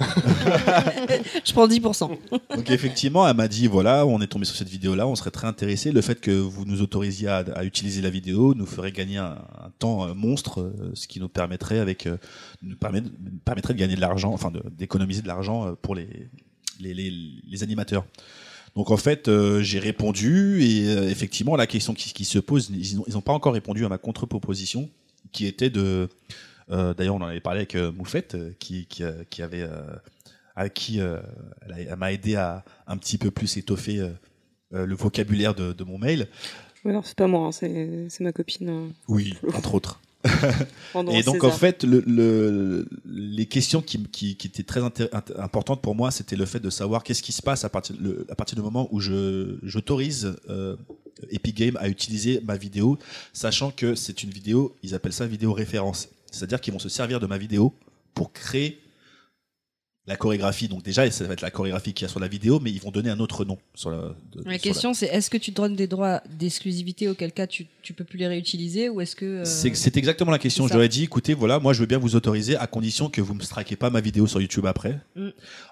Je prends 10%. Donc effectivement, elle m'a dit voilà, on est tombé sur cette vidéo-là, on serait très intéressé. Le fait que vous nous autorisiez à, à utiliser la vidéo nous ferait gagner un, un temps euh, monstre, euh, ce qui nous permettrait avec euh, nous permet- nous permettrait de gagner de l'argent, enfin d'économiser de l'argent pour les, les, les, les animateurs. Donc en fait, euh, j'ai répondu et euh, effectivement, la question qui, qui se pose, ils n'ont pas encore répondu à ma contre-proposition, qui était de. euh, D'ailleurs, on en avait parlé avec Moufette, qui, qui, qui avait. à qui elle, m'a aidé à un petit peu plus étoffer le vocabulaire de, de mon mail. Alors c'est pas moi, hein, c'est ma copine. euh, Oui, entre autres. Et donc César. en fait, le, le- les questions qui, qui, qui étaient très importantes pour moi, c'était le fait de savoir qu'est-ce qui se passe à partir, le- à partir du moment où je j'autorise euh, Epic Games à utiliser ma vidéo, sachant que c'est une vidéo, ils appellent ça vidéo référence. C'est-à-dire qu'ils vont se servir de ma vidéo pour créer la chorégraphie. Donc déjà, ça va être la chorégraphie qu'il y a sur la vidéo, mais ils vont donner un autre nom sur la. de- La sur question, c'est est-ce que tu te donnes des droits d'exclusivité auquel cas tu, tu peux plus les réutiliser ou est-ce que. euh, C'est c'est exactement la question. ai dit, écoutez, voilà, moi je veux bien vous autoriser à condition que vous me strikez pas ma vidéo sur YouTube après. Mm.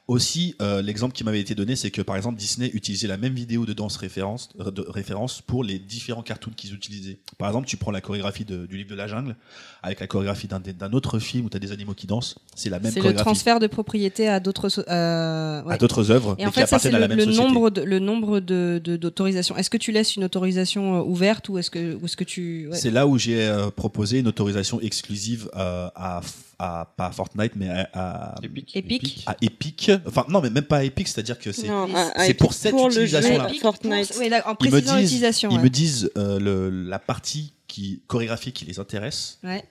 Aussi, euh, l'exemple qui m'avait été donné, c'est que par exemple Disney utilisait la même vidéo de danse référence, euh, de référence pour les différents cartoons qu'ils utilisaient. Par exemple, tu prends la chorégraphie de- du livre de la jungle avec la chorégraphie d'un autre film où tu as des animaux qui dansent, c'est la même C'est le chorégraphie. transfert de propriété à d'autres. euh, ouais. à d'autres œuvres, Et en qui fait, ça, c'est appartiennent à le, la même le société. nombre de, le nombre de, d'autorisations. Est-ce que tu laisses une autorisation euh, ouverte ou est-ce que, ou est-ce que tu. ouais. C'est là où j'ai euh, proposé une autorisation exclusive à, à, pas à Fortnite, mais à, à, Epic. Epic. à Epic. Enfin, non, mais même pas à Epic, c'est-à-dire que c'est. Non, c'est- à- pour cette utilisation-là. Epic Fortnite. pour- ouais, là, en Ils me précisant disent, l'utilisation. ils ouais. me disent euh, le- la partie qui, chorégraphique qui les intéresse, Ouais.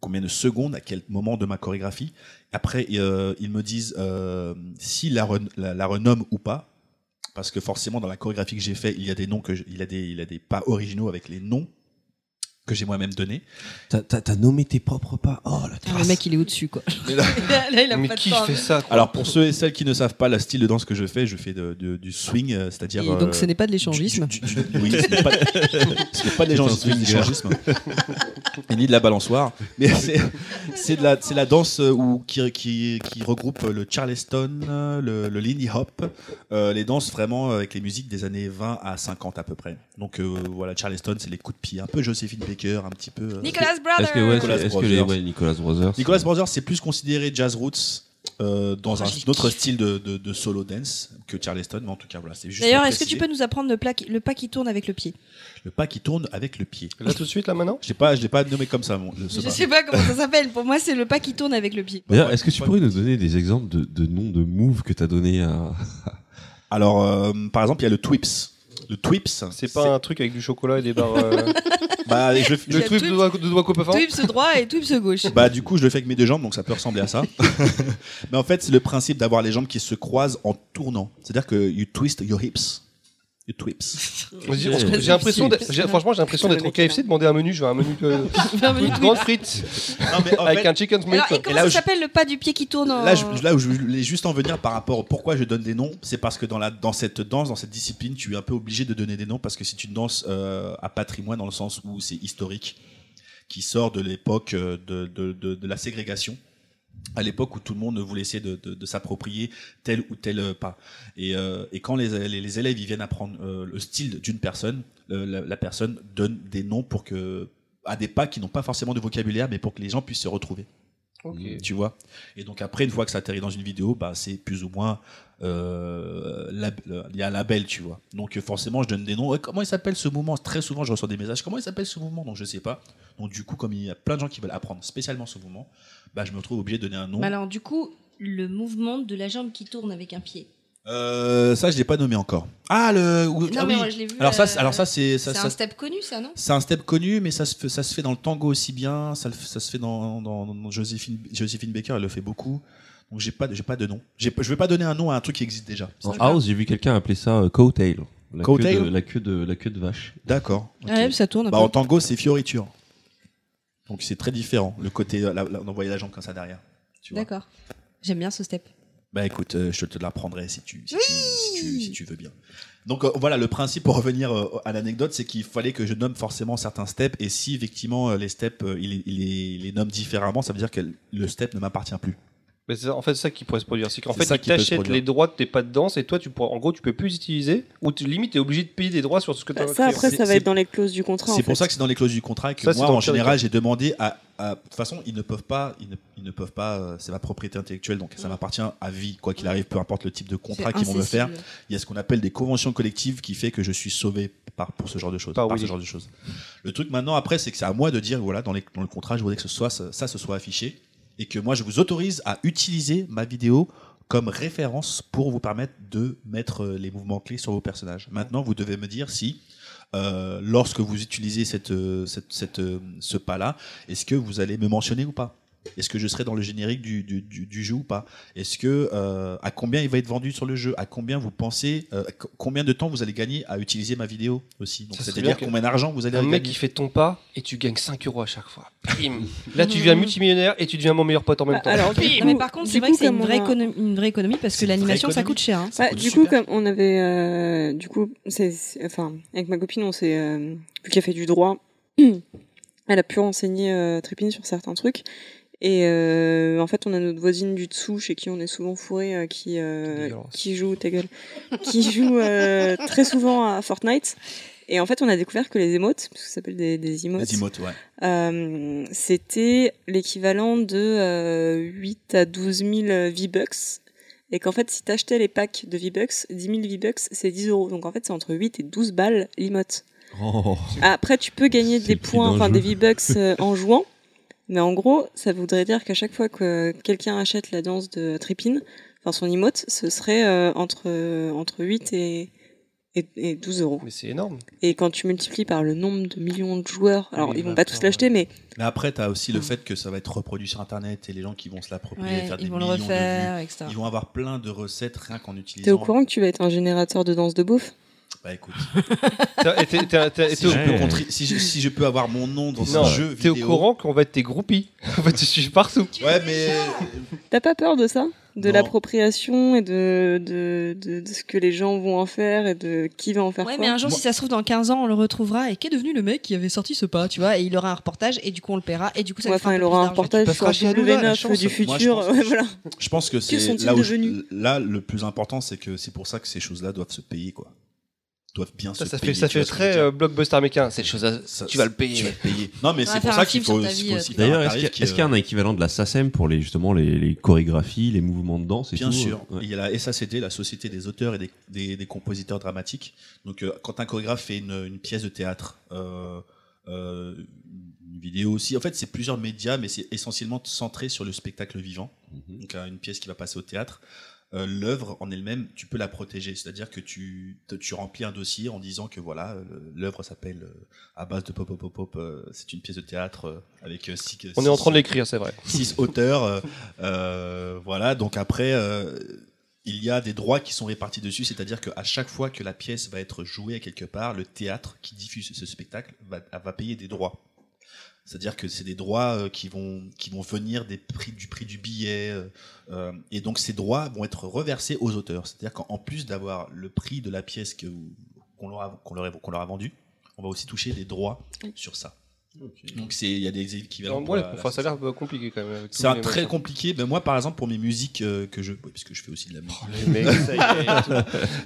combien de secondes, à quel moment de ma chorégraphie. Après, euh, ils me disent euh, si la, ren- la, la renomme ou pas. Parce que forcément, dans la chorégraphie que j'ai fait, il y a des noms que je- il y a des, il y a des pas originaux avec les noms que j'ai moi-même donnés. T'as- nommé tes propres pas. Oh la Ah, le mec, il est au-dessus, quoi. Mais là- Là, il a Mais pas de qui temps. fait ça quoi Alors pour ceux et celles qui ne savent pas le style de danse que je fais, je fais de- de- du swing, euh, c'est-à-dire. Et donc, euh, ce n'est pas de l'échangisme. Oui, ce n'est pas, de l'échangisme, et ni de la balançoire, mais c'est c'est de la c'est la danse euh, où qui, qui, qui regroupe le charleston, euh, le, le lindy hop, euh, les danses vraiment avec les musiques des années 20 à 50 à peu près. Donc euh, voilà, charleston, c'est les coups de pied, un peu Joséphine Baker, un petit peu. euh, Nicolas Brothers Est-ce que, ouais, Nicolas est-ce que les Brothers. ouais, Nicolas Brothers Nicolas Brothers, c'est plus considéré jazz roots. euh, dans Oh, un autre style de, de- de solo dance que Charleston, mais en tout cas, voilà, c'est juste. D'ailleurs, est-ce que tu peux nous apprendre le, plat qui- le pas qui tourne avec le pied? Le pas qui tourne avec le pied. Là tout de suite, là maintenant? Je je l'ai pas nommé comme ça, Je pas. sais pas comment ça s'appelle. Pour moi, c'est le pas qui tourne avec le pied. D'ailleurs, ouais, est-ce que tu pourrais nous donner des exemples de, de noms de moves que t'as donné à. Alors, euh, par exemple, il y a le Twips. Le Twips, C'est pas un truc avec du chocolat et des barres. euh, Bah, je, Le Le truc de doigt, de doigt copain Twips droit et twips gauche. Bah du coup je le fais avec mes deux jambes donc ça peut ressembler à ça. Mais en fait c'est le principe d'avoir les jambes qui se croisent en tournant. C'est-à-dire que you twist your hips. You twips. J'ai l'impression, j'ai- franchement, j'ai l'impression d'être au KFC, demander un menu. Je veux un menu de Un menu une de grande twips. frite Non mais en avec fait, un chicken. Alors, et comment là où ça je- s'appelle le pas du pied qui tourne en... là, je- là où je voulais juste en venir par rapport au pourquoi je donne des noms, c'est parce que dans, la, dans cette danse, dans cette discipline, tu es un peu obligé de donner des noms parce que c'est une danse euh, à patrimoine dans le sens où c'est historique, qui sort de l'époque euh, de, de, de, de la ségrégation. À l'époque où tout le monde voulait essayer de, de, de s'approprier tel ou tel euh, pas. Et, euh, et quand les, les, les élèves ils viennent apprendre euh, le style d'une personne, euh, la, la personne donne des noms pour que à des pas qui n'ont pas forcément de vocabulaire, mais pour que les gens puissent se retrouver tu vois? Et donc après, une fois que ça atterrit dans une vidéo, bah, c'est plus ou moins euh, lab- le- il y a un label, tu vois. Donc euh, forcément, je donne des noms. Comment il s'appelle ce mouvement? Très souvent, je reçois des messages. Comment il s'appelle ce mouvement? Donc je sais pas. Donc du coup, comme il y a plein de gens qui veulent apprendre spécialement ce mouvement, bah, je me retrouve obligé de donner un nom. Alors, du coup, le mouvement de la jambe qui tourne avec un pied. Euh, ça, je l'ai pas nommé encore. Ah le. Non, ah mais oui. moi, je l'ai vu. Alors ça, euh, c'est- alors ça, c'est ça, c'est ça- un step connu, ça, non? C'est un step connu, mais ça se fait, ça se fait dans le tango aussi bien. Ça, se fait dans, dans, dans Joséphine, Joséphine Baker, elle le fait beaucoup. Donc j'ai pas, j'ai pas de nom. J'ai- Je vais pas donner un nom à un truc qui existe déjà. En house, j'ai vu quelqu'un appeler ça euh, coattail. La queue de, la queue de la queue de vache. D'accord. ok. Ouais, ça tourne Bah, en tango, c'est fioriture. Donc c'est très différent. Le côté, la- la- d'envoyer la jambe comme ça derrière. Tu vois. D'accord. J'aime bien ce step. Bah écoute, euh, je te l'apprendrai si tu, si, tu, si, tu, si tu veux bien. Donc euh, voilà, le principe pour revenir euh, à l'anecdote, c'est qu'il fallait que je nomme forcément certains steps. Et si effectivement euh, les steps, euh, il, les- il les- il les nomme différemment, ça veut dire que le step ne m'appartient plus. Mais c'est en fait ça qui pourrait se produire. C'est qu'en C'est fait, ça ils qui peut se t'achètent produire. les droits de tes pas de danse et toi, tu pourras, en gros, tu peux plus les utiliser ou tu, limite, t'es obligé de payer des droits sur ce que tu Bah, as ça, après, C'est- ça va c'est- être dans les clauses du contrat. en C'est pour fait. ça que c'est dans les clauses du contrat et que Ça, c'est moi, dans en général, j'ai demandé à, à- De toute façon, ils ne peuvent pas. Ils ne, ils ne peuvent pas. euh, c'est ma propriété intellectuelle, donc ça m'appartient à vie, quoi qu'il arrive, peu importe le type de contrat C'est qu'ils vont me faire. Il y a ce qu'on appelle des conventions collectives qui fait que je suis sauvé par pour ce genre de choses. Par par oui. ce genre de choses. Le truc maintenant après, c'est que c'est à moi de dire voilà dans, les- dans le contrat, je voudrais que ce soit ça, ça se soit affiché et que moi je vous autorise à utiliser ma vidéo comme référence pour vous permettre de mettre euh, les mouvements clés sur vos personnages. Maintenant, vous devez me dire si euh, lorsque vous utilisez cette, euh, cette, cette, ce pas-là, est-ce que vous allez me mentionner ou pas Est-ce que je serai dans le générique du, du, du- du jeu ou pas? Est-ce que euh, à combien il va être vendu sur le jeu? À combien vous pensez euh, co- Combien de temps vous allez gagner à utiliser ma vidéo aussi? Donc c'est-à-dire combien d'argent vous allez Un mec gagner qui fait ton pas et tu gagnes 5 euros à chaque fois. Bim. Là, tu deviens multimillionnaire et tu deviens mon meilleur pote en même temps. alors, Bim. Non, mais par contre, c'est vrai que c'est une vraie, a- économie, une vraie économie parce que l'animation ça coûte cher. hein. Ça Bah, coûte du coup, comme on avait, euh, du coup, c'est, enfin, avec ma copine, on s'est, euh, vu qu'elle fait du droit, elle a pu renseigner euh, Trépine sur certains trucs. Et euh, en fait, on a notre voisine du dessous, chez qui on est souvent fourré, euh, qui, euh, qui joue, ta gueule, qui joue euh, très souvent à Fortnite. Et en fait, on a découvert que les émotes, parce que ça s'appelle des, des emotes, Les emotes, ouais. euh, c'était l'équivalent de euh, 8 à 12 000 V-Bucks. Et qu'en fait, si t'achetais les packs de V-Bucks, 10 000 V-Bucks, c'est 10 euros. Donc en fait, c'est entre 8 et 12 balles l'emote. Oh. Après, tu peux gagner des points, enfin des V-Bucks euh, en jouant. Mais en gros, ça voudrait dire qu'à chaque fois que quelqu'un achète la danse de Trépine, enfin son emote, ce serait euh, entre, euh, entre 8 et, et, et 12 euros. Mais c'est énorme. Et quand tu multiplies par le nombre de millions de joueurs, alors Oui, ils vont bah, pas tous l'acheter, mais Mais après, tu as aussi le Mm. fait que ça va être reproduit sur Internet et les gens qui vont se l'approprier, Ouais, faire des ils vont le millions de refaire, vues. etc. Ils vont avoir plein de recettes rien qu'en utilisant. t'es au courant que tu vas être un générateur de danse de beauf Bah écoute, T'as- et t'es- t'es- t'es- si je, peux Ouais. contri- si, je, si je peux avoir mon nom dans Non, un jeu t'es au vidéo. courant qu'on va être tes groupies. On va te suivre partout. Ouais, mais T'as pas peur de ça? De Non. l'appropriation et de, de, de, de ce que les gens vont en faire et de qui va en faire Ouais, quoi? mais un jour, si ça se trouve, dans 15 ans, on le retrouvera. Et qu'est devenu le mec qui avait sorti ce pas, tu vois? Et il aura un reportage, et du coup, on le paiera, et du coup, ça Ouais, enfin, un il peu aura un d'argent. reportage sur chez nous, là, la W9 chance. du je futur. je pense que c'est là où je- là le plus important, c'est que c'est pour ça que ces choses-là doivent se payer quoi. Doivent bien Ça, se ça payer. fait, ça fait très euh, blockbuster américain. C'est chose à- Ça- tu vas le payer. Tu vas le payer. Non, mais c'est pour ça qu'il faut, vie, euh, aussi un D'ailleurs, est-ce tarif qu'il y, a- un équivalent de la SACEM pour les, justement les, les chorégraphies, les mouvements de danse et Bien tout sûr. Ouais. Il y a la SACD, la Société des auteurs et des, des- des compositeurs dramatiques. Donc, euh, quand un chorégraphe fait une, une pièce de théâtre, euh, euh, une vidéo aussi, en fait, c'est plusieurs médias, mais c'est essentiellement centré sur le spectacle vivant. Mhm. Donc, euh, une pièce qui va passer au théâtre. Euh, L'œuvre en elle-même, tu peux la protéger. C'est-à-dire que tu, te- tu remplis un dossier en disant que voilà, euh, l'œuvre s'appelle euh, à base de pop pop pop pop. euh, c'est une pièce de théâtre euh, avec euh, six. On est en six- train de l'écrire, c'est vrai. six auteurs. voilà, donc après, euh, il y a des droits qui sont répartis dessus, c'est-à-dire qu'à chaque fois que la pièce va être jouée à quelque part, le théâtre qui diffuse ce spectacle va, va payer des droits. C'est-à-dire que c'est des droits euh, qui vont qui vont venir des prix du prix du billet euh, euh, et donc ces droits vont être reversés aux auteurs. C'est-à-dire qu'en plus d'avoir le prix de la pièce qu'on leur a qu'on leur, a- qu'on leur a vendue, on va aussi toucher des droits sur ça. Donc c'est il y a des équivalents. pour Ouais, la enfin, ça a l'air euh, compliqué quand même. c'est un très machins. compliqué. Ben moi, par exemple, pour mes musiques euh, que je, oui, parce que je fais aussi de la musique.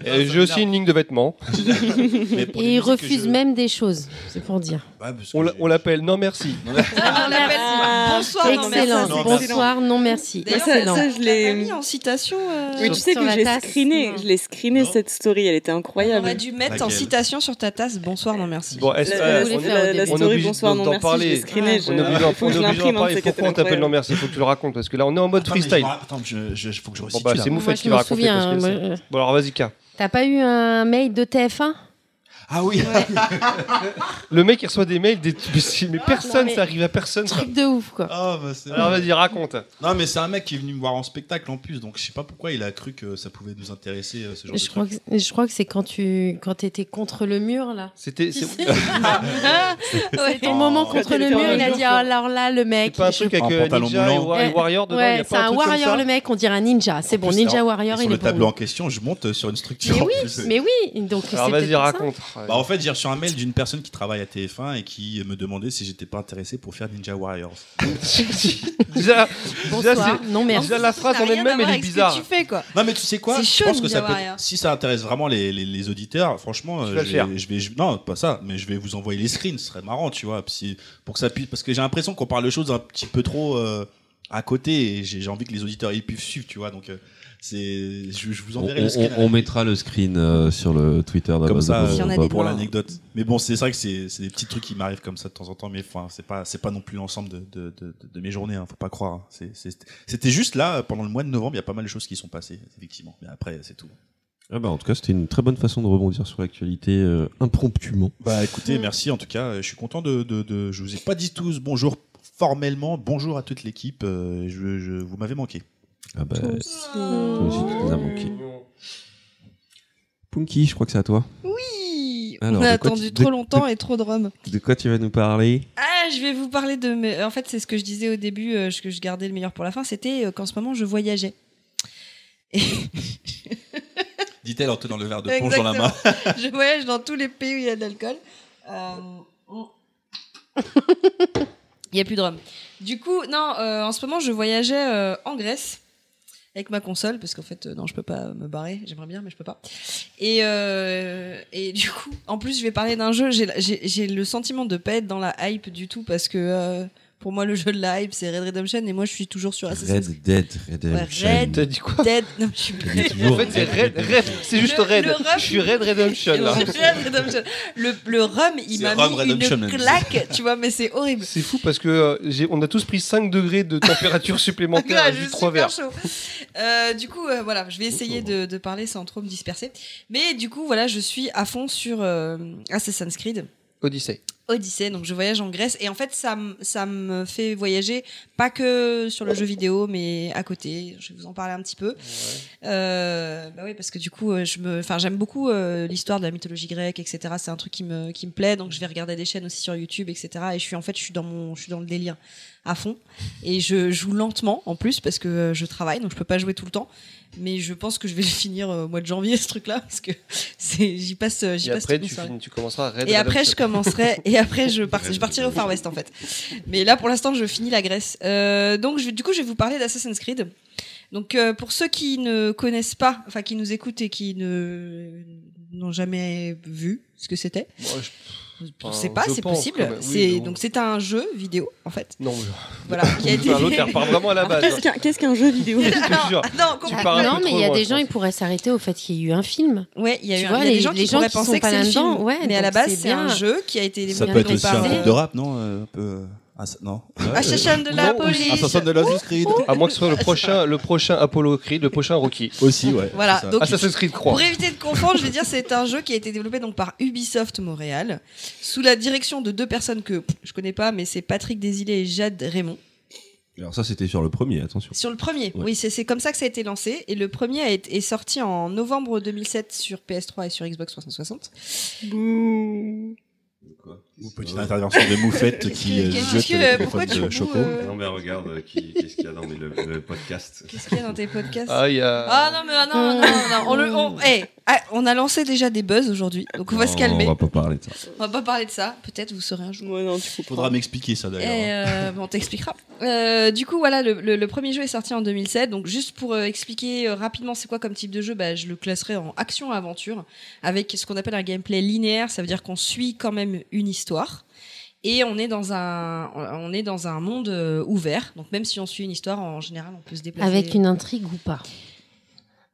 Et J'ai aussi une ligne de vêtements. Et il refuse je- même des choses, c'est pour dire. On l'a- j'ai- on l'appelle non merci. Ah, on l'appelle Ah, bonsoir, non, merci. Excellent. non, Bonsoir, non merci. Excellent. ça, je l'ai- mis en citation. euh, Mais tu sais que la je l'ai tasse, screené, non. je l'ai screené Non. cette story, elle était On incroyable. aurait dû mettre en citation sur ta tasse. Bonsoir, non merci. Bon, on est- on bonsoir non d'en parler. on est obligé d'en- parler. hein, Pourquoi on t'appelle non merci Faut que tu le racontes parce que là on est en mode mais freestyle. Attends, je, je, faut que je resitue bah là. c'est Moufette qui va raconter. c'est- Bon alors vas-y K. T'as pas eu un mail de TF1 Ah oui. Le mec il reçoit des mails, des... mais, c'est- personne, mais- ça arrive à personne. Truc de ouf, quoi. Ah, bah, c'est Alors vas-y raconte. Non, mais c'est un mec qui est venu me voir en spectacle en plus, donc je sais pas pourquoi il a cru que ça pouvait nous intéresser euh, ce genre Je de crois, truc. que, je crois que c'est quand tu quand étais contre le mur, là. C'était. C'est Ouais. Ton moment Oh. contre le mur, il a dit oh, alors là, le c'est mec. pas un truc avec euh, pantalon Ninja et et. Warrior dedans. Ouais, c'est un warrior, le mec, on dirait un ninja. C'est bon, plus, Ninja Warrior, Et il sur est le pour tableau en question, je monte sur une structure Mais oui, mais oui. Donc, Alors c'est vas-y raconte. Bah, en fait, j'ai reçu un mail d'une personne qui travaille à TF1 et qui me demandait si j'étais pas intéressé pour faire Ninja Warriors. déjà, Bonsoir, non merci. déjà la phrase en elle-même elle est avec ce que bizarre. tu fais quoi. Non, mais tu sais quoi? C'est Je chaud, pense que ça Ninja peut. Warrior. Si ça intéresse vraiment les, les, les auditeurs, franchement, euh, vas je, faire. vais, je vais- je- non, pas ça, mais je vais vous envoyer les screens. Ce serait marrant, tu vois, si- pour que ça puisse, parce que j'ai l'impression qu'on parle de choses un petit peu trop euh, à côté et j'ai j'ai envie que les auditeurs ils puissent suivre, tu vois. Donc, euh, c'est, je, je vous On, enverrai le on- screen. on mettra le screen euh, sur le Twitter comme ça. Si des pour l'anecdote. Mais bon, c'est vrai que c'est c'est des petits trucs qui m'arrivent comme ça de temps en temps, mais enfin, c'est pas c'est pas non plus l'ensemble de, de, de, de mes journées, hein, faut pas croire. hein. C'est- c'est- C'était juste là pendant le mois de novembre, il y a pas mal de choses qui sont passées, effectivement. Mais après, c'est tout. Ah bah, en tout cas, c'était une très bonne façon de rebondir sur l'actualité euh, impromptument. Bah écoutez, merci en tout cas. euh, Je suis content de, de, de- Je vous ai pas dit tous bonjour formellement. Bonjour à toute l'équipe. euh, Je, je, vous m'avez manqué. Ah bah, Toi aussi. tu nous as manqué. Punky, je crois que c'est à toi. Oui. Alors, On a attendu tu- trop de- longtemps et trop de rhum. De quoi tu vas nous parler? Ah, je vais vous parler de. mes- En fait, c'est ce que je disais au début, euh, que je gardais le meilleur pour la fin. C'était euh, qu'en ce moment, je voyageais. Et Dit-elle en tenant le verre de plonge dans la main. Je voyage dans tous les pays où il y a de l'alcool. Euh, Il n'y a plus de rhum. Du coup, non, euh, en ce moment, je voyageais euh, en Grèce avec ma console parce qu'en fait, euh, non, je peux pas me barrer. J'aimerais bien, mais je peux pas. Et, euh, et du coup, en plus, je vais parler d'un jeu. J'ai- le sentiment de pas être dans la hype du tout parce que euh, pour moi, le jeu de la hype, c'est Red Redemption et moi, je suis toujours sur Assassin's Red Dead Redemption. Red T'as dit quoi Dead. Non, je suis En fait c'est Red, Red, c'est juste Le- Red. le rhum- Je suis Red Redemption là. Le Red Redemption. Le, le rhum, il m'a Rum mis Redemption, une claque, tu vois, mais c'est horrible. C'est fou parce que euh, on a tous pris 5 degrés de température supplémentaire Ouais, à juste suis 3 super verres. chaud. Euh, du coup, euh, voilà, je vais essayer de, de parler sans trop me disperser. Mais du coup, voilà, je suis à fond sur euh, Assassin's Creed. Odyssey. Odyssey, donc je voyage en Grèce et en fait ça, ça me fait voyager pas que sur le jeu vidéo mais à côté. Je vais vous en parler un petit peu. Euh, bah oui parce que du coup euh, je me, enfin j'aime beaucoup euh, l'histoire de la mythologie grecque etc. C'est un truc qui me qui me plaît donc je vais regarder des chaînes aussi sur YouTube etc. Et je suis en fait je suis dans mon je suis dans le délire à fond et je joue lentement en plus parce que euh, je travaille donc je peux pas jouer tout le temps. Mais je pense que je vais le finir euh, au mois de janvier ce truc là parce que j'y passe euh, j'y Et passe après tu, finis- tu commenceras Red Et après, je commencerai. Et après, je, part- je partirai au Far West, en fait. Mais là, pour l'instant, je finis la Grèce. Euh, donc, je, du coup, je vais vous parler d'Assassin's Creed. Donc, euh, pour ceux qui ne connaissent pas, enfin, qui nous écoutent et qui ne n'ont jamais vu ce que c'était. Je- Je Enfin, sais pas, je c'est possible. quand même. Oui, c'est non. donc c'est un jeu vidéo en fait. Non, Voilà, qui a été. Enfin, l'autre, elle repart vraiment à la base. Qu'est-ce qu'un qu'est-ce qu'un jeu vidéo Je te jure. non, Ah, un non, peu mais il y a loin, des je gens, ils pourraient s'arrêter au fait qu'il y ait eu un film. Ouais, il y a, eu, vois, il y a des les- gens les qui gens pourraient penser que pas c'est là-dedans, film. ouais, mais à la base, c'est un jeu qui a été Ça développé peut être aussi un groupe euh, de rap, non Peu. Ah, ça- non. Assassin de la Non, police. Assassin de Assassin's Creed. À moins que ce soit le prochain, le prochain Apollo Creed, le prochain Rocky. Aussi, ouais. Voilà, donc Assassin's Creed 3. Pour éviter de confondre, je vais dire c'est un jeu qui a été développé donc par Ubisoft Montréal sous la direction de deux personnes que pff, je connais pas mais c'est Patrick Desilets et Jade Raymond. Alors ça, c'était sur le premier, attention. Sur le premier, Ouais. oui, c'est comme ça que ça a été lancé et le premier a été- est sorti en novembre 2007 sur PS3 et sur Xbox 360. Bouh. Ou Petite intervention de moufette qui euh, jette le téléphone de Choco. euh, Non mais regarde, euh, qui- qu'est-ce qu'il y a dans mais le, le podcast Qu'est-ce qu'il y a dans tes podcasts Ah, il y a. Ah non mais ah, non non non, on, le- on- hey, ah, on a lancé déjà des buzz aujourd'hui donc on va se calmer. On va pas parler de ça. On va pas parler de ça, peut-être vous saurez un jour. Ouais, non, tu Faudra m'expliquer ça Et d'ailleurs. euh, bon, on t'expliquera. Euh, du coup, voilà, le, le- le premier jeu est sorti en 2007. Donc, juste pour euh, expliquer euh, rapidement c'est quoi comme type de jeu, bah, je le classerai en action-aventure avec ce qu'on appelle un gameplay linéaire. Ça veut dire qu'on suit quand même une histoire. Et on est dans un, on est dans un monde euh, ouvert. Donc, même si on suit une histoire, en général, on peut se déplacer. Avec une intrigue ou pas?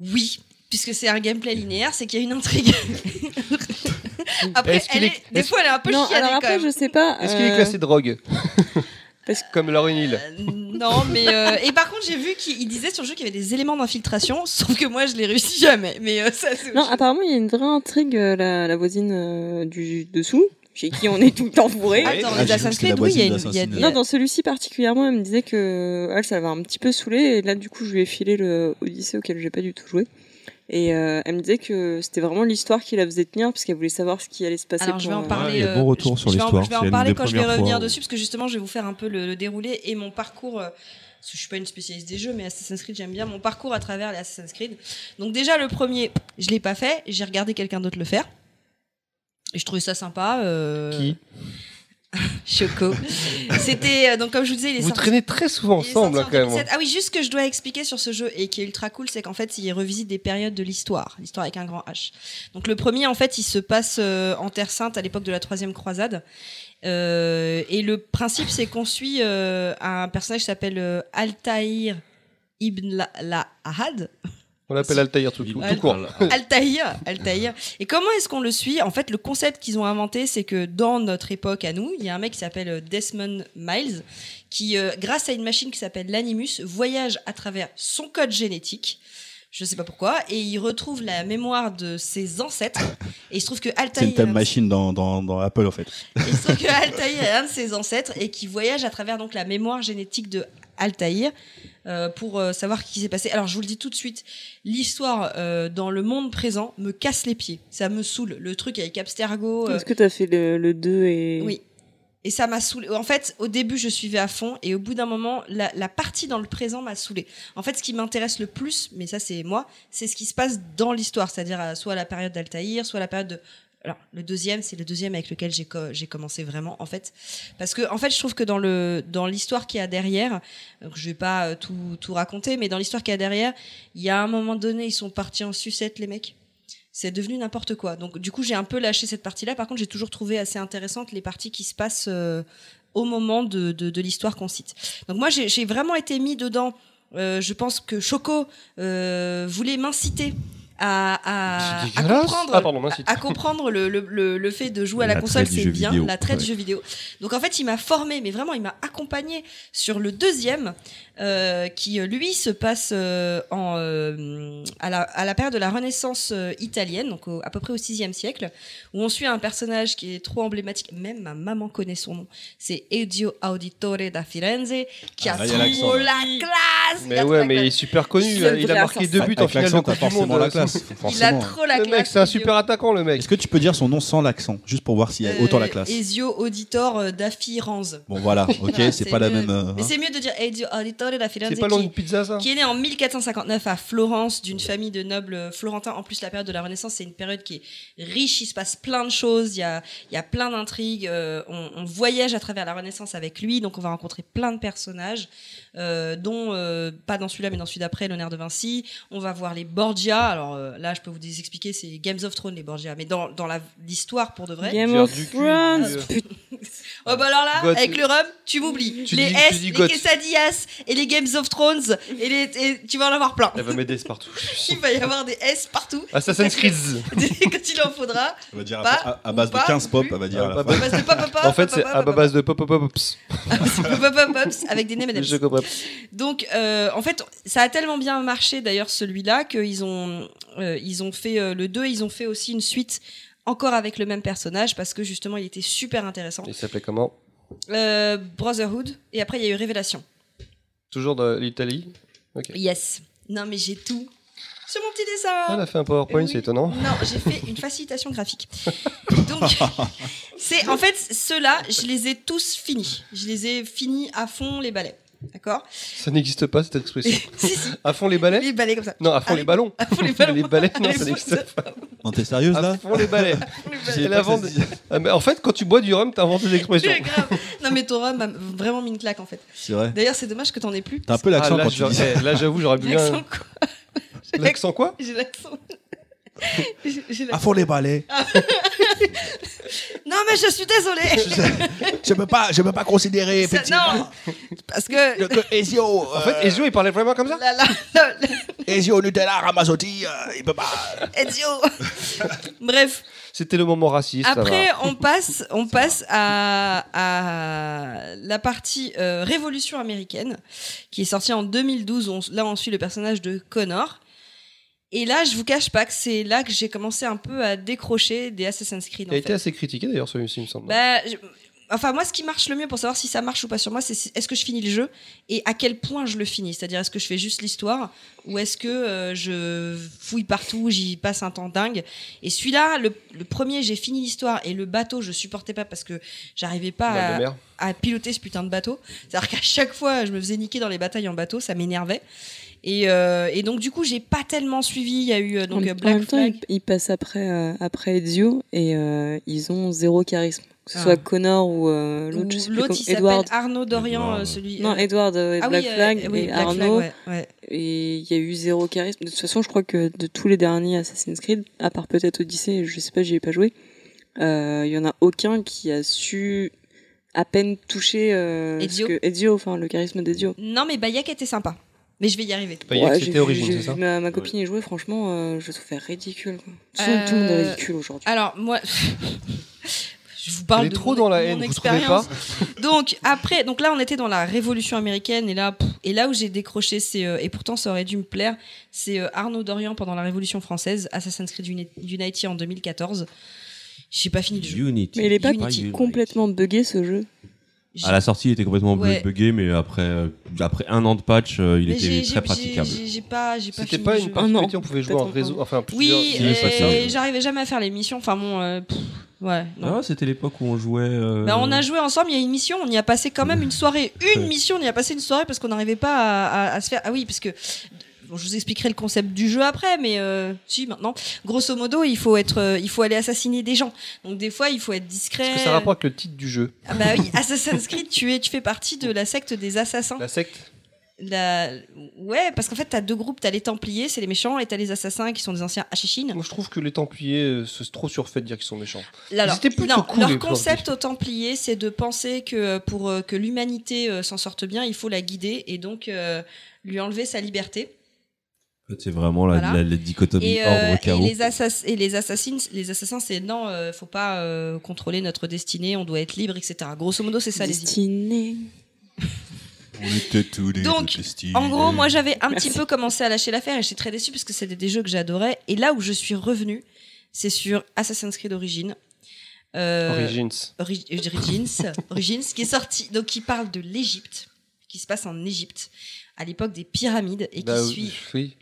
Oui, puisque c'est un gameplay linéaire, c'est qu'il y a une intrigue. Après, Est-ce qu'il elle est- est- des fois, elle est un peu Non, chiadée alors quand après, même. je sais pas. Est-ce qu'il est euh, classé drogue? Parce- Comme Lauren Hill. Euh, non, mais euh, et par contre, j'ai vu qu'il il disait sur le jeu qu'il y avait des éléments d'infiltration, sauf que moi, je l'ai réussi jamais. Mais euh, ça, Non, chose. apparemment, il y a une vraie intrigue, euh, la, la voisine euh, du dessous, chez qui on est tout le temps bourré. Attends, Ah, les Assassin's Creed, oui, il y a une. y a- Non, dans celui-ci particulièrement, elle me disait que elle, ça l'avait un petit peu saoulé. Et là, du coup, je lui ai filé le Odyssée auquel j'ai pas du tout joué. Et euh, elle me disait que c'était vraiment l'histoire qui la faisait tenir, parce qu'elle voulait savoir ce qui allait se passer. Alors, je vais en euh, parler. euh, bons retours je- sur je vais en- l'histoire. Je vais en parler quand je vais revenir fois, dessus, parce que justement, je vais vous faire un peu le, le déroulé et mon parcours. euh, parce que je suis pas une spécialiste des jeux, mais Assassin's Creed, j'aime bien mon parcours à travers les Assassin's Creed. Donc, déjà, le premier, je l'ai pas fait, j'ai regardé quelqu'un d'autre le faire. Et je trouvais ça sympa. euh, Qui? Choco. C'était, euh, donc, comme je vous disais, il est Vous traînez très souvent ensemble, hein, quand même. 2007. Ah oui, juste ce que je dois expliquer sur ce jeu et qui est ultra cool, c'est qu'en fait, il revisite des périodes de l'histoire, l'histoire avec un grand H. Donc le premier, en fait, il se passe euh, en Terre Sainte à l'époque de la troisième croisade. Euh, et le principe, c'est qu'on suit un personnage qui s'appelle Altaïr ibn la, la Ahad. On l'appelle Altaïr tout, tout, tout court. Altaïr, Altaïr. Et comment est-ce qu'on le suit? En fait, le concept qu'ils ont inventé, c'est que dans notre époque à nous, il y a un mec qui s'appelle euh, Desmond Miles, qui, euh, grâce à une machine qui s'appelle l'Animus, voyage à travers son code génétique. Je sais pas pourquoi, et il retrouve la mémoire de ses ancêtres. Et il se trouve que C'est Altaïr, une time machine dans, dans, dans Apple en fait. et il se trouve que Altaïr est un de ses ancêtres et qui voyage à travers donc la mémoire génétique de Altaïr euh, pour euh, savoir ce qui s'est passé. Alors je vous le dis tout de suite, l'histoire euh, dans le monde présent me casse les pieds. Ça me saoule. Le truc avec Abstergo. Est-ce que t'as fait le, le 2 et. oui. Et ça m'a saoulé. En fait, au début, je suivais à fond, et au bout d'un moment, la, la partie dans le présent m'a saoulé. En fait, ce qui m'intéresse le plus, mais ça c'est moi, c'est ce qui se passe dans l'histoire, c'est-à-dire soit la période d'Altaïr, soit la période de. Alors, le deuxième, c'est le deuxième avec lequel j'ai co- j'ai commencé vraiment, en fait, parce que en fait, je trouve que dans le dans l'histoire qu'il y a derrière, donc je vais pas euh, tout raconter, mais dans l'histoire qu'il y a derrière, il y a un moment donné, ils sont partis en sucette, les mecs c'est devenu n'importe quoi. Donc du coup, j'ai un peu lâché cette partie-là. Par contre, j'ai toujours trouvé assez intéressantes les parties qui se passent euh, au moment de, l'histoire qu'on cite. Donc moi, j'ai vraiment été mis dedans. Euh, je pense que Choco voulait m'inciter à, à, C'est à dégueulasse. comprendre, Ah, pardon, à, comprendre le, le, le, le fait de jouer à la, La console, c'est bien, vidéo. la traite Ouais. du jeu vidéo. Donc en fait, il m'a formé, mais vraiment, il m'a accompagné sur le deuxième, euh, qui euh, lui se passe euh, en, euh, à, la, à la période de la Renaissance euh, italienne, donc au- à peu près au 6 siècle, où on suit un personnage qui est trop emblématique, même ma maman connaît son nom, c'est Ezio Auditore da Firenze, qui Ah, a a trop la classe Mais a ouais, mais il est super connu. Il a vrai, marqué deux buts en Avec finale de l'accent, Coupe du Monde. Classe. Il a trop la Le classe. mec, c'est un Ezio. super attaquant, le mec. Est-ce que tu peux dire son nom sans l'accent Juste pour voir s'il y a autant la classe. Euh, Ezio Auditor euh, da Firenze. Bon voilà, ok, c'est pas la même. euh, Mais hein. c'est mieux de dire Ezio Auditore da Firenze C'est pas le nom qui, d'une pizza, ça qui est né en 1459 à Florence d'une famille de nobles florentins. En plus, la période de la Renaissance, c'est une période qui est riche. Il se passe plein de choses. Il y a, il y a plein d'intrigues. euh, on, on voyage à travers la Renaissance avec lui, donc on va rencontrer plein de personnages, euh, dont euh, pas dans celui-là, mais dans celui d'après, l'honneur de Vinci. On va voir les Borgia. Alors alors euh, là, je peux vous expliquer, c'est Games of Thrones les Borgia, mais dans, dans l'histoire pour de vrai. Game of Thrones. putain. Oh bah alors là, God. avec le rhum, tu m'oublies. Les dis- S, les quesadillas et les Games of Thrones, et, les, et tu vas en avoir plein. Elle va mettre des S partout. Il va y avoir des S partout. Assassin's Creed. Quand il en faudra. Elle va dire Pas à, à- à base de pas 15 pop, elle va dire à Ah, Base de pop, pop, pop, En fait, c'est pop, à pop, base de pop pop pop pops. pop, pop, pop, pops avec des M&M's. Je comprends. Donc, euh, en fait, ça a tellement bien marché d'ailleurs celui-là qu'ils ont, ils ont fait euh, le 2, ils ont fait aussi une suite encore avec le même personnage parce que justement il était super intéressant. Il s'appelait comment? Euh, Brotherhood et après il y a eu Révélation. Toujours de l'Italie? Ok. Yes. Non mais j'ai tout sur mon petit dessin. Ah, elle a fait un PowerPoint, Oui. c'est étonnant. Non, j'ai fait une facilitation graphique. Donc, c'est en fait ceux-là, je les ai tous finis. Je les ai finis à fond les balais. D'accord Ça n'existe pas cette expression. Si, si, À fond les balais les balais comme ça. Non, à fond Ah, les ballons. À fond les ballons. Les balais, non, ça n'existe pas. Non, t'es sérieuse À là fond les balais. Les balais. C'est la vente. Ah, mais en fait, quand tu bois du rhum, t'inventes des expressions. C'est grave. Non mais ton rhum m'a vraiment mis une claque en fait. C'est vrai. D'ailleurs c'est dommage que t'en aies plus. T'as un peu l'accent Ah, quand tu j'aurais- dis ça. eh, là, j'avoue, j'aurais bien. L'accent quoi L'accent quoi? J'ai l'accent. À fond les balais. Non mais je suis désolée. Je peux pas, je peux pas considérer non, parce que que Ezio, En fait, Ezio, il parlait vraiment comme ça? La, la, la- Ezio Nutella Ramazzotti, euh, il peut pas. Ezio. Bref, C'était le moment raciste. après on passe, on passe à, à la partie euh, Révolution américaine qui est sortie en 2012. On- là on suit le personnage de Connor. Et là, je vous cache pas que c'est là que j'ai commencé un peu à décrocher des Assassin's Creed. Il a été assez critiqué d'ailleurs, celui-ci, il me semble. Bah, je- Enfin, moi, ce qui marche le mieux pour savoir si ça marche ou pas sur moi, c'est si- est-ce que je finis le jeu et à quel point je le finis? C'est-à-dire, est-ce que je fais juste l'histoire ou est-ce que euh, je fouille partout, j'y passe un temps dingue? Et celui-là, le, le premier, j'ai fini l'histoire et le bateau, je supportais pas parce que j'arrivais pas à piloter ce putain de bateau. C'est-à-dire qu'à chaque fois, je me faisais niquer dans les batailles en bateau, ça m'énervait. Et, euh, et donc, du coup, j'ai pas tellement suivi. Il y a eu euh, donc en, euh, en Black même temps, Flag. ils, ils passent après, euh, après Ezio et euh, ils ont zéro charisme. Que ce Ah. soit Connor ou euh, l'autre, je sais plus comment- Edward. Arnaud Dorian, euh, celui. Non, Edward euh, ah Black oui, euh, Flag oui, et Black Arnaud. Flag, ouais, ouais. Et il y a eu zéro charisme. De toute façon, je crois que de tous les derniers Assassin's Creed, à part peut-être Odyssey, je sais pas, j'y ai pas joué, euh, il y en a aucun qui a su à peine toucher euh, ce Ezio. que Ezio, enfin le charisme d'Ezio. Non, mais Bayek était sympa. Mais je vais y arriver. Ouais, c'était c'est ça ma, ma copine y jouer, franchement, euh, je le trouvais ridicule. Quoi. Tout, le monde- tout le monde est Euh, ridicule aujourd'hui. Alors, moi. Je vous parle Elle est de trop mon, dans la haine, vous trouvez expérience. Donc après, donc là on était dans la Révolution américaine et là pff, et là où j'ai décroché, c'est euh, et pourtant ça aurait dû me plaire, c'est euh, Arnaud Dorian pendant la Révolution française, Assassin's Creed Uni- Unity en 2014. J'ai pas fini le jeu. Unity. Mais il est pas Unity. complètement buggé ce jeu? À la sortie, il était complètement Ouais. buggé, mais après, euh, après un an de patch, euh, il mais était très j'ai- praticable. j'ai- pas, j'ai pas C'était pas une non, on pouvait jouer en réseau. Enfin, plusieurs. Oui, et j'arrivais jamais à faire les missions. Enfin bon, euh, pff, ouais. non. Ah, c'était l'époque où on jouait. euh, Bah, on a joué ensemble, il y a une mission, on y a passé quand même une soirée. Une mission, on y a passé une soirée parce qu'on n'arrivait pas à, à- à se faire. Ah oui, parce que. Bon, je vous expliquerai le concept du jeu après, mais euh, si maintenant, grosso modo, il faut être, euh, il faut aller assassiner des gens. Donc des fois, il faut être discret. Est-ce que ça a rapport avec le titre du jeu? Ah bah oui, Assassin's Creed, tu es, tu fais partie de la secte des assassins. La secte? La- Ouais, parce qu'en fait, t'as deux groupes, t'as les Templiers, c'est les méchants, et t'as les assassins qui sont des anciens Hachishines. Moi, je trouve que les Templiers, euh, c'est trop surfait de dire qu'ils sont méchants. Alors, non, cool, leur concept aux Templiers, c'est de penser que euh, pour euh, que l'humanité euh, s'en sorte bien, il faut la guider et donc euh, lui enlever sa liberté. Fait, c'est vraiment la, Voilà. la- la dichotomie Et, euh, ordre et chaos. les, assass- et les assassins, les assassins, c'est non, euh, faut pas euh, contrôler notre destinée, on doit être libre, etc. Grosso modo, c'est ça les idées. On était tous les Donc. En gros, moi j'avais un Merci. petit peu commencé à lâcher l'affaire et j'étais très déçue parce que c'était des jeux que j'adorais. Et là où je suis revenue, c'est sur Assassin's Creed Origins. Euh, Origins. Ori- Origins, Origins, qui est sorti, donc qui parle de l'Égypte, qui se passe en Égypte, à l'époque des pyramides et qui Bah, suit. oui.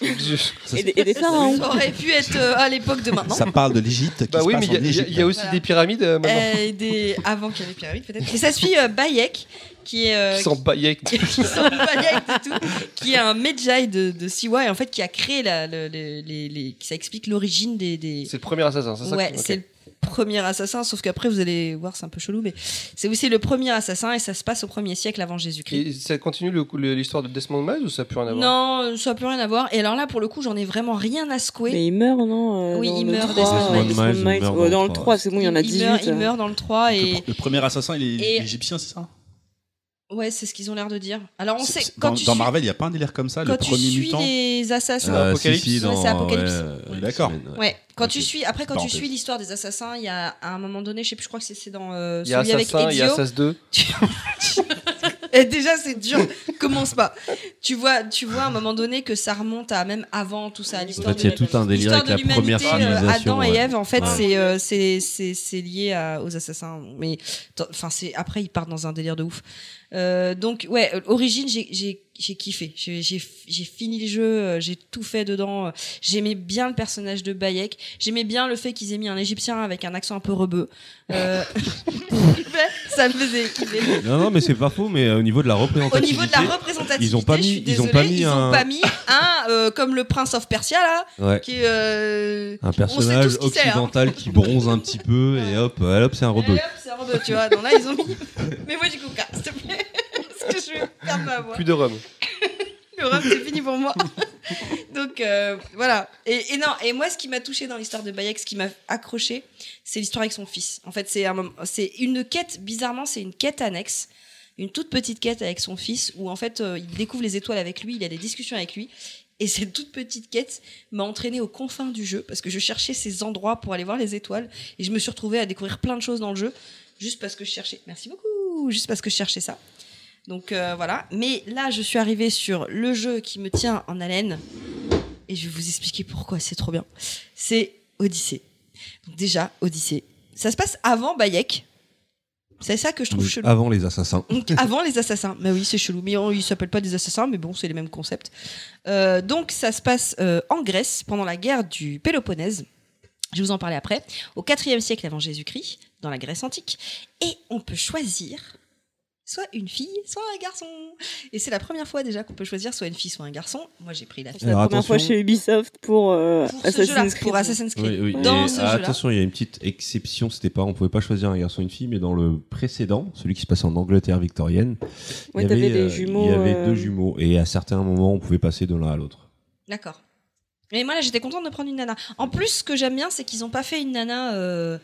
Et, des- et des pharaons. Ça aurait pu être euh, à l'époque de maintenant. Ça parle de l'Égypte qui Bah se oui, passe mais il y y, a- y aussi Voilà. des pyramides euh, maintenant. Euh, des... Avant qu'il y ait les pyramides, peut-être. Et ça suit euh, Bayek, qui est. euh, Qui sont Bayek. qui, qui sont Bayek du tout, qui est un Medjay de, de Siwa, et en fait qui a créé la, le- le- les, les- Ça explique l'origine des. des... C'est le premier assassin, c'est ça Ouais, Ok. c'est le premier assassin, sauf qu'après vous allez voir, c'est un peu chelou, mais c'est aussi le premier assassin et ça se passe au premier siècle avant Jésus-Christ. Et ça continue l'histoire de Desmond Miles ou ça n'a plus rien à voir? Non, ça n'a plus rien à voir. Et alors là, pour le coup, j'en ai vraiment rien à secouer. Mais il meurt, non euh, Oui, il meurt, 3, Desmond euh, Miles, Miles. dans Dans le le 3. 3, c'est bon, il y en a il 18. meurt, il meurt dans le 3 et Le, le premier assassin, il est Et- égyptien, c'est ça? Ouais, c'est ce qu'ils ont l'air de dire. Alors on sait quand Dans, tu dans suis, Marvel, il n'y a pas un délire comme ça, quand le tu premier suis mutant. les assassins. Euh, si, Apocalypse. si, dans, Ouais, c'est Apocalypse. ouais, une d'accord. ouais. Quand Ok. tu suis après quand tu suis l'histoire des assassins, il y a à un moment donné, je sais plus, je crois que c'est c'est dans euh, Il y a celui avec Assassin, il y a Ezio. Assas 2. Et déjà c'est dur, commence pas. Tu vois, tu vois à un moment donné que ça remonte à même avant tout ça, à En l'histoire fait, il y a de tout un délire L'histoire avec la première euh, civilisation. Adam et. Ève, en fait, Ouais. c'est euh, c'est c'est c'est lié à- aux assassins. Mais enfin, c'est après ils partent dans un délire de ouf. Euh, donc ouais, origine, j'ai j'ai kiffé. J'ai j'ai j'ai fini le jeu, euh, j'ai tout fait dedans. euh, J'aimais bien le personnage de Bayek. J'aimais bien le fait qu'ils aient mis un Égyptien avec un accent un peu rebeu. Euh, ça me faisait kiffer. Non, non, mais c'est pas faux, mais euh, au niveau de la Au représentativité. niveau de la représentativité, ils ont pas je suis mis- ils ont pas mis ils ont un- pas mis un euh, comme le Prince of Persia là, Ouais. qui est euh, Un personnage hein. occidental qui bronze un petit peu et hop, hop, c'est un rebeu. Et hop, c'est un rebeu, tu vois. Non, là, ils ont mis. Mais moi, du coca, s'il te plaît. Je vais perdre ma voix. Plus de rhum. Le rhum, c'est fini pour moi. Donc, euh, voilà. Et, et non, et moi, ce qui m'a touché dans l'histoire de Bayek, ce qui m'a accroché, c'est l'histoire avec son fils. En fait, c'est un moment- c'est une quête, bizarrement, c'est une quête annexe. Une toute petite quête avec son fils où, en fait, euh, il découvre les étoiles avec lui, il a des discussions avec lui. Et cette toute petite quête m'a entraîné aux confins du jeu parce que je cherchais ces endroits pour aller voir les étoiles et je me suis retrouvée à découvrir plein de choses dans le jeu juste parce que je cherchais. Merci beaucoup, juste parce que je cherchais ça. Donc euh, voilà. Mais là, je suis arrivée sur le jeu qui me tient en haleine et je vais vous expliquer pourquoi c'est trop bien. C'est Odyssée. Donc déjà, Odyssée. Ça se passe avant Bayek. C'est ça que je trouve chelou. Avant les assassins. Donc, avant les assassins. Mais oui, c'est chelou. Mais on- ils s'appellent pas des assassins, mais bon, c'est les mêmes concepts. Euh, donc, ça se passe euh, en Grèce pendant la guerre du Péloponnèse. Je vais vous en parler après. Au IVe siècle avant Jésus-Christ, dans la Grèce antique. Et on peut choisir soit une fille, soit un garçon. Et c'est la première fois déjà qu'on peut choisir soit une fille, soit un garçon. Moi, j'ai pris la fille. C'est la Alors, première fois chez Ubisoft pour, euh, Pour ce jeu-là, Assassin's Creed. pour Assassin's Creed. Oui, oui. Dans Et, ce ah, attention, il y a une petite exception. C'était pas, on pouvait pas choisir un garçon et une fille, mais dans le précédent, celui qui se passait en Angleterre victorienne, Ouais, il y t'avais avait, des euh, jumeaux. il y avait euh, deux jumeaux, et à certains moments, on pouvait passer de l'un à l'autre. D'accord. Mais moi là j'étais contente de prendre une nana. En plus ce que j'aime bien c'est qu'ils ont pas fait une nana euh,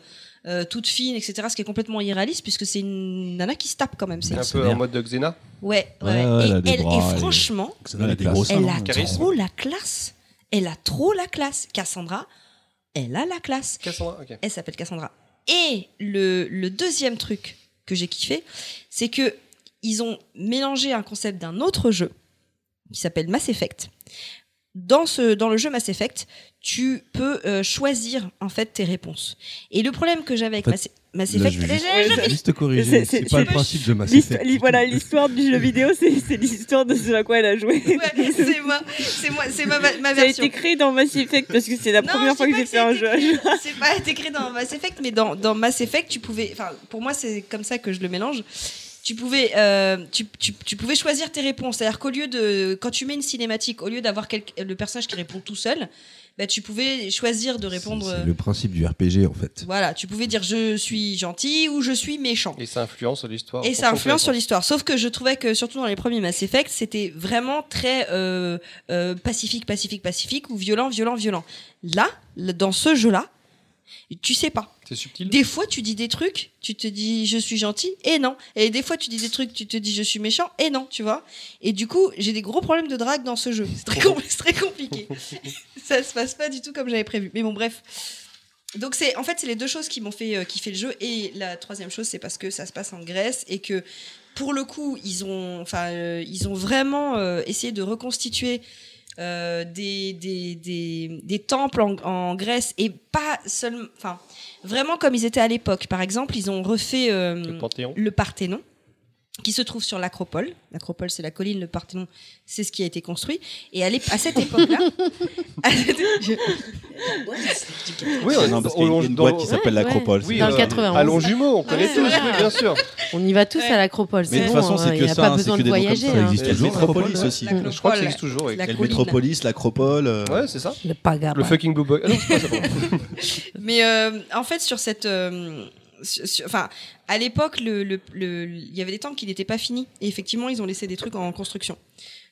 euh, toute fine etc. Ce qui est complètement irréaliste puisque c'est une nana qui se tape quand même. C'est Un peu en mode de Xena. ouais ouais. Ouais, ouais, et elle bras, et franchement a des gros elle a charisme. trop la classe. Elle a trop la classe. Cassandra, elle a la classe. Cassandra, ok. Elle s'appelle Cassandra. Et le, le deuxième truc que j'ai kiffé, c'est que ils ont mélangé un concept d'un autre jeu qui s'appelle Mass Effect. Dans, ce, dans le jeu Mass Effect, tu peux euh, choisir en fait tes réponses. Et le problème que j'avais avec En Mass, Mass Là, Effect, je vais juste, Ouais, je juste te corriger. c'est- C'est c'est- pas le principe de Mass Effect. voilà, l'histoire du jeu vidéo, c'est c'est l'histoire de ce à quoi elle a joué. Ouais, c'est moi, c'est moi, c'est ma, ma Ça a version. été créé dans Mass Effect parce que c'est la Non, première fois que j'ai fait un jeu. C'est pas été créé dans Mass Effect, mais dans, dans Mass Effect, tu pouvais. Enfin, pour moi, c'est comme ça que je le mélange. Tu pouvais, euh, tu, tu, tu pouvais choisir tes réponses. C'est-à-dire qu'au lieu de. Quand tu mets une cinématique, au lieu d'avoir le personnage qui répond tout seul, bah, tu pouvais choisir de répondre. C'est euh, le principe du RPG en fait. Voilà, tu pouvais dire je suis gentil ou je suis méchant. Et ça influence l'histoire. Et ça influence sur l'histoire. Sauf que je trouvais que, surtout dans les premiers Mass Effect, c'était vraiment très euh, euh, pacifique, pacifique, pacifique, ou violent, violent, violent. Là, dans ce jeu-là, tu sais pas. C'est subtil. Des fois, tu dis des trucs, tu te dis je suis gentil, et non. Et des fois, tu dis des trucs, tu te dis je suis méchant, et non, tu vois. Et du coup, j'ai des gros problèmes de drague dans ce jeu. C'est très, compliqué. ça se passe pas du tout comme j'avais prévu. Mais bon, bref. Donc c'est en fait c'est les deux choses qui m'ont fait euh, kiffer le jeu et la troisième chose c'est parce que ça se passe en Grèce et que pour le coup ils ont enfin euh, ils ont vraiment euh, essayé de reconstituer euh, des, des, des, des temples en, en Grèce et pas seulement enfin vraiment comme ils étaient à l'époque. Par exemple ils ont refait euh, Le le Parthénon qui se trouve sur l'Acropole. L'Acropole, c'est la colline, le Parthénon, c'est ce qui a été construit. Et à, cette époque-là, Oui, non, parce qu'il y a une dans- boîte qui s'appelle Ouais, l'Acropole. Oui, Dans le euh, 91. À Longjumeau, on connaît ouais, tous, oui, bien sûr. On y va tous Ouais. à l'Acropole. Mais de toute bon, façon, c'est il que n'y a ça, pas besoin c'est que de des noms comme voyager. ça, hein. existe Il y a le toujours, Métropolis aussi. Je crois que ça existe toujours. le. Métropolis, l'Acropole. euh, Ouais, c'est ça. Le Pagaba. Le fucking Blue Boy. Ah non, c'est pas ça. pardon. Mais euh, en fait, sur cette. Enfin, à l'époque, le, le- le- il y avait des temples qui n'étaient pas finis. Et effectivement, ils ont laissé des trucs en construction.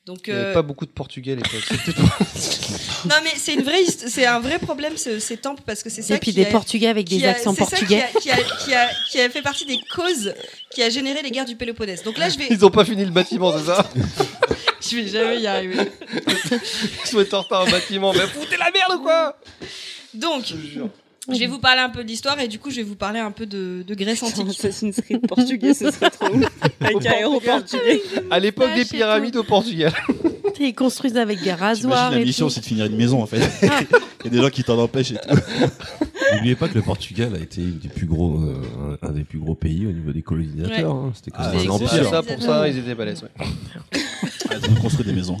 Donc, Il n'y avait euh, pas beaucoup de Portugais à l'époque. Non, mais c'est une vraie, hist- c'est un vrai problème ce- ces temples parce que c'est ça Et puis qui des a- Portugais avec des a- accents ça portugais. Qui a, qui, a, qui, a, qui a fait partie des causes qui a généré les guerres du Péloponnèse. Donc là, je vais, Ils ont pas fini le bâtiment, c'est ça je vais jamais y arriver. Ils sont en retard au bâtiment. Mais foutez la merde ou quoi Donc, Je te jure. Je vais vous parler un peu d'histoire et du coup, je vais vous parler un peu de, de Grèce Un antique. Assassin's Creed portugais, ce serait trop ouf. Avec un héros portugais. À l'époque des pyramides au Portugal. Ils construisent avec des rasoirs la mission, c'est de finir une maison en fait. Il y a des gens qui t'en empêchent et tout. N'oubliez pas que le Portugal a été une des plus gros, euh, un des plus gros pays au niveau des colonisateurs. hein. C'était quand Ah, un empire. ça, pour ça, ils étaient balèzes. ouais. Ah, Ils ont construit des maisons.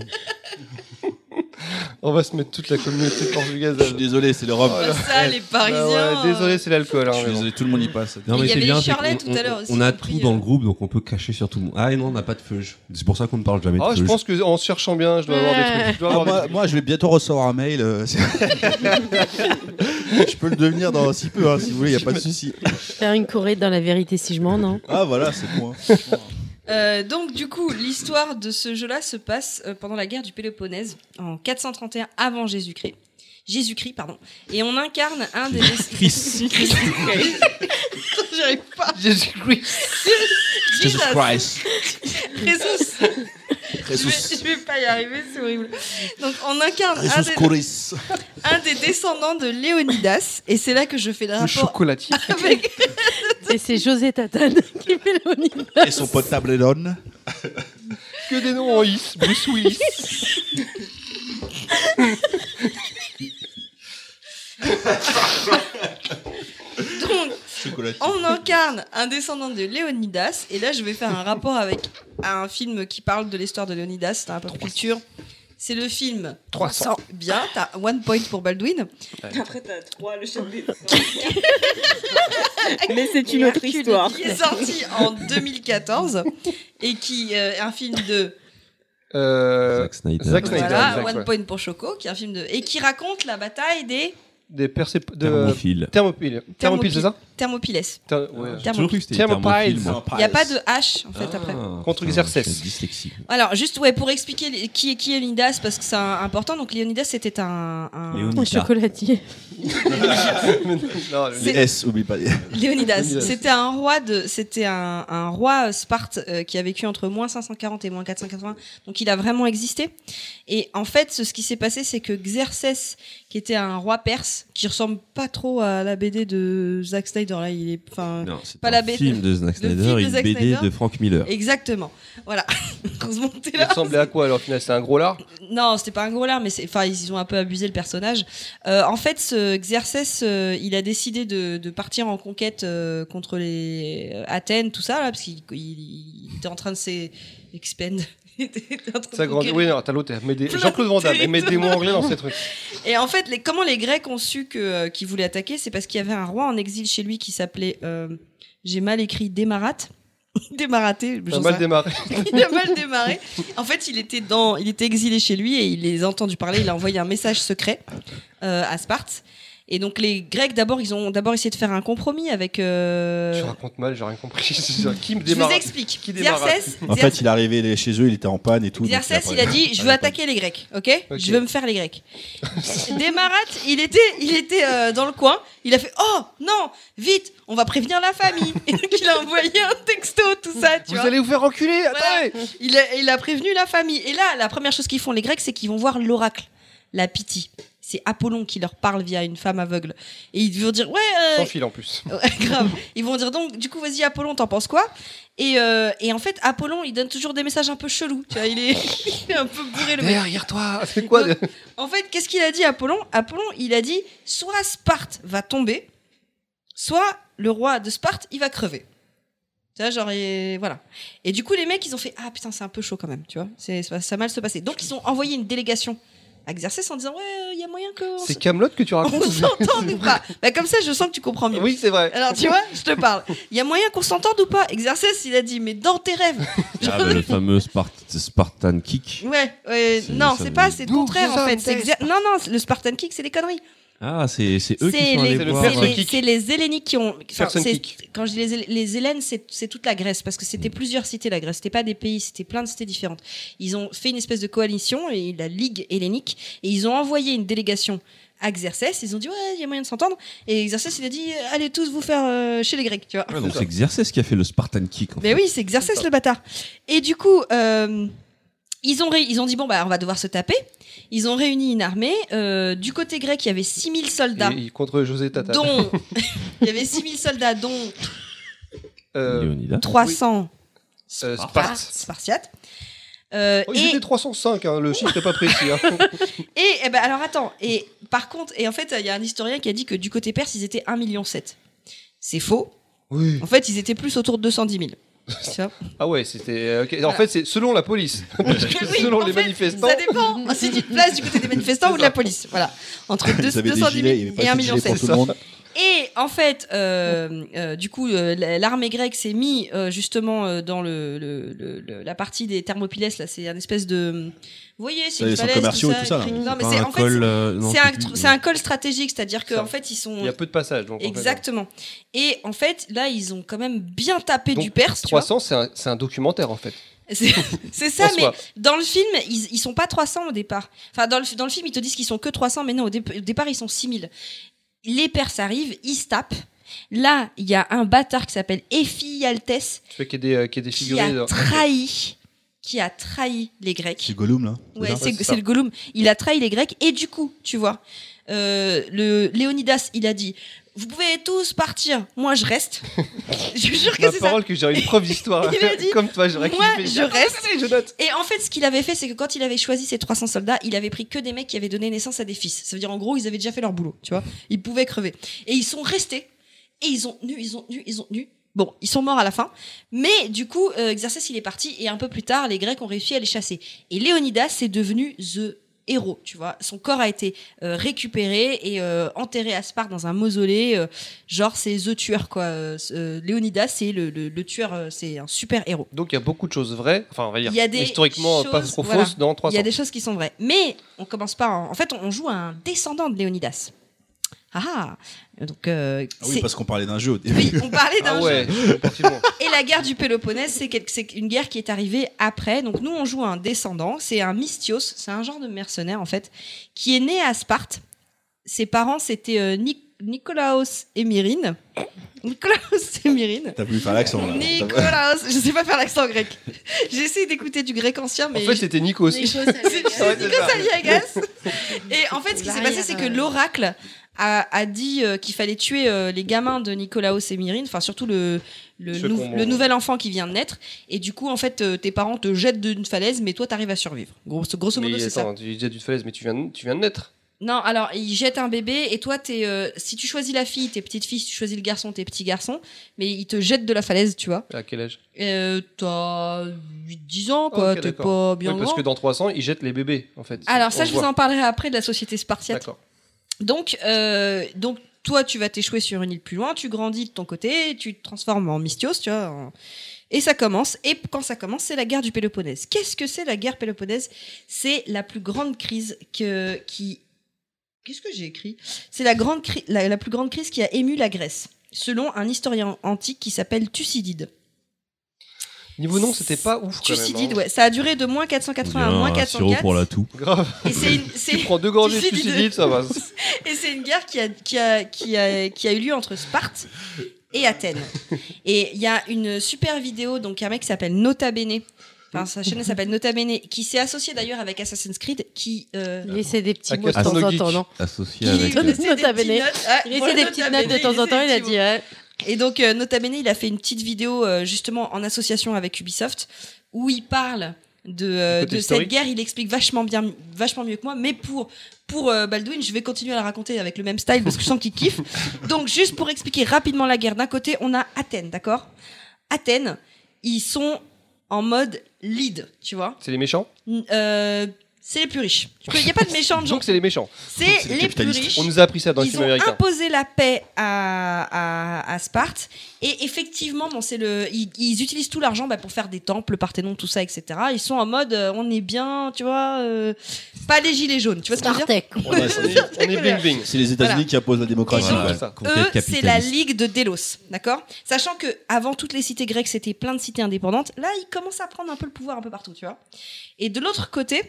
On va se mettre toute la communauté portugaise. Je suis désolé, c'est le rhum. Oh ça, les Parisiens. ouais, désolé, c'est l'alcool. Je Hein, suis mais bon. désolé, tout le monde y passe. Non, Il mais y c'est avait bien. tout à on- l'heure aussi, On a tout dans euh. le groupe, donc on peut cacher sur tout le monde. Ah, et non, on n'a pas de feuge. C'est pour ça qu'on ne parle jamais de Ah, je feuge. pense qu'en cherchant bien, je dois avoir des trucs. Je dois Ah, avoir des moi, trucs. moi, je vais bientôt recevoir un mail. euh, je peux le devenir dans si peu, hein, si vous voulez, il n'y a pas de souci. Faire une Corée dans la vérité si je mens, non? Ah voilà, c'est moi. Euh, donc du coup, l'histoire de ce jeu-là se passe euh, pendant la guerre du Péloponnèse en 431 avant Jésus-Christ. Jésus-Christ, pardon. Et on incarne un des Chris. J'arrive pas. Jésus-Christ. Jesus Christ. Jesus. Je Jesus. vais, je vais pas y arriver, c'est horrible. Donc on incarne un des, un des descendants de Léonidas, et c'est là que je fais le Le rapport chocolatier. avec. Et c'est José Tatane qui fait le Et son pote Tabledon. Que des noms en is. Bruce Willis. Donc on incarne un descendant de Léonidas, et là je vais faire un rapport avec un film qui parle de l'histoire de Léonidas, c'est un peu de culture. C'est le film 300. Bien, t'as one point pour Baldwin. Après, t'as trois, le chef des. Mais c'est une autre Hercule histoire. qui est sorti en 2014 et qui euh, est un film de Euh, Zack Snyder. Zack Snyder. voilà One ouais. Point pour Choco qui est un film de et qui raconte la bataille des Des percép... de... Thermophile. Thermopyles. Thermopyles, c'est ça? Thermopyles. Ouais. Thermopyles. Il n'y a pas de H en fait après. Ah, Contre putain, Xerxes. Alors juste ouais pour expliquer les- qui est qui est Léonidas parce que c'est un- important donc Léonidas c'était un, un- Léonidas. chocolatier. Non, le- C'est- Les S, oublie pas. les- Léonidas. C'était un roi de, c'était un, un roi Sparte euh, qui a vécu entre moins 540 et moins 480. Donc il a vraiment existé. Et en fait, ce, ce qui s'est passé, c'est que Xerxès, qui était un roi perse, qui ressemble pas trop à la BD de Zack Snyder, là, il est, enfin, Pas un la BD. film de Zack film Snyder de une Zack BD Snyder. de Frank Miller. exactement. Voilà. Heureusement que t'es Il ressemblait à quoi alors final C'était un gros lard? Non, c'était pas un gros lard, mais c'est, enfin, ils ont un peu abusé le personnage. Euh, en fait, ce Xerxès, euh, il a décidé de, de partir en conquête euh, contre les Athènes, tout ça, là, parce qu'il il, il était en train de s'expand. Il Ça grandit. Oui, non, t'as l'autre. Jean-Claude Van Damme. met des mots anglais dans ces trucs. Et en fait, les, comment les Grecs ont su que euh, qu'ils voulaient attaquer, c'est parce qu'il y avait un roi en exil chez lui qui s'appelait, euh, j'ai mal écrit Démarate. Démaraté, T'as j'en mal démarré. il a mal démarré. En fait, il était dans, il était exilé chez lui et il les a entendus parler. Il a envoyé un message secret euh, à Sparte. Et donc les Grecs d'abord, ils ont d'abord essayé de faire un compromis avec. euh, Tu racontes mal, j'ai rien compris. Qui me Je vous démarre explique. Qui démarre Xerxès, En fait, il est arrivé chez eux, il était en panne et tout. après- il a dit, je veux attaquer les Grecs, ok, Ok. Je veux me faire les Grecs. Démarate, il était, il était euh, dans le coin. Il a fait, oh non, vite, on va prévenir la famille. Et donc il a envoyé un texto, tout ça, tu Vous vois. allez vous faire enculer Voilà. Il a, il a prévenu la famille. Et là, la première chose qu'ils font, les Grecs, c'est qu'ils vont voir l'oracle, la Pythie. C'est Apollon qui leur parle via une femme aveugle. Et ils vont dire, ouais, euh, Sans fil en plus. Grave. Ils vont dire donc, du coup, vas-y, Apollon, t'en penses quoi? Et, euh, et en fait, Apollon, il donne toujours des messages un peu chelous. Tu vois, il est, il est un peu bourré le mec. Derrière toi C'est quoi Donc, En fait, qu'est-ce qu'il a dit, Apollon? Apollon, il a dit soit Sparte va tomber, soit le roi de Sparte, il va crever. Tu vois, genre, et voilà. Et du coup, les mecs, ils ont fait Ah putain, c'est un peu chaud quand même, tu vois. C'est, ça va mal se passer. Donc, ils ont envoyé une délégation Exercice en disant Ouais, il y a moyen que. C'est Camelot que tu On racontes s'entende ou pas? Bah, Comme ça, je sens que tu comprends mieux. Oui, c'est vrai. Alors, tu vois, je te parle. Il y a moyen qu'on s'entende ou pas? Exercice, il a dit Mais dans tes rêves. Ah, bah, le fameux Spart- Spartan Kick. Ouais, ouais, non, c'est pas, c'est le contraire en fait. Non, non, le Spartan Kick, c'est des conneries. Ah, c'est c'est eux qui C'est sont les, allés voir. c'est les- Helléniques qui ont. Quand je dis les, les Hellènes, c'est c'est toute la Grèce parce que c'était plusieurs cités la Grèce. C'était pas des pays, c'était plein de cités différentes. Ils ont fait une espèce de coalition et la Ligue hellénique et ils ont envoyé une délégation à Xerxès. Ils ont dit ouais, il y a moyen de s'entendre. Et Xerxès, il a dit allez tous vous faire euh, chez les Grecs, tu vois. Ouais, donc c'est Xerxes qui a fait le Spartan Kick. En Mais fait. oui, c'est Xerxès le bâtard. Et du coup, euh, ils, ont ré- ils ont dit bon, bah, on va devoir se taper. Ils ont réuni une armée. Euh, du côté grec, il y avait 6000 soldats, Et- et contre José Tata. dont. il y avait 6000 soldats, dont Euh, Léonidas. 300 euh, Spar- Sparte. Spartiates. Euh, Oh, ils et, étaient 305, hein, le chiffre n'est pas précis. hein. et, eh ben, alors attends, et par contre, et en fait, il y a un historien qui a dit que du côté perse, ils étaient 1,7 million. C'est faux. Oui. En fait, ils étaient plus autour de 210 000. Ah ouais, c'était. euh, ok. En fait, c'est selon la police. Parce que Oui, selon en les fait, manifestants. Ça dépend si tu te places du côté des manifestants ou de la police. Voilà. Entre deux- Ils avaient des 210 000 gilets, il y avait pas et 1 assez de million gilets pour 7. tout le monde. Et en fait, euh, euh, du coup, euh, l'armée grecque s'est mis euh, justement dans le, le- le- le- la partie des Thermopylès. Là, c'est un espèce de. Vous voyez, c'est une falaise, commerciaux et tout ça, là. Non, mais Pas c'est un en fait, col, c'est- un, col stratégique, c'est-à-dire qu'en fait, ils sont. Il y a peu de passages. Donc, en fait, Exactement. Et en fait, là, ils ont quand même bien tapé Donc, du Perse. tu vois. 300, c'est un, documentaire en fait. C'est ça, mais dans le film, ils, ils sont pas 300 au départ. Enfin, dans le, dans le film, ils te disent qu'ils sont que 300, mais non, au, dé- au départ, ils sont 6000. Les Perses arrivent, ils se tapent. Là, il y a un bâtard qui s'appelle Ephialtès Tu vois qu'il y a des, euh, y a des qui a dans- trahi, qui a trahi les Grecs. C'est Gollum, là. Ouais, c'est le Gollum. Il a trahi les Grecs et du coup, tu vois, euh, le Léonidas, il a dit vous pouvez tous partir, moi je reste. je jure que c'est ça. parole que j'ai une preuve d'histoire. Il a dit, Comme toi, j'aurais moi, kiffé. je reste. je note. Et en fait, ce qu'il avait fait, c'est que quand il avait choisi ses 300 soldats, il avait pris que des mecs qui avaient donné naissance à des fils. Ça veut dire, en gros, ils avaient déjà fait leur boulot, tu vois. Ils pouvaient crever. Et ils sont restés. Et ils ont tenu, ils ont tenu, ils ont tenu. Bon, ils sont morts à la fin. Mais du coup, euh, Xerxès, il est parti. Et un peu plus tard, les Grecs ont réussi à les chasser. Et Léonidas, c'est devenu The héros, tu vois. Son corps a été euh, récupéré et euh, enterré à Sparte dans un mausolée. euh, genre, c'est The tueur, quoi. Léonidas, c'est le, le- le tueur, c'est un super héros. Donc il y a beaucoup de choses vraies, enfin on va dire Il y a des historiquement pas choses, trop voilà. fausses dans Il 300. y a des choses qui sont vraies. Mais on commence pas. En, en fait, on joue un descendant de Léonidas. Ah ah Donc, euh, Ah oui, parce qu'on parlait d'un jeu au début. oui, on parlait d'un Ah ouais, jeu. Et la guerre du Péloponnèse, c'est quel- une guerre qui est arrivée après. Donc, nous, on joue un descendant. C'est un mystios. C'est un genre de mercenaire, en fait, qui est né à Sparte. Ses parents, c'était euh, Nic- Nicolaos et Myrine. Nicolaos et Myrine. T'as voulu faire l'accent, là. Nicolaos, je sais pas faire l'accent grec. J'ai essayé d'écouter du grec ancien, En mais fait, c'était Nikos. C'est Nikos Aliagas. Et en fait, ce qui s'est passé, c'est que euh, l'oracle a, a dit euh, qu'il fallait tuer euh, les gamins de Nicolaos et enfin surtout le, le, Ceux nou- qu'on- le nouvel enfant qui vient de naître. Et du coup, en fait, euh, tes parents te jettent d'une falaise, mais toi, t'arrives à survivre. Grosso, grosso modo, c'est ça. tu disais du falaise, mais tu viens, de- tu viens de naître. Non, alors, ils jettent un bébé, et toi, t'es, euh, si tu choisis la fille, t'es petite fille, si tu choisis le garçon, t'es petit garçon, mais ils te jettent de la falaise, tu vois. À quel âge? Euh, T'as 8-10 ans, quoi, t'es pas bien Oui, parce que dans 300, ils jettent les bébés, en fait. Alors On ça, je voit. vous en parlerai après de la société spartiate. D'accord. Donc, euh, donc toi, tu vas t'échouer sur une île plus loin, tu grandis de ton côté, tu te transformes en mystios, tu vois. Et ça commence. Et quand ça commence, c'est la guerre du Péloponnèse. Qu'est-ce que c'est la guerre Péloponnèse? C'est la plus grande crise que, qui. Qu'est-ce que j'ai écrit? C'est la, la plus grande crise qui a ému la Grèce, selon un historien antique qui s'appelle Thucydide. Niveau nom, c'était pas ouf. Thucydide, hein. ouais. Ça a duré de moins 480 à moins un sirop 404. pour la toux. Grave. Et c'est une- Tu prends deux gorgées de Thucydide. Ça va. Et c'est une guerre qui a, qui, a, qui, a, qui a eu lieu entre Sparte et Athènes. Et il y a une super vidéo, donc un mec qui s'appelle Nota Bene, enfin sa chaîne elle s'appelle Nota Bene, qui s'est associé d'ailleurs avec Assassin's Creed, qui... euh, Il essaie des petits À mots de temps en temps, non Associé qui avec. Euh, Nota des petites Bene. notes. Il essaie des petites notes de temps en temps, il a dit ouais. Et donc, euh, Nota Bene, il a fait une petite vidéo euh, justement en association avec Ubisoft où il parle de, euh, de cette guerre. Il explique vachement bien, vachement mieux que moi. Mais pour pour euh, Baldwin, je vais continuer à la raconter avec le même style parce que je sens qu'il kiffe. Donc, juste pour expliquer rapidement la guerre, d'un côté, on a Athènes, d'accord? Athènes, ils sont en mode lead, tu vois? C'est les méchants? Euh, c'est les plus riches. Il n'y a pas de méchants de gens. Donc c'est les méchants. C'est les les plus capitalistes. riches. On nous a appris ça dans le Ils film ont américain. imposé la paix à, à, à Sparte et effectivement, bon, c'est le, ils, ils utilisent tout l'argent bah, pour faire des temples, le Parthénon, tout ça, etc. Ils sont en mode, euh, on est bien, tu vois, euh, pas les gilets jaunes, tu vois ce que je veux dire. On est, on est bling bling. C'est les États-Unis Voilà. qui imposent la démocratie. Eux, c'est la. Ligue de Délos, d'accord? Sachant que avant toutes les cités grecques, c'était plein de cités indépendantes. Là, ils commencent à prendre un peu le pouvoir un peu partout, tu vois? Et de l'autre côté,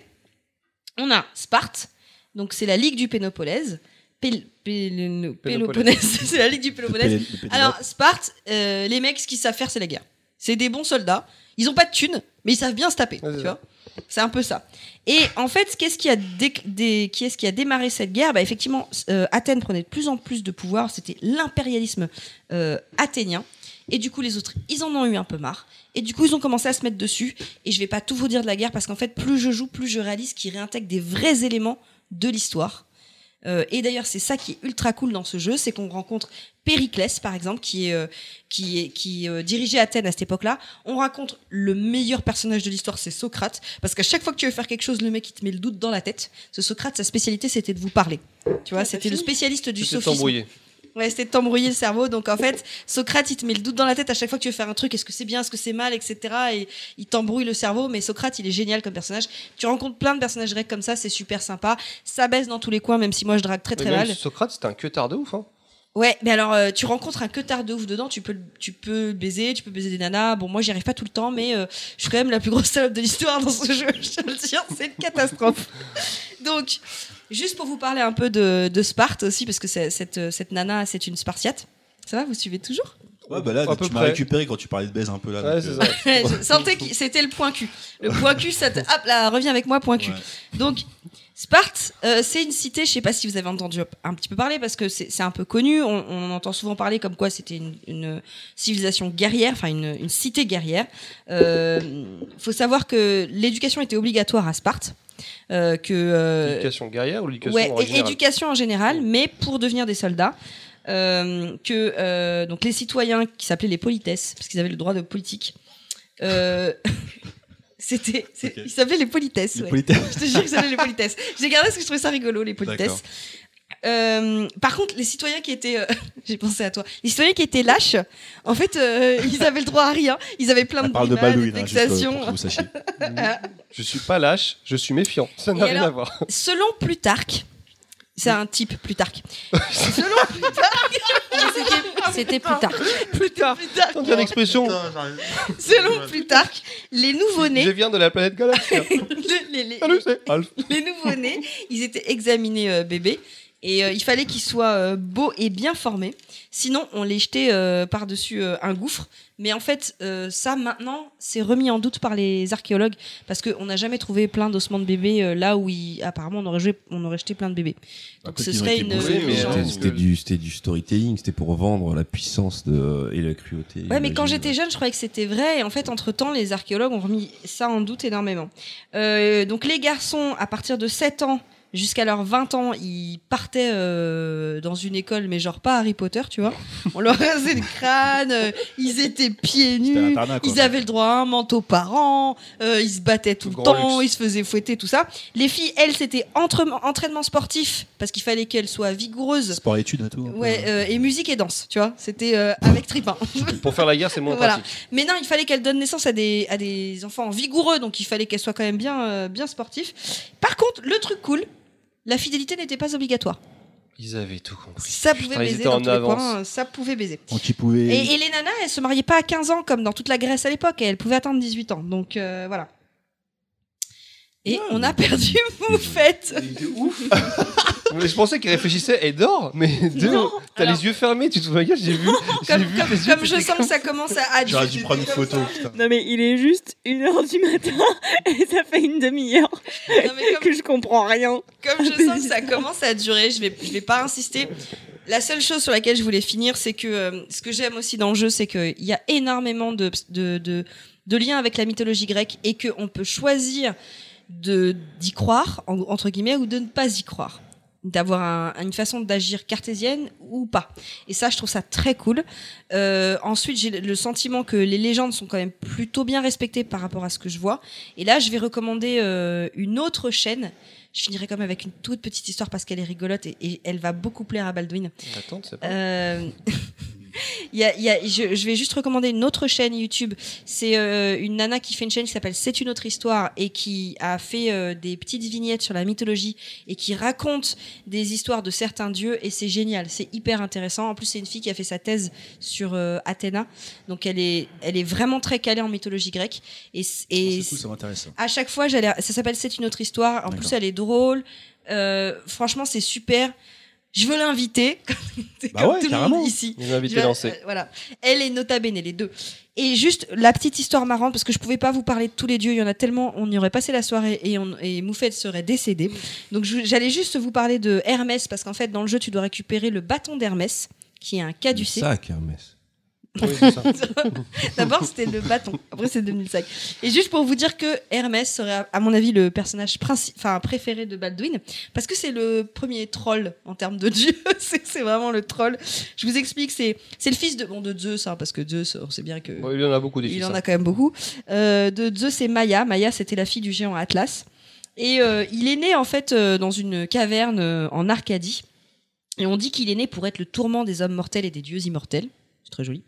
on a Sparte, donc c'est la Ligue du Péloponnèse. Pél- Pél- Péloponnèse, c'est la Ligue du Péloponnèse. Alors, Sparte, euh, les mecs, ce qu'ils savent faire, c'est la guerre. C'est des bons soldats. Ils ont pas de thunes, mais ils savent bien se taper. Ouais, c'est tu ça. vois C'est un peu ça. Et en fait, qu'est-ce qui a, dé- dé- qui est-ce qui a démarré cette guerre? Bah, Effectivement, euh, Athènes prenait de plus en plus de pouvoir. C'était l'impérialisme euh, athénien. Et du coup, les autres, ils en ont eu un peu marre. Et du coup, ils ont commencé à se mettre dessus. Et je vais pas tout vous dire de la guerre parce qu'en fait, plus je joue, plus je réalise qu'ils réintègrent des vrais éléments de l'histoire. Euh, et d'ailleurs, c'est ça qui est ultra cool dans ce jeu, c'est qu'on rencontre Périclès, par exemple, qui est euh, qui est qui euh, dirigeait Athènes à cette époque-là. On raconte le meilleur personnage de l'histoire, c'est Socrate, parce qu'à chaque fois que tu veux faire quelque chose, le mec il te met le doute dans la tête. Ce Socrate, sa spécialité, c'était de vous parler. Tu vois, c'était le spécialiste du sophisme. Ouais, c'était de t'embrouiller le cerveau. Donc en fait, Socrate, il te met le doute dans la tête à chaque fois que tu veux faire un truc. Est-ce que c'est bien, est-ce que c'est mal, etc. Et il t'embrouille le cerveau. Mais Socrate, il est génial comme personnage. Tu rencontres plein de personnages grecs comme ça, c'est super sympa. Ça baisse dans tous les coins, même si moi je drague très très mal. Socrate, c'était un queutard de ouf. Hein. Ouais, mais alors euh, tu rencontres un queutard de ouf dedans, tu peux tu peux baiser, tu peux baiser des nanas. Bon, moi j'y arrive pas tout le temps, mais euh, je suis quand même la plus grosse salope de l'histoire dans ce jeu. Je te le dire, c'est une catastrophe. Donc, juste pour vous parler un peu de, de Sparte aussi, parce que c'est- cette cette nana, c'est une Spartiate. Ça va, vous suivez toujours? Ouais, bah là, À tu m'as récupéré quand tu parlais de baise un peu là. Ouais, donc, c'est euh, ça. Je sentais que c'était le point Q. Le point Q, ça te... Hop là, reviens avec moi, point Q. Ouais. Donc, Sparte, euh, c'est une cité, je sais pas si vous avez entendu un petit peu parler, parce que c'est un peu connu, on, on en entend souvent parler comme quoi c'était une, une civilisation guerrière, enfin une, une cité guerrière. Euh, faut savoir que l'éducation était obligatoire à Sparte. Euh, que euh, L'éducation guerrière ou l'éducation ouais, en général éducation en général, mais pour devenir des soldats. euh, que euh, donc les citoyens qui s'appelaient les politesses, parce qu'ils avaient le droit de politique, euh, c'était, ils s'appelaient les politesses. les ouais. politesses. Je te jure que s'appelait les politesses. J'ai gardé parce que je trouvais ça rigolo, les politesses. Euh, par contre, les citoyens qui étaient, euh, j'ai pensé à toi, les citoyens qui étaient lâches, en fait, euh, ils avaient le droit à rien. Ils avaient plein Elle de parle de de hein, juste, vexations. pour que vous sachiez. Je suis pas lâche, je suis méfiant. Ça n'a rien alors à voir. Selon Plutarque, c'est un type Plutarque. Selon Plutarque, C'était. Plutarque, On dirait l'expression. selon Plutarque, les Je nouveau-nés, viens de la planète Galaxia. le- les, les- c'est Alf. les nouveau-nés, ils étaient examinés euh, bébés et euh, il fallait qu'ils soient euh, beaux et bien formés. Sinon, on les jetait euh, par-dessus euh, un gouffre. Mais en fait, euh, ça maintenant, c'est remis en doute par les archéologues parce qu'on n'a jamais trouvé plein d'ossements de bébés euh, là où il, apparemment on aurait, jeté, on aurait jeté plein de bébés. Donc ce serait une. C'était- du, storytelling, c'était pour vendre la puissance de, et la cruauté. Ouais, mais quand j'étais jeune, je croyais que c'était vrai. Et en fait, entre-temps, les archéologues ont remis ça en doute énormément. Euh, donc, les garçons, à partir de 7 ans jusqu'à leurs 20 ans, ils partaient euh, dans une école, mais genre pas Harry Potter, tu vois. On leur rasait le crâne, euh, ils étaient pieds C'était nus. Ils avaient le droit à un manteau par an, euh, ils se battaient tout le temps, luxe. ils se faisaient fouetter, tout ça. Les filles, elles, c'était entre- entraînement sportif, parce qu'il fallait qu'elles soient vigoureuses. Sport et études et tout. Ouais, euh, et musique et danse, tu vois. C'était euh, avec tripin. Pour faire la guerre, c'est moins Voilà. pratique. Mais non, il fallait qu'elle donne naissance à des, à des enfants vigoureux, donc il fallait qu'elle soit quand même bien, euh, bien sportif. Par contre, le truc cool, la fidélité n'était pas obligatoire. Ils avaient tout compris. Ça pouvait baiser dans en tous les coins, ça pouvait baiser. Donc ils pouvaient. Et, et les nanas, elles se mariaient pas à 15 ans comme dans toute la Grèce à l'époque, et elles pouvaient atteindre 18 ans. Donc euh, voilà. Et on a perdu Moufette. Mais je pensais qu'ils réfléchissaient et dort, mais t'as Alors- les yeux fermés, tu te souviens, j'ai vu, j'ai Comme, vu comme- tes yeux. comme je sens que ça commence à, à J'aurais dû prendre une photo, putain. Non mais il est juste 1h du matin et ça fait une demi-heure comme- que je comprends rien. Comme je sens que ça commence à durer, je vais, je vais pas insister. La seule chose sur laquelle je voulais finir, c'est que euh, ce que j'aime aussi dans le jeu, c'est qu'il y a énormément de, de, de, de liens avec la mythologie grecque et qu'on peut choisir de d'y croire, en- entre guillemets, ou de ne pas y croire. D'avoir un- une façon d'agir cartésienne ou pas. Et ça, je trouve ça très cool. Euh, ensuite, j'ai le sentiment que les légendes sont quand même plutôt bien respectées par rapport à ce que je vois. Et là, je vais recommander euh, une autre chaîne. Je finirai quand même avec une toute petite histoire parce qu'elle est rigolote et, et elle va beaucoup plaire à Baldwin. Attends, c'est pas. Euh, il y a- il y a- je, je vais juste recommander une autre chaîne YouTube. C'est euh, une nana qui fait une chaîne qui s'appelle C'est une autre histoire et qui a fait euh, des petites vignettes sur la mythologie et qui raconte des histoires de certains dieux et c'est génial, c'est hyper intéressant. En plus, c'est une fille qui a fait sa thèse sur euh, Athéna, donc elle est, elle est vraiment très calée en mythologie grecque et, et C'est cool, ça m'intéresse. ça. à chaque fois, ça s'appelle C'est une autre histoire. En plus, elle est drôle. Franchement, c'est super. Je veux l'inviter, comme Bah ouais, tout le carrément. monde ici. Vais- lancée. euh, voilà. Elle est nota bene, les deux. Et juste la petite histoire marrante, parce que je pouvais pas vous parler de tous les dieux, il y en a tellement, on y aurait passé la soirée et, on, et Moufette serait décédée. Donc j'allais juste vous parler de Hermès, parce qu'en fait, dans le jeu, tu dois récupérer le bâton d'Hermès, qui est un caducé. Sac, Hermès. Oui, c'est ça. D'abord, c'était le bâton. Après, c'est devenu le sac. Et juste pour vous dire que Hermès serait, à mon avis, le personnage enfin, préféré de Baldwin, parce que c'est le premier troll en termes de dieu. c'est vraiment le troll. Je vous explique, c'est le fils de, bon, de Zeus, hein, parce que Zeus, on sait bien que. Bon, il en a beaucoup des Il fils, en hein. a quand même beaucoup. Euh, de Zeus et Maya. Maya, c'était la fille du géant Atlas. Et euh, il est né en fait euh, dans une caverne en Arcadie. Et on dit qu'il est né pour être le tourment des hommes mortels et des dieux immortels. C'est très joli.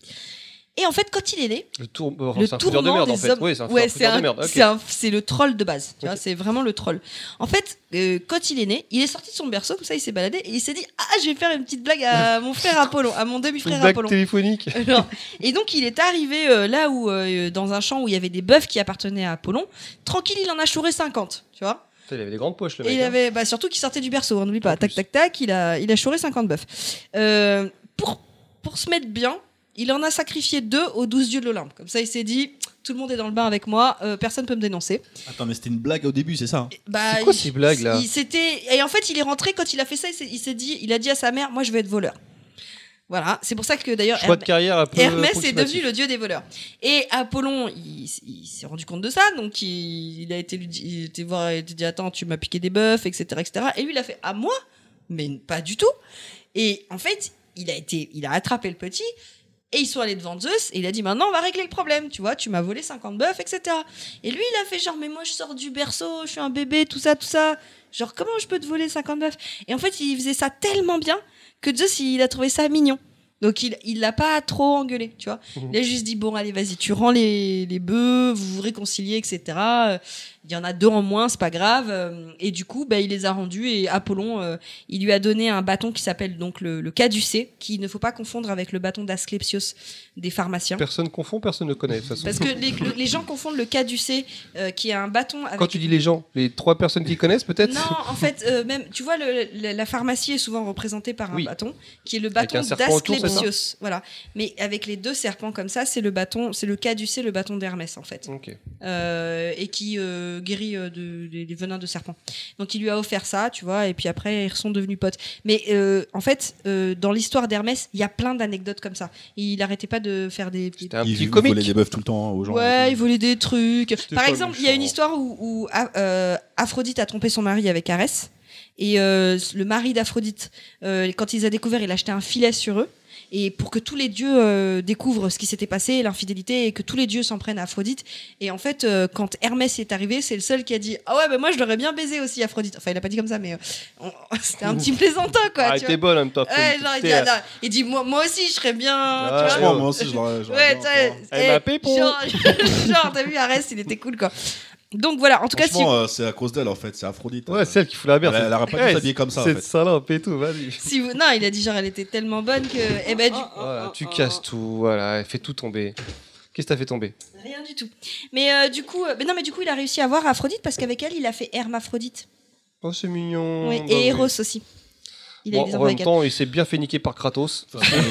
Et en fait, quand il est né, Le, tour... oh, le un de merde en des fait. hommes. Oui, c'est un ouais, fouteur c'est de merde. ok. c'est un- c'est le troll de base. C'est vraiment le troll. En fait, euh, quand il est né, il est sorti de son berceau, comme ça, il s'est baladé et il s'est dit ah, je vais faire une petite blague à mon frère Apollon, à mon demi-frère Apollon. téléphonique. Alors, et donc il est arrivé euh, là où euh, dans un champ où il y avait des bœufs qui appartenaient à Apollon. Tranquille, il en a chouré 50, tu vois. Il avait des grandes poches le Et mec. il hein. avait bah, surtout qu'il sortait du berceau, on n'oublie pas. En Tac tac tac, il a il a chouré 50 bœufs. Euh, pour pour se mettre bien, il en a sacrifié deux aux douze dieux de l'Olympe. Comme ça, il s'est dit tout le monde est dans le bain avec moi, euh, personne peut me dénoncer. Attends, mais c'était une blague au début, c'est ça hein Bah, C'est quoi il- ces blagues, là il s'était et en fait, il est rentré quand il a fait ça, il s'est- il s'est dit, il a dit à sa mère, moi je veux être voleur. Voilà, c'est pour ça que d'ailleurs peu. Hermès est devenu le dieu des voleurs. Et Apollon, il, il s'est rendu compte de ça, donc il, il a été lui dit, il était voir, il a dit attends, tu m'as piqué des bœufs, etc., etc. Et lui, il a fait à moi, mais pas du tout. Et en fait, il a été, il a attrapé le petit. Et ils sont allés devant Zeus et il a dit maintenant on va régler le problème, tu vois, tu m'as volé 50 bœufs, etc. Et lui il a fait genre mais moi je sors du berceau, je suis un bébé, tout ça, tout ça. Genre comment je peux te voler 50 bœufs? Et en fait il faisait ça tellement bien que Zeus il a trouvé ça mignon. Donc il il l'a pas trop engueulé, tu vois. Mhm. Il a juste dit bon allez vas-y tu rends les, les bœufs, vous vous réconciliez, etc. Il y en a deux en moins, c'est pas grave. Euh, Et du coup bah, il les a rendus et Apollon euh, il lui a donné un bâton qui s'appelle donc le, le caducée, qui ne faut pas confondre avec le bâton d'Asclepios des pharmaciens. Personne confond, personne ne connaît de toute façon. Parce que les, le- les gens confondent le caducée, euh, qui est un bâton avec Quand tu dis les gens, les trois personnes qui connaissent peut-être non, en fait, euh, même, tu vois, le- la pharmacie est souvent représentée par un Oui. bâton, qui est le bâton d'Asclepios. Voilà. Mais avec les deux serpents comme ça, c'est le bâton, c'est le caducée, le bâton d'Hermès, en fait. Ok. Euh, et qui euh, guérit euh, de, des, des venins de serpent. Donc il lui a offert ça, tu vois, et puis après ils sont devenus potes. Mais euh, en fait, euh, dans l'histoire d'Hermès, il y a plein d'anecdotes comme ça. Il arrêtait pas de faire des, des un Il petit il volait des bœufs tout le temps aux gens. Ouais, il volait des trucs. Par exemple, il y a une méchant. histoire où, où, Aphrodite a trompé son mari avec Arès. Et euh, le mari d'Aphrodite, euh, quand ils ont découvert, il a acheté un filet sur eux. Et pour que tous les dieux euh, découvrent ce qui s'était passé, l'infidélité, et que tous les dieux s'en prennent à Aphrodite. Et en fait, euh, quand Hermès est arrivé, c'est le seul qui a dit Ah ouais, bah moi je l'aurais bien baisé aussi, Aphrodite. Enfin, il a pas dit comme ça, mais euh, on- c'était un petit plaisantin, quoi. Ah, t'es bonne en même temps. Ouais, genre, il dit, ah, non. il dit moi, moi aussi, je serais bien. Ah, tu vois. Moi aussi, je l'aurais- Ouais, quoi. Elle eh. Genre, genre, t'as vu Arès, il était cool quoi. Donc voilà, en tout cas, si. Euh, c'est à cause d'elle en fait, c'est Aphrodite. Ouais, celle qui fout la merde. Elle- elle aurait pas dû s'habiller comme ça, en Cette fait. salope et tout, vas-y. si vous... Non, il a dit genre elle était tellement bonne que. Eh ben, du... Voilà, tu casses tout, voilà, elle fait tout tomber. Qu'est-ce que t'as fait tomber? Rien du tout. Mais euh, du coup, euh, mais non, mais du coup, il a réussi à avoir Aphrodite parce qu'avec elle, il a fait Hermaphrodite. Oh, c'est mignon. Oui, Bah et oui. Eros aussi. Il a Bon, eu des en même temps, il s'est bien fait niquer par Kratos.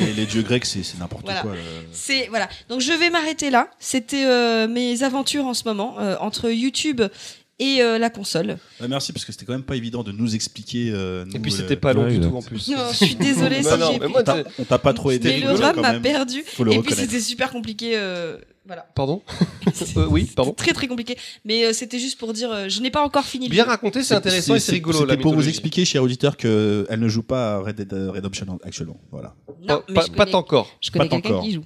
Les, les dieux grecs, c'est n'importe Voilà. quoi. euh. C'est voilà. Donc je vais m'arrêter là. C'était euh, mes aventures en ce moment euh, entre YouTube et euh, la console. Ah, merci parce que c'était quand même pas évident de nous expliquer. euh, Et puis c'était pas long ouais, du tout en plus. Non, je suis désolée Bah si non, mais moi, on t'a- pas trop aidé. Mais le rap m'a perdu. Faut le et puis c'était super compliqué. Voilà. Pardon Euh, Oui, pardon. Très très compliqué. Mais euh, c'était juste pour dire, euh, je n'ai pas encore fini. le Bien jeu. raconté, c'est intéressant et c'est rigolo. C'était pour vous expliquer, cher auditeur, qu'elle ne joue pas à Red Dead Redemption actuellement. Voilà. Pas, Non, mais pas- je pas connais, encore. je connais pas quelqu'un encore. qui y joue.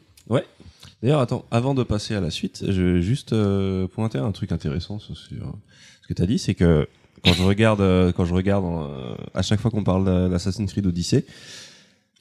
D'ailleurs, attends, avant de passer à la suite, je vais juste euh, pointer un truc intéressant sur ce que tu as dit, c'est que quand je regarde, quand je regarde euh, à chaque fois qu'on parle d'Assassin's Creed Odyssey,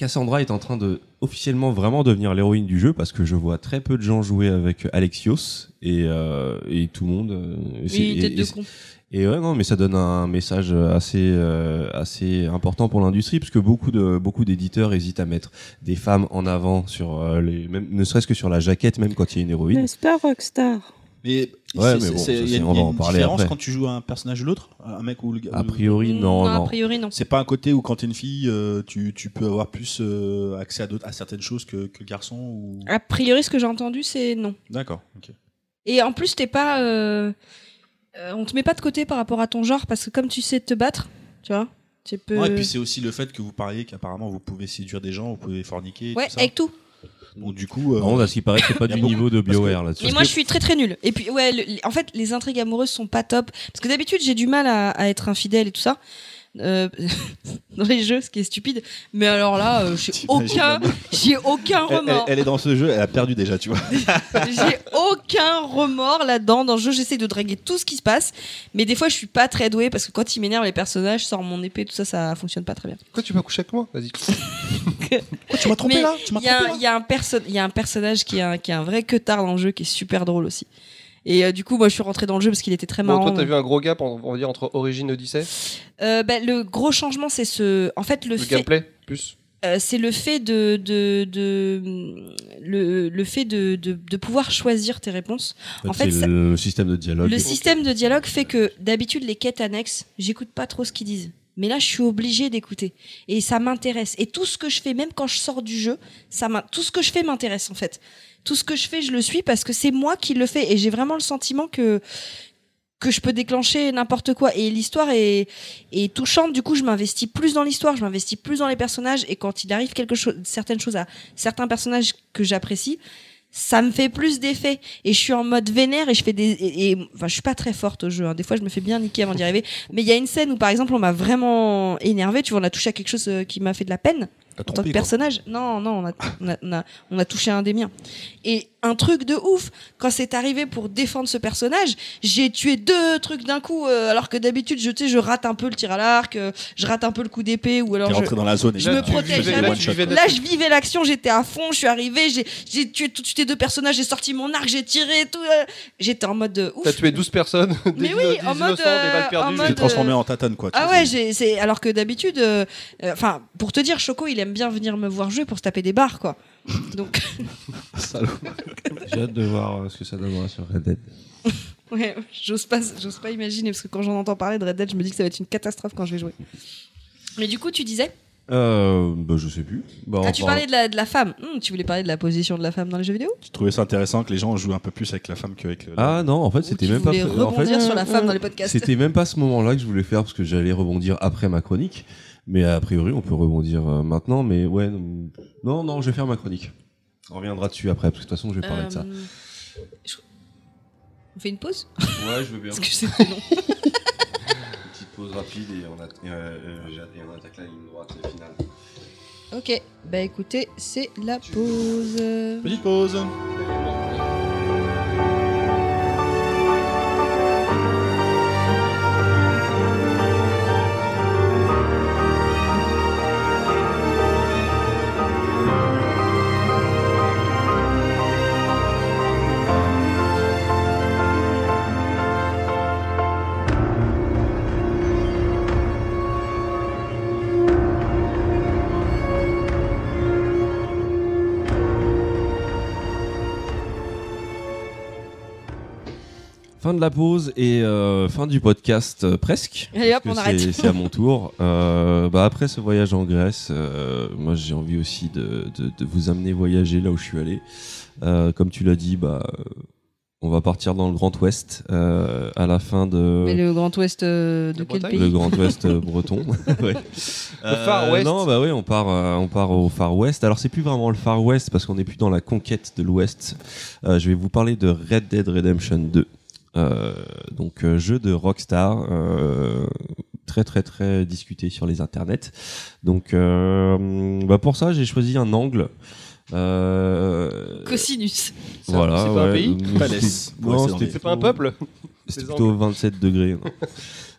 Cassandra est en train de officiellement vraiment devenir l'héroïne du jeu parce que je vois très peu de gens jouer avec Alexios et, euh, et tout le monde. euh, Oui, tête et de con. Et ouais, non, mais ça donne un message assez, euh, assez important pour l'industrie, parce que beaucoup de, beaucoup d'éditeurs hésitent à mettre des femmes en avant sur euh, les, même, ne serait-ce que sur la jaquette, même quand il y a une héroïne. N'est-ce pas Rockstar Mais Ouais, c'est- mais bon, c'est- ça, il y a une, on va il y a en une parler différence après. quand tu joues un personnage ou l'autre, un mec ou le gars. A priori, non, a non. priori non. C'est pas un côté où quand t'es une fille, euh, tu, tu peux avoir plus euh, accès à, à certaines choses que, que le garçon ou... A priori, ce que j'ai entendu, c'est non. D'accord. Et en plus, t'es pas. euh, on te met pas de côté par rapport à ton genre parce que comme tu sais te battre, tu vois, tu peux. Ouais, et puis c'est aussi le fait que vous parliez qu'apparemment vous pouvez séduire des gens, vous pouvez forniquer. Ouais, tout ça. avec tout. Donc du coup, euh, Non, à ce qui paraît, c'est pas du niveau de BioWare là-dessus. Mais moi, je suis très très nulle. Et puis, ouais, le- en fait, les intrigues amoureuses sont pas top. Parce que d'habitude, j'ai du mal à, à être infidèle et tout ça. Euh, dans les jeux, ce qui est stupide. Mais alors là, euh, j'ai aucun, j'ai aucun elle- remords. elle est dans ce jeu, elle a perdu déjà, tu vois. J'ai aucun remords là-dedans. Dans le jeu, j'essaie de draguer tout ce qui se passe. Mais des fois, je suis pas très douée parce que quand ils m'énervent les personnages, sors mon épée, tout ça, ça fonctionne pas très bien. Pourquoi tu vas coucher avec moi? Vas-y. tu m'as trompé Mais là? Tu m'as Il y, a trompé un- là? il y a un il personnage qui est un, qui est un vrai queutard dans le jeu qui est super drôle aussi. Et euh, du coup, moi, je suis rentrée dans le jeu parce qu'il était très Bon, marrant. toi, t'as vu un gros gap, on on va dire, entre Origin et Odyssey Euh, bah, le gros changement, c'est ce. En fait, le, Le fait, gameplay Plus euh, c'est le fait de, de, de le, le fait de, de, de pouvoir choisir tes réponses. en fait, c'est ça- le, système de dialogue. Le système de dialogue fait que d'habitude les quêtes annexes, j'écoute pas trop ce qu'ils disent. Mais là, je suis obligée d'écouter et ça m'intéresse. Et tout ce que je fais, même quand je sors du jeu, ça tout ce que je fais m'intéresse en fait. Tout ce que je fais, je le suis parce que c'est moi qui le fais. Et j'ai vraiment le sentiment que que je peux déclencher n'importe quoi. Et l'histoire est, touchante. Du coup je m'investis plus dans l'histoire je m'investis plus dans les personnages. Et quand il arrive quelque chose certaines choses à certains personnages que j'apprécie ça me fait plus d'effet. Et je suis en mode vénère et je fais des et, et- enfin je suis pas très forte au jeu hein. des fois je me fais bien niquer avant d'y arriver. Mais il y a une scène où par exemple on m'a vraiment énervé tu vois on a touché à quelque chose euh, qui m'a fait de la peine en tant que quoi. personnage non non on a, on a, on a, on a touché un des miens et un truc de ouf quand c'est arrivé pour défendre ce personnage j'ai tué deux trucs d'un coup euh, alors que d'habitude je je rate un peu le tir à l'arc euh, je rate un peu le coup d'épée ou alors T'es je, rentré dans la zone. et je là, me protège Là, quoi. Là, je vivais l'action, j'étais à fond, je suis arrivé, j'ai, j'ai tué tous tes deux personnages, j'ai sorti mon arc, j'ai tiré, tout. euh, J'étais en mode de ouf. T'as tué 12 personnes, des, Mais oui, des en mode, des t'es transformé en tatane, quoi. Ah ouais, j'ai, alors que d'habitude, euh, euh, enfin, pour te dire, Choco, il aime bien venir me voir jouer pour se taper des barres, quoi. Donc, J'ai hâte de voir euh, ce que ça donnera sur Red Dead. ouais, j'ose pas, j'ose pas imaginer parce que quand j'en entends parler de Red Dead, je me dis que ça va être une catastrophe quand je vais jouer. Mais du coup, tu disais, Euh, bah, je sais plus. Bah, ah, tu parlais de la, de la femme. Hmm, tu voulais parler de la position de la femme dans les jeux vidéo? Tu trouvais ça intéressant que les gens jouent un peu plus avec la femme qu'avec le. Ah non, en fait, c'était même pas. voulais en fait, rebondir sur la femme dans les podcasts C'était même pas ce moment-là que je voulais faire parce que j'allais rebondir après ma chronique. Mais a priori, on peut rebondir euh, maintenant. Mais ouais, non, non, je vais faire ma chronique. On reviendra dessus après parce que de toute façon, je vais parler de ça. Euh, je- On fait une pause? Ouais, je veux bien. Parce que c'était long. Petite pause rapide et on, a- euh, euh, et on attaque la ligne droite finale. Ok, bah écoutez, c'est la pause. Petite pause. Fin de la pause et euh, fin du podcast euh, presque. Allez hop, on arrête. C'est à mon tour. Euh, bah après ce voyage en Grèce, euh, moi j'ai envie aussi de, de- de vous amener voyager là où je suis allé. Euh, comme tu l'as dit, bah, On va partir dans le Grand Ouest euh, à la fin de Mais le Grand Ouest euh, de quel Bretagne le pays Grand Ouest breton. Ouais. Far West. Non, bah oui, on part, euh, on part au Far West. Alors c'est plus vraiment le Far West parce qu'on n'est plus dans la conquête de l'Ouest. Euh, je vais vous parler de Red Dead Redemption 2. Euh, donc euh, jeu de Rockstar, euh, très très très discuté sur les internets. Donc euh, bah pour ça j'ai choisi un angle. Euh, Cosinus. Voilà, c'est pas un pays Palès. Non, Ouais, c'est pas un peuple c'était plutôt 27 degrés. non.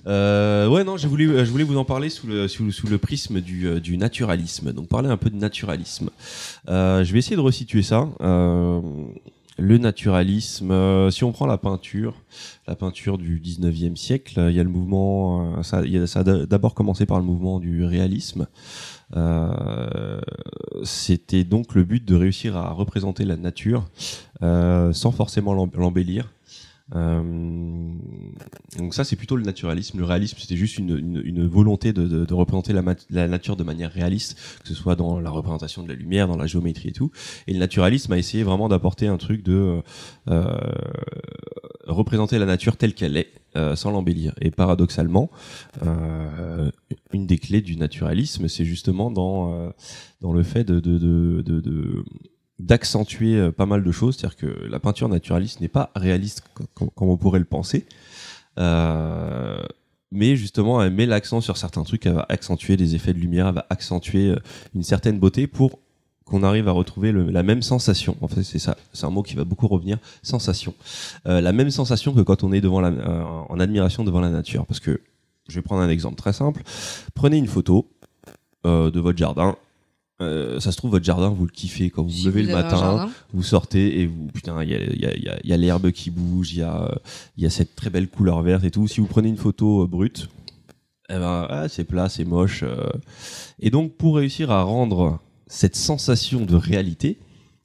Euh, ouais, non, je voulais, je voulais vous en parler sous le, sous, le- sous le prisme du, du naturalisme. Donc, parler un peu de naturalisme. Euh, je vais essayer de resituer ça. Le naturalisme, euh, si on prend la peinture, la peinture du 19e siècle, il y a le mouvement, euh, ça, a- d'abord commencé par le mouvement du réalisme. Euh, C'était donc le but de réussir à représenter la nature sans forcément l'em- l'embellir. Euh, donc ça c'est plutôt le naturalisme. Le réalisme c'était juste une, volonté de, représenter la, nature de manière réaliste, que ce soit dans la représentation de la lumière, dans la géométrie et tout. Et le naturalisme a essayé vraiment d'apporter un truc de euh, représenter la nature telle qu'elle est, euh, sans l'embellir. Et paradoxalement, euh, une des clés du naturalisme, c'est justement dans dans le fait de, de, de, de- d'accentuer euh, pas mal de choses, c'est-à-dire que la peinture naturaliste n'est pas réaliste co- co- comme on pourrait le penser, euh, mais justement elle met l'accent sur certains trucs, elle va accentuer les effets de lumière, elle va accentuer euh, une certaine beauté pour qu'on arrive à retrouver la même sensation. En fait, c'est ça, c'est un mot qui va beaucoup revenir, sensation. La même sensation que quand on est devant en admiration devant la nature. Parce que je vais prendre un exemple très simple. Prenez une photo de votre jardin. Euh, ça se trouve, votre jardin, vous le kiffez quand vous vous Si levez vous le matin, vous sortez et vous, putain, il y a, il y a- il y a- y a l'herbe qui bouge, il y a, euh, il y a cette très belle couleur verte et tout. Si vous prenez une photo euh, brute, eh ben, ah, c'est plat, c'est moche. euh. Et donc, pour réussir à rendre cette sensation de réalité,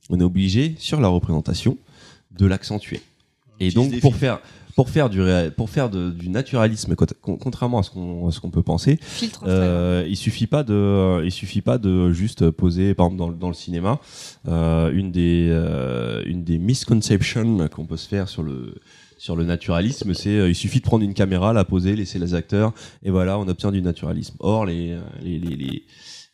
on est obligé, sur la représentation, de l'accentuer. Et utilise donc, des pour filtres. faire, pour faire du, réa- pour faire de- du naturalisme, cont- con- contrairement à ce qu'on ce qu'on peut penser, euh, il suffit pas de, il suffit pas de juste poser, par exemple dans, le- dans le cinéma, euh, une des, euh, une des misconceptions qu'on peut se faire sur le, sur le naturalisme, c'est euh, il suffit de prendre une caméra, la poser, laisser les acteurs, et voilà, on obtient du naturalisme. Or, les, les, les,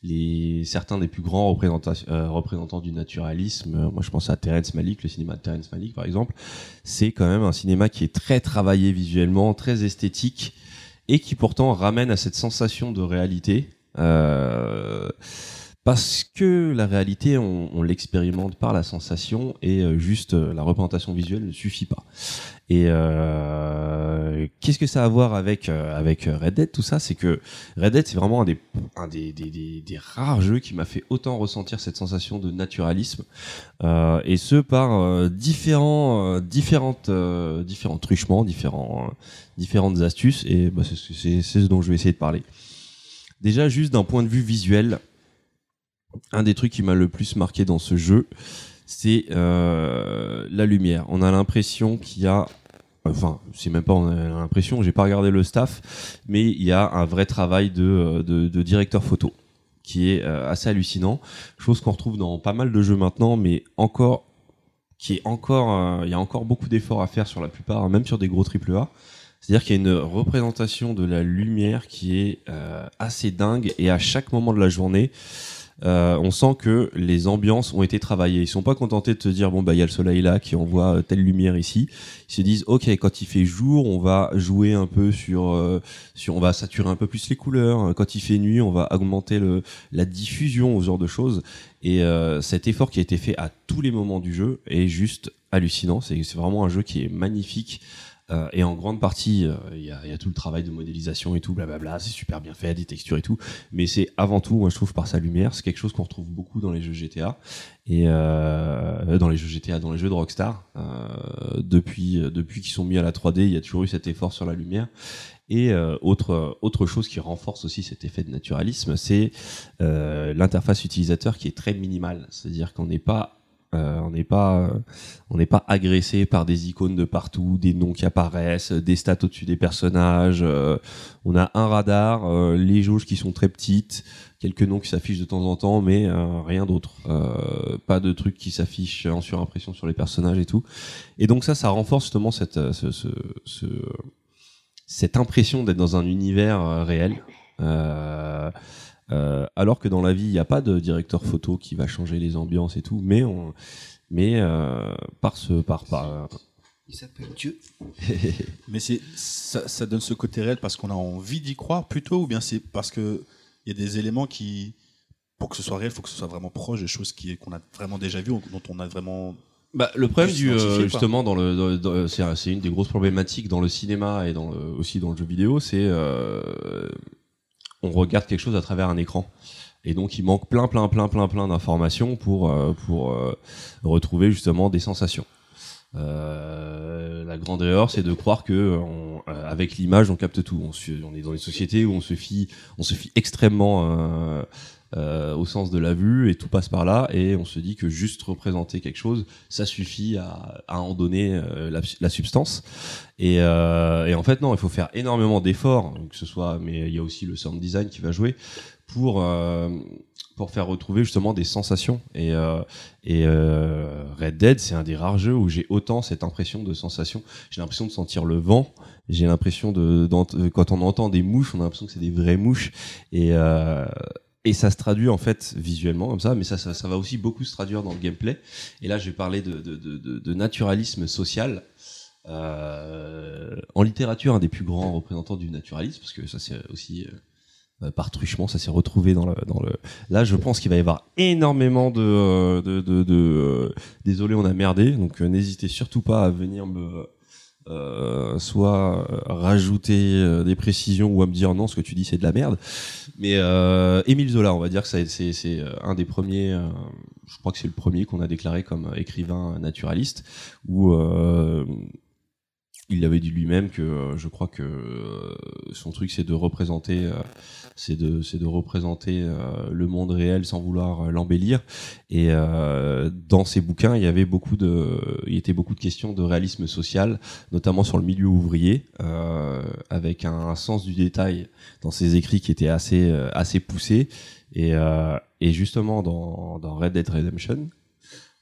les, certains des plus grands représentants, euh, représentants du naturalisme, euh, moi je pense à Terrence Malick, le cinéma de Terrence Malick par exemple, c'est quand même un cinéma qui est très travaillé visuellement, très esthétique, et qui pourtant ramène à cette sensation de réalité. euh, parce que la réalité, on, on l'expérimente par la sensation et euh, juste euh, la représentation visuelle ne suffit pas. Et euh, qu'est-ce que ça a à voir avec euh, avec Red Dead? Tout ça, c'est que Red Dead, c'est vraiment un des un des, des, des, rares jeux qui m'a fait autant ressentir cette sensation de naturalisme, euh, et ce par euh, différents différentes différents truchements, différents différentes astuces. Et bah, c'est ce dont je vais essayer de parler. Déjà, juste d'un point de vue visuel, un des trucs qui m'a le plus marqué dans ce jeu, c'est euh, la lumière. On a l'impression qu'il y a, enfin, c'est même pas on a l'impression, j'ai pas regardé le staff, mais il y a un vrai travail de, euh, directeur photo qui est euh, assez hallucinant. Chose qu'on retrouve dans pas mal de jeux maintenant, mais encore qui est encore, il y a encore beaucoup d'efforts à faire sur la plupart, même sur des gros triple A. C'est-à-dire qu'il y a une représentation de la lumière qui est assez dingue et à chaque moment de la journée, euh, on sent que les ambiances ont été travaillées. Ils sont pas contentés de te dire bon bah il y a le soleil là qui envoie euh, telle lumière ici. Ils se disent ok quand il fait jour on va jouer un peu sur euh, on va saturer un peu plus les couleurs. Quand il fait nuit on va augmenter le la diffusion ce genre de choses. Et euh, cet effort qui a été fait à tous les moments du jeu est juste hallucinant. C'est vraiment un jeu qui est magnifique. Euh, et en grande partie, euh, il y, a, tout le travail de modélisation et tout, blablabla, c'est super bien fait, des textures et tout. Mais c'est avant tout, moi je trouve, par sa lumière. C'est quelque chose qu'on retrouve beaucoup dans les jeux GTA et euh, dans les jeux GTA, dans les jeux de Rockstar. Depuis depuis qu'ils sont mis à la 3D, il y a toujours eu cet effort sur la lumière. Et autre autre chose qui renforce aussi cet effet de naturalisme, c'est l'interface utilisateur qui est très minimale. C'est-à-dire qu'on n'est pas Euh, on n'est pas, euh, on n'est pas agressé par des icônes de partout, des noms qui apparaissent, des stats au-dessus des personnages. euh, on a un radar, les jauges qui sont très petites, quelques noms qui s'affichent de temps en temps, mais rien d'autre. Pas de trucs qui s'affichent en surimpression sur les personnages et tout. Et donc ça, ça renforce justement cette, ce, ce- ce- cette impression d'être dans un univers réel. Euh, alors que dans la vie, il n'y a pas de directeur photo qui va changer les ambiances et tout, mais on, mais euh, par ce, par, par Il s'appelle Dieu. Mais c'est ça, ça donne ce côté réel parce qu'on a envie d'y croire plutôt ou bien c'est parce que il y a des éléments qui pour que ce soit réel, il faut que ce soit vraiment proche des choses qui qu'on a vraiment déjà vues, dont on a vraiment Bah, le problème du euh, justement dans le c'est c'est une des grosses problématiques dans le cinéma et dans le- aussi dans le jeu vidéo, c'est euh, on regarde quelque chose à travers un écran. Et donc il manque plein plein plein plein plein d'informations pour euh, pour euh, retrouver justement des sensations. Euh, la grande erreur, c'est de croire que avec l'image on capte tout. On est dans une société où on se fie on se fie extrêmement euh, au sens de la vue et tout passe par là et on se dit que juste représenter quelque chose ça suffit à, à en donner euh, la, la substance. Et, euh, et en fait non il faut faire énormément d'efforts que ce soit mais il y a aussi le sound design qui va jouer pour euh, pour faire retrouver justement des sensations. Et euh, et euh, Red Dead c'est un des rares jeux où j'ai autant cette impression de sensation. J'ai l'impression de sentir le vent j'ai l'impression de quand on entend des mouches on a l'impression que c'est des vraies mouches. Et et ça se traduit en fait visuellement comme ça, mais ça, ça, ça va aussi beaucoup se traduire dans le gameplay. Et là, parler de, de, de, de- de naturalisme social. Euh, en littérature, un des plus grands représentants du naturalisme, parce que ça c'est aussi euh, par truchement, ça s'est retrouvé dans le, dans le. Là, je pense qu'il va y avoir énormément de, euh, de, de, de, euh, désolé, on a merdé. Donc, euh, n'hésitez surtout pas à venir me euh, soit euh, rajouter euh, des précisions ou à me dire non, ce que tu dis c'est de la merde. Mais euh, Émile Zola, on va dire que c'est un des premiers, euh, je crois que c'est le premier qu'on a déclaré comme écrivain naturaliste, où il avait dit lui-même que je crois que son truc c'est de représenter, c'est de, de représenter euh, le monde réel sans vouloir euh, l'embellir. Et euh, dans ses bouquins, il y avait beaucoup de, il était beaucoup de questions de réalisme social, notamment sur le milieu ouvrier, avec un, sens du détail dans ses écrits qui était assez assez poussé. Et, et justement dans, dans Red Dead Redemption,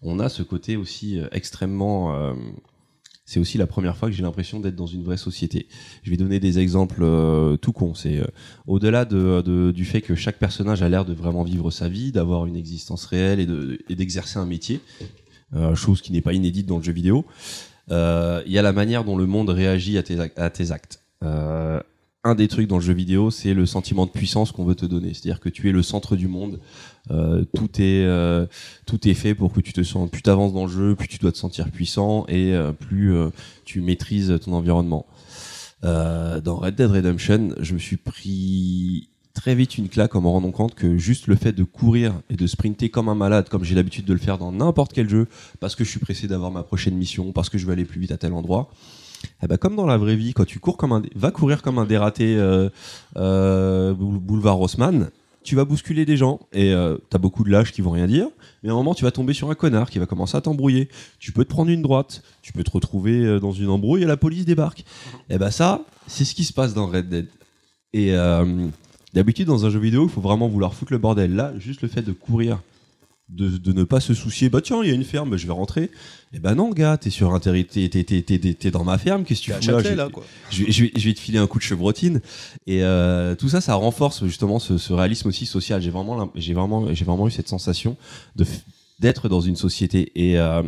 on a ce côté aussi extrêmement c'est aussi la première fois que j'ai l'impression d'être dans une vraie société. Je vais donner des exemples euh, tout cons. C'est euh, au-delà de, de- du fait que chaque personnage a l'air de vraiment vivre sa vie, d'avoir une existence réelle et de- et d'exercer un métier, euh, chose qui n'est pas inédite dans le jeu vidéo. Il y a la manière dont le monde réagit à tes, à tes actes. Un des trucs dans le jeu vidéo, c'est le sentiment de puissance qu'on veut te donner. C'est-à-dire que tu es le centre du monde. Euh, tout est euh, tout est fait pour que tu te sens. Plus t'avances dans le jeu, plus tu dois te sentir puissant et euh, plus euh, tu maîtrises ton environnement. Euh, dans Red Dead Redemption, je me suis pris très vite une claque en me rendant compte que juste le fait de courir et de sprinter comme un malade, comme j'ai l'habitude de le faire dans n'importe quel jeu, parce que je suis pressé d'avoir ma prochaine mission, parce que je veux aller plus vite à tel endroit. Eh ben, comme dans la vraie vie, quand tu cours comme un, va courir comme un dératé euh, euh, boule- boulevard Haussmann, tu vas bousculer des gens et euh, t'as beaucoup de lâches qui vont rien dire, mais à un moment tu vas tomber sur un connard qui va commencer à t'embrouiller. Tu peux te prendre une droite, tu peux te retrouver euh, dans une embrouille et la police débarque. Et ben ça, c'est ce qui se passe dans Red Dead. Et euh, d'habitude dans un jeu vidéo, il faut vraiment vouloir foutre le bordel. Là, juste le fait de courir, de, de ne pas se soucier, bah tiens, il y a une ferme, je vais rentrer. Et ben non, gars, t'es sur un terri- t'es, t'es, t'es, t'es- dans ma ferme, qu'est-ce que tu fous là? Châtelet, Je- là, quoi. je vais, je, vais, je vais te filer un coup de chevrotine. Et euh, tout ça ça renforce justement ce, ce réalisme aussi social. J'ai vraiment j'ai vraiment j'ai vraiment eu cette sensation de d'être dans une société. Et euh,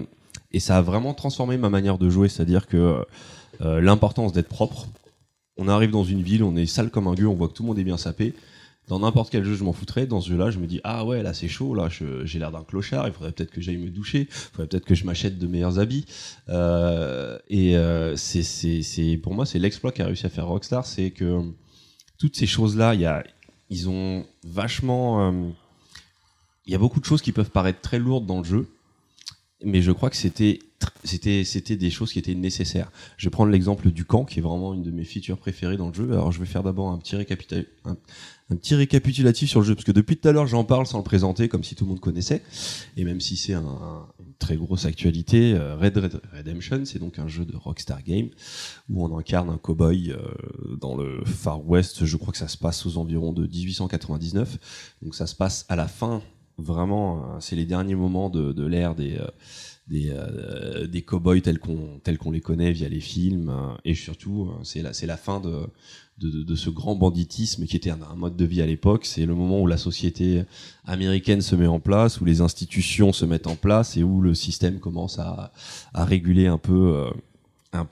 et ça a vraiment transformé ma manière de jouer. C'est à dire que euh, l'importance d'être propre. On arrive dans une ville on est sale comme un gueux on voit que tout le monde est bien sapé dans n'importe quel jeu je m'en foutrais dans ce jeu là je me dis ah ouais là c'est chaud là j'ai l'air d'un clochard il faudrait peut-être que j'aille me doucher il faudrait peut-être que je m'achète de meilleurs habits euh, et euh, c'est, pour moi, c'est l'exploit qu'a réussi à faire Rockstar, c'est que euh, toutes ces choses-là, il y a, ils ont vachement, il y a beaucoup de choses qui peuvent paraître très lourdes dans le jeu. mais je crois que c'était c'était c'était des choses qui étaient nécessaires. Je vais prendre l'exemple du camp, qui est vraiment une de mes features préférées dans le jeu. Alors je vais faire d'abord un petit récapitulatif. Un petit récapitulatif sur le jeu, parce que depuis tout à l'heure j'en parle sans le présenter, comme si tout le monde connaissait. Et même si c'est un- un- une très grosse actualité, euh, Red Red Redemption, c'est donc un jeu de Rockstar Games où on incarne un cowboy euh, dans le Far West. Je crois que ça se passe aux environs de 1899. Donc ça se passe à la fin, vraiment, euh, c'est les derniers moments de, l'ère des euh, euh, cowboys tels qu'on les connaît via les films et surtout c'est la fin de de, ce grand banditisme qui était un, mode de vie à l'époque. C'est le moment où la société américaine se met en place, où les institutions se mettent en place et où le système commence à, réguler un peu, euh,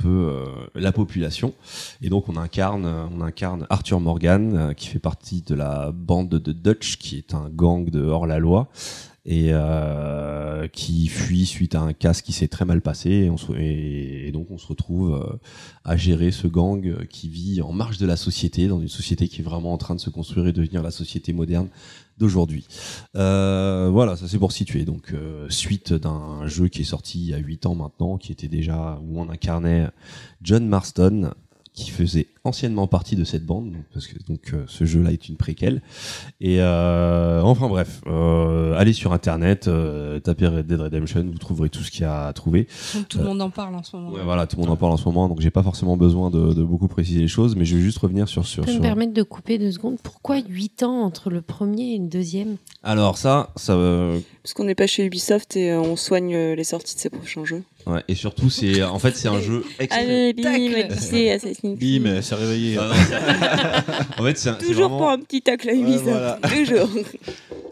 euh, la population. Et donc on incarne, on incarne Arthur Morgan euh, qui fait partie de la bande de Dutch, qui est un gang de hors la loi et euh, qui fuit suite à un casse qui s'est très mal passé et, on se- donc on se retrouve euh, à gérer ce gang qui vit en marge de la société dans une société qui est vraiment en train de se construire et devenir la société moderne d'aujourd'hui. Euh, voilà, ça c'est pour situer. Donc suite d'un jeu qui est sorti il y a 8 ans maintenant, qui était déjà où on incarnait John Marston qui faisait anciennement partie de cette bande, donc, parce que donc euh, ce jeu-là est une préquelle. Et euh, enfin bref, euh, allez sur internet, euh, tapez Red Dead Redemption, vous trouverez tout ce qu'il y a à trouver. Donc, tout le monde en parle en ce moment. Ouais, voilà, tout le monde en parle en ce moment, donc j'ai pas forcément besoin de, de beaucoup préciser les choses, mais je vais juste revenir sur sur. Je peux me sur- permettre de couper deux secondes? Pourquoi 8 ans entre le premier et le deuxième? Alors ça, ça, euh, Parce qu'on n'est pas chez Ubisoft et euh, on soigne euh, les sorties de ses prochains jeux. Ouais, et surtout c'est, en fait c'est un jeu extrêmement. Allez, bim, Assassin's Creed. Bim, c'est réveillé. Ah, non, c'est- en fait, c'est c'est Toujours vraiment- pour un petit tacle à Ubisoft. voilà. Toujours.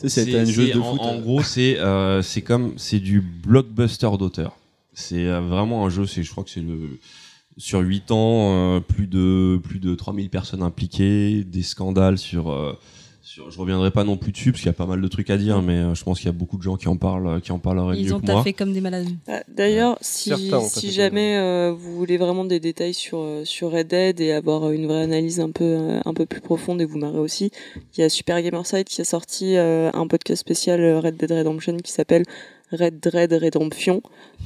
C'était un jeu c'est- de en, foot. en gros, c'est euh, c'est comme c'est du blockbuster d'auteur. C'est euh, vraiment un jeu. C'est je crois que c'est le sur 8 ans euh, plus de plus de 3000 personnes impliquées, des scandales sur euh, sur je reviendrai pas non plus dessus parce qu'il y a pas mal de trucs à dire mais euh, je pense qu'il y a beaucoup de gens qui en parlent qui en parleraient Ils mieux ont que moi. comme des malades. Ah, D'ailleurs, si, jamais euh, vous voulez vraiment des détails sur, euh, sur Red Dead et avoir euh, une vraie analyse un peu, euh, un peu plus profonde et vous marrer aussi, il y a Super Gamerside qui a sorti euh, un podcast spécial euh, Red Dead Redemption qui s'appelle Red Dead Redemption.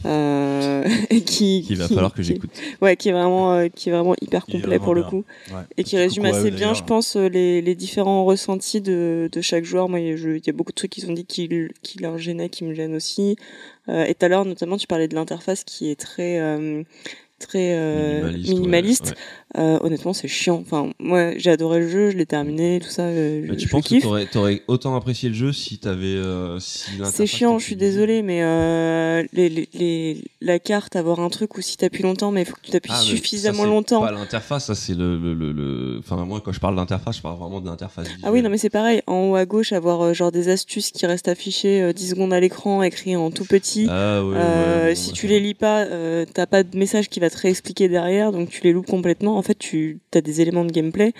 Euh, et qui, Qu'il va qui- falloir que qui- j'écoute. Ouais, qui est vraiment, euh, qui est vraiment hyper complet pour le coup. Ouais. Et qui résume assez eux, bien, je pense, euh, les, les différents ressentis de, de chaque joueur. Moi, il y a- beaucoup de trucs qui sont dit qui, qui leur gênaient, qui me gênent aussi. Euh, et tout à l'heure, notamment, tu parlais de l'interface qui est très, euh, très euh, Minimaliste, minimaliste. ouais. Euh, honnêtement, c'est chiant. Enfin, moi, j'ai adoré le jeu, je l'ai terminé, tout ça. euh, Mais je, tu je penses que t'aurais aurais autant apprécié le jeu si t'avais euh, si C'est chiant, je suis désolée, mais euh, les, les, les- la carte, avoir un truc où si t'appuies longtemps, mais il faut que tu t'appuies Ah, suffisamment ça, c'est longtemps. Pas l'interface, ça c'est le, le, le, le- Enfin, moi, quand je parle d'interface, je parle vraiment de l'interface. Ah oui, non, mais c'est pareil. En haut à gauche, avoir euh, genre des astuces qui restent affichées euh, 10 secondes à l'écran, écrits en tout petit. Ah, ouais, Euh, ouais, si ouais, tu les lis pas, euh, t'as pas de message qui va te réexpliquer derrière, donc tu les loupes complètement. En fait, tu as des éléments de gameplay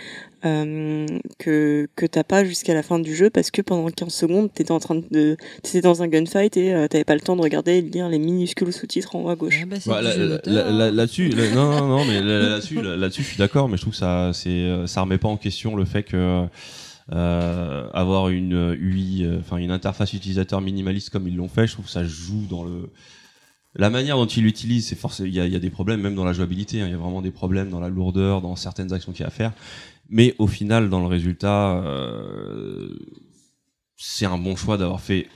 euh, que que t'as pas jusqu'à la fin du jeu parce que pendant 15 secondes, t'étais en train de t'étais dans un gunfight et euh, t'avais pas le temps de regarder et de lire les minuscules sous-titres en haut à gauche. Ah bah, Bah, là- là- là- hein. là- Là-dessus, là- non, non, non, mais là- là-dessus, là- là-dessus, je suis d'accord, mais je trouve que ça, c'est, euh, ça remet pas en question le fait que euh, avoir une UI, euh, enfin une interface utilisateur minimaliste comme ils l'ont fait, je trouve que ça joue dans le la manière dont ils l'utilisent. C'est forcément, il y a, il y a des problèmes même dans la jouabilité. hein, Il y a vraiment des problèmes dans la lourdeur, dans certaines actions qu'il y a à faire. Mais au final, dans le résultat, euh, c'est un bon choix d'avoir fait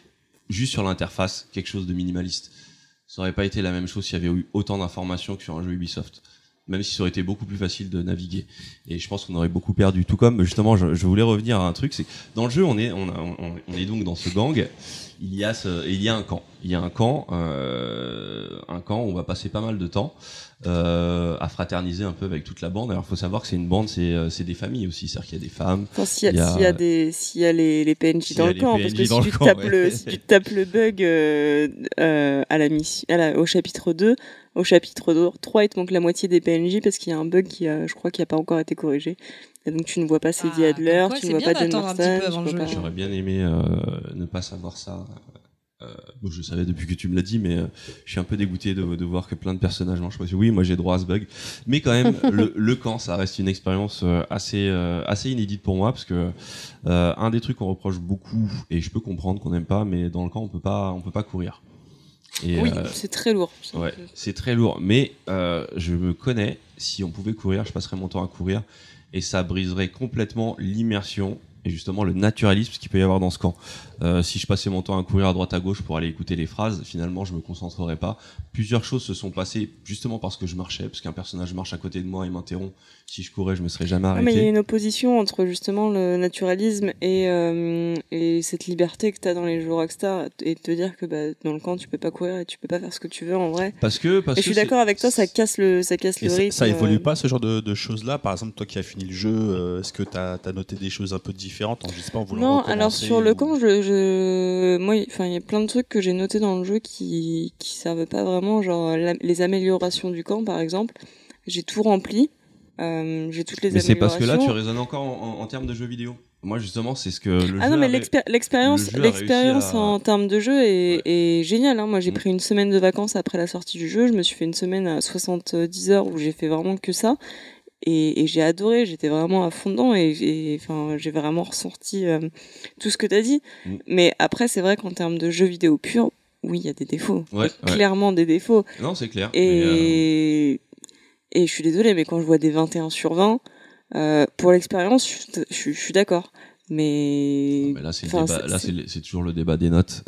juste sur l'interface quelque chose de minimaliste. Ça aurait pas été la même chose s'il y avait eu autant d'informations que sur un jeu Ubisoft. Même si ça aurait été beaucoup plus facile de naviguer. Et je pense qu'on aurait beaucoup perdu. Tout comme, justement, je, je voulais revenir à un truc, c'est que dans le jeu, on est, on, a- on, on est donc dans ce gang. Il y a ce, il y a un camp. Il y a un camp, euh, un camp où on va passer pas mal de temps euh, à fraterniser un peu avec toute la bande. Alors, il faut savoir que c'est une bande, c'est, euh, c'est des familles aussi. C'est-à-dire qu'il y a des femmes, Enfin, s'il y a, y a- des, s'il y a les, les PNJ dans le camp, parce que si tu, camp, tapes ouais. le, si tu tapes le bug euh, euh, à la mission, à la- au chapitre 2, au chapitre 2, 3, il te manque la moitié des PNJ parce qu'il y a un bug qui, a, je crois, qui a pas encore été corrigé. Et donc tu ne vois pas Sadie Ah, Adler, quoi, tu ne vois pas John Marston, J'aurais bien aimé euh, ne pas savoir ça. Euh, bon, je savais depuis que tu me l'as dit, mais euh, je suis un peu dégoûté de, de voir que plein de personnages m'ont choisi. Oui, moi j'ai droit à ce bug, mais quand même, le, le camp, ça reste une expérience euh, assez euh, assez inédite pour moi parce que euh, un des trucs qu'on reproche beaucoup et je peux comprendre qu'on n'aime pas, mais dans le camp on peut pas on peut pas courir. Et, Oui, euh, c'est très lourd. Ouais, c'est très lourd. Mais euh, je me connais. Si on pouvait courir, je passerais mon temps à courir. Et ça briserait complètement l'immersion et justement le naturalisme qu'il peut y avoir dans ce camp. Euh, si je passais mon temps à courir à droite à gauche pour aller écouter les phrases, finalement, je me concentrerais pas. Plusieurs choses se sont passées justement parce que je marchais, parce qu'un personnage marche à côté de moi et m'interrompt. Si je courais, je me serais jamais Non, mais il y a arrêté. une opposition entre justement le naturalisme et, euh, et cette liberté que tu as dans les jeux Rockstar et de te dire que bah, dans le camp tu peux pas courir et tu peux pas faire ce que tu veux en vrai. Parce que, parce et je suis d'accord avec toi, ça casse le, ça casse le ça, rythme. ça évolue euh. pas ce genre de, de choses-là? Par exemple, toi qui as fini le jeu, euh, est-ce que tu as, noté des choses un peu différentes en, je sais pas, en voulant Non, alors sur le camp, je, je, moi, enfin, il y a plein de trucs que j'ai notés dans le jeu qui, qui servent pas vraiment, genre la- les améliorations du camp, par exemple. J'ai tout rempli, euh, j'ai toutes les Mais c'est parce que là, tu raisonnes encore en, en- en termes de jeux vidéo. Moi, justement, c'est ce que le Ah jeu non, mais l'expérience, le l'expérience à- en termes de jeu est, est géniale. Hein. Moi, j'ai Mm. pris une semaine de vacances après la sortie du jeu. Je me suis fait une semaine à 70 heures où j'ai fait vraiment que ça. Et, et j'ai adoré. J'étais vraiment à fond dedans et, enfin, j'ai vraiment ressorti euh, tout ce que tu as dit. Mm. Mais après, c'est vrai qu'en termes de jeux vidéo pur, oui, il y a des défauts. Ouais, ouais. Clairement des défauts. Non, c'est clair. euh, Et, je suis désolée, mais quand je vois des 21 sur 20, euh, pour l'expérience, je, je- je suis d'accord. Mais, mais là, c'est enfin, toujours le débat des notes.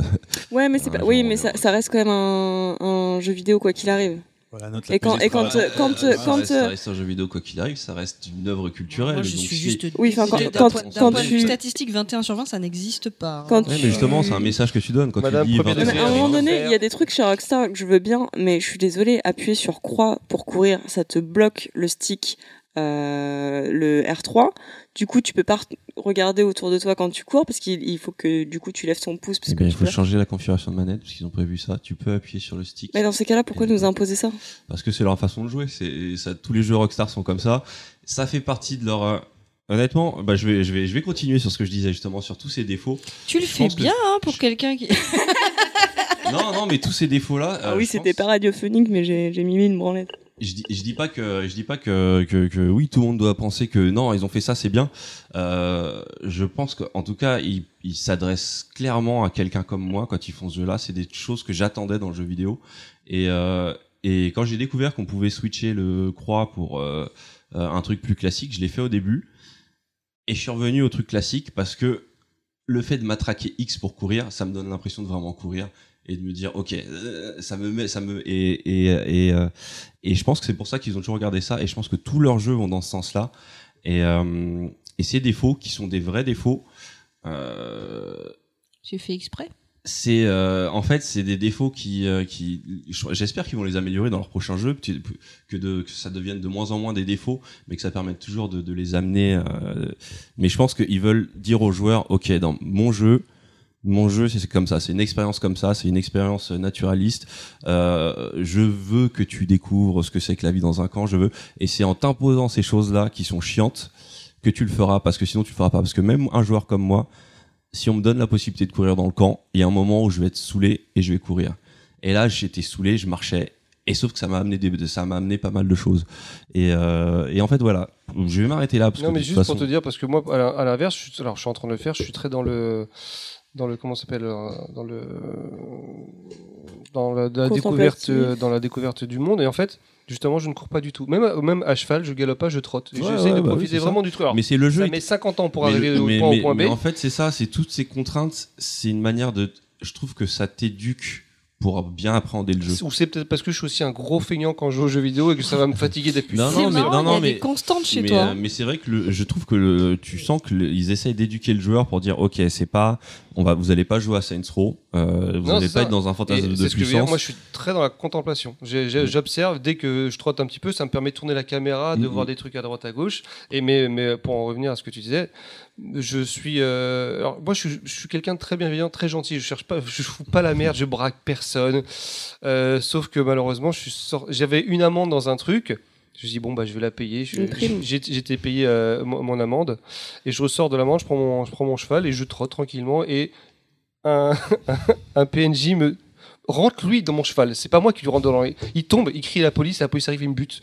Ouais, mais c'est pas. je Oui, mais ça, ça reste quand même un, un jeu vidéo quoi qu'il arrive. Voilà, note la Et quand- et quand, euh, quand, ça, quand, reste, euh, ça reste un jeu vidéo quoi qu'il arrive, ça reste une œuvre culturelle. Moi, je donc suis si- juste. Oui, enfin, quand- quand- point- quand tu- statistique, 21 sur 20, ça n'existe pas. hein. Quand Ouais, mais justement, c'est un message que tu donnes quand Madame tu dis Premier 20 Non, mais à un moment euh, donné, il y a des trucs chez Rockstar que je veux bien, mais je suis désolée, appuyer sur croix pour courir, ça te bloque le stick, euh, le R3. Du coup, tu peux pas re- regarder autour de toi quand tu cours parce qu'il il faut que du coup tu lèves ton pouce parce Eh que bien, il faut peux- changer la configuration de manette parce qu'ils ont prévu ça. Tu peux appuyer sur le stick Mais dans ces cas-là, pourquoi nous imposer ça? Parce que c'est leur façon de jouer. C'est ça. Tous les jeux Rockstar sont comme ça. Ça fait partie de leur. euh, Honnêtement, bah, je vais, je vais, je vais continuer sur ce que je disais justement sur tous ces défauts. Tu le Je fais que- bien hein, pour quelqu'un qui. non, non, mais tous ces défauts-là. Ah euh, oui, je c'était pense- pas radiophonique, mais j'ai j'ai mis une branlette. Je dis, je dis pas que je dis pas que, que, que oui tout le monde doit penser que non ils ont fait ça c'est bien. Euh, je pense qu'en tout cas ils s'adressent clairement à quelqu'un comme moi quand ils font ce jeu là c'est des choses que j'attendais dans le jeu vidéo. Et euh, et quand j'ai découvert qu'on pouvait switcher le croix pour euh, euh, un truc plus classique je l'ai fait au début. Et je suis revenu au truc classique parce que le fait de matraquer X pour courir ça me donne l'impression de vraiment courir et de me dire ok euh, ça me met ça me et et et, euh, et je pense que c'est pour ça qu'ils ont toujours regardé ça et je pense que tous leurs jeux vont dans ce sens là et euh, et ces défauts qui sont des vrais défauts euh, Tu fais exprès? c'est euh, en fait c'est des défauts qui qui j'espère qu'ils vont les améliorer dans leur prochain jeu que, de que ça devienne de moins en moins des défauts mais que ça permette toujours de, de les amener mais je pense qu'ils veulent dire aux joueurs ok dans mon jeu mon jeu c'est comme ça c'est une expérience comme ça c'est une expérience naturaliste euh, je veux que tu découvres ce que c'est que la vie dans un camp je veux et c'est en t'imposant ces choses là qui sont chiantes que tu le feras parce que sinon tu le feras pas parce que même un joueur comme moi si on me donne la possibilité de courir dans le camp, il y a un moment où je vais être saoulé et je vais courir. Et là, j'étais saoulé, je marchais. Et sauf que ça m'a amené des, ça m'a amené pas mal de choses. Et, euh, et en fait, voilà. Je vais m'arrêter là parce Non, que mais juste façon, pour te dire, parce que moi, à l'inverse, je suis, alors je suis en train de le faire, je suis très dans le, dans le, comment ça s'appelle, euh, dans le, dans la, découverte, euh, dans la découverte du monde. Et en fait, justement, je ne cours pas du tout. Même, à- même à cheval, je galope pas, je trotte. Ouais, J'essaie ouais, de bah oui, profiter ça. vraiment du truc. Alors, mais c'est le jeu. ça il- met 50 ans pour mais arriver le- au mais- point, mais- au point B. mais en fait, c'est ça, c'est toutes ces contraintes, c'est une manière de. Je trouve que ça t'éduque pour bien appréhender le jeu. Ou c'est peut-être parce que je suis aussi un gros feignant quand je joue aux jeux vidéo et que ça va me fatiguer d'être Non, non, mais- non, non, mais- des constantes chez mais, toi. euh, mais c'est vrai que le- je trouve que le- tu sens qu'ils essayent d'éduquer le joueur pour dire ok c'est pas on va vous allez pas jouer à Saints Row euh, vous Non, allez c'est pas ça. être dans un Et fantasme de c'est ce que je veux dire, puissance moi je suis très dans la contemplation. Mm. J'observe, dès que je trotte un petit peu, ça me permet de tourner la caméra, de Mm, voir mm. des trucs à droite à gauche. Et mais, mais pour en revenir à ce que tu disais, je suis. euh, alors moi je suis, quelqu'un de très bienveillant, très gentil. Je cherche pas, je fous pas la merde, je braque personne. Euh, sauf que malheureusement, je suis sor- j'avais une amende dans un truc. Je dis bon bah je vais la payer. J'étais payé euh, mon, mon amende et je ressors de l'amende, je prends mon je prends mon cheval et je trotte tranquillement et un, un PNJ me rentre lui dans mon cheval. C'est pas moi qui lui rentre dans le... Il tombe, il crie à la police, la police arrive, il me bute.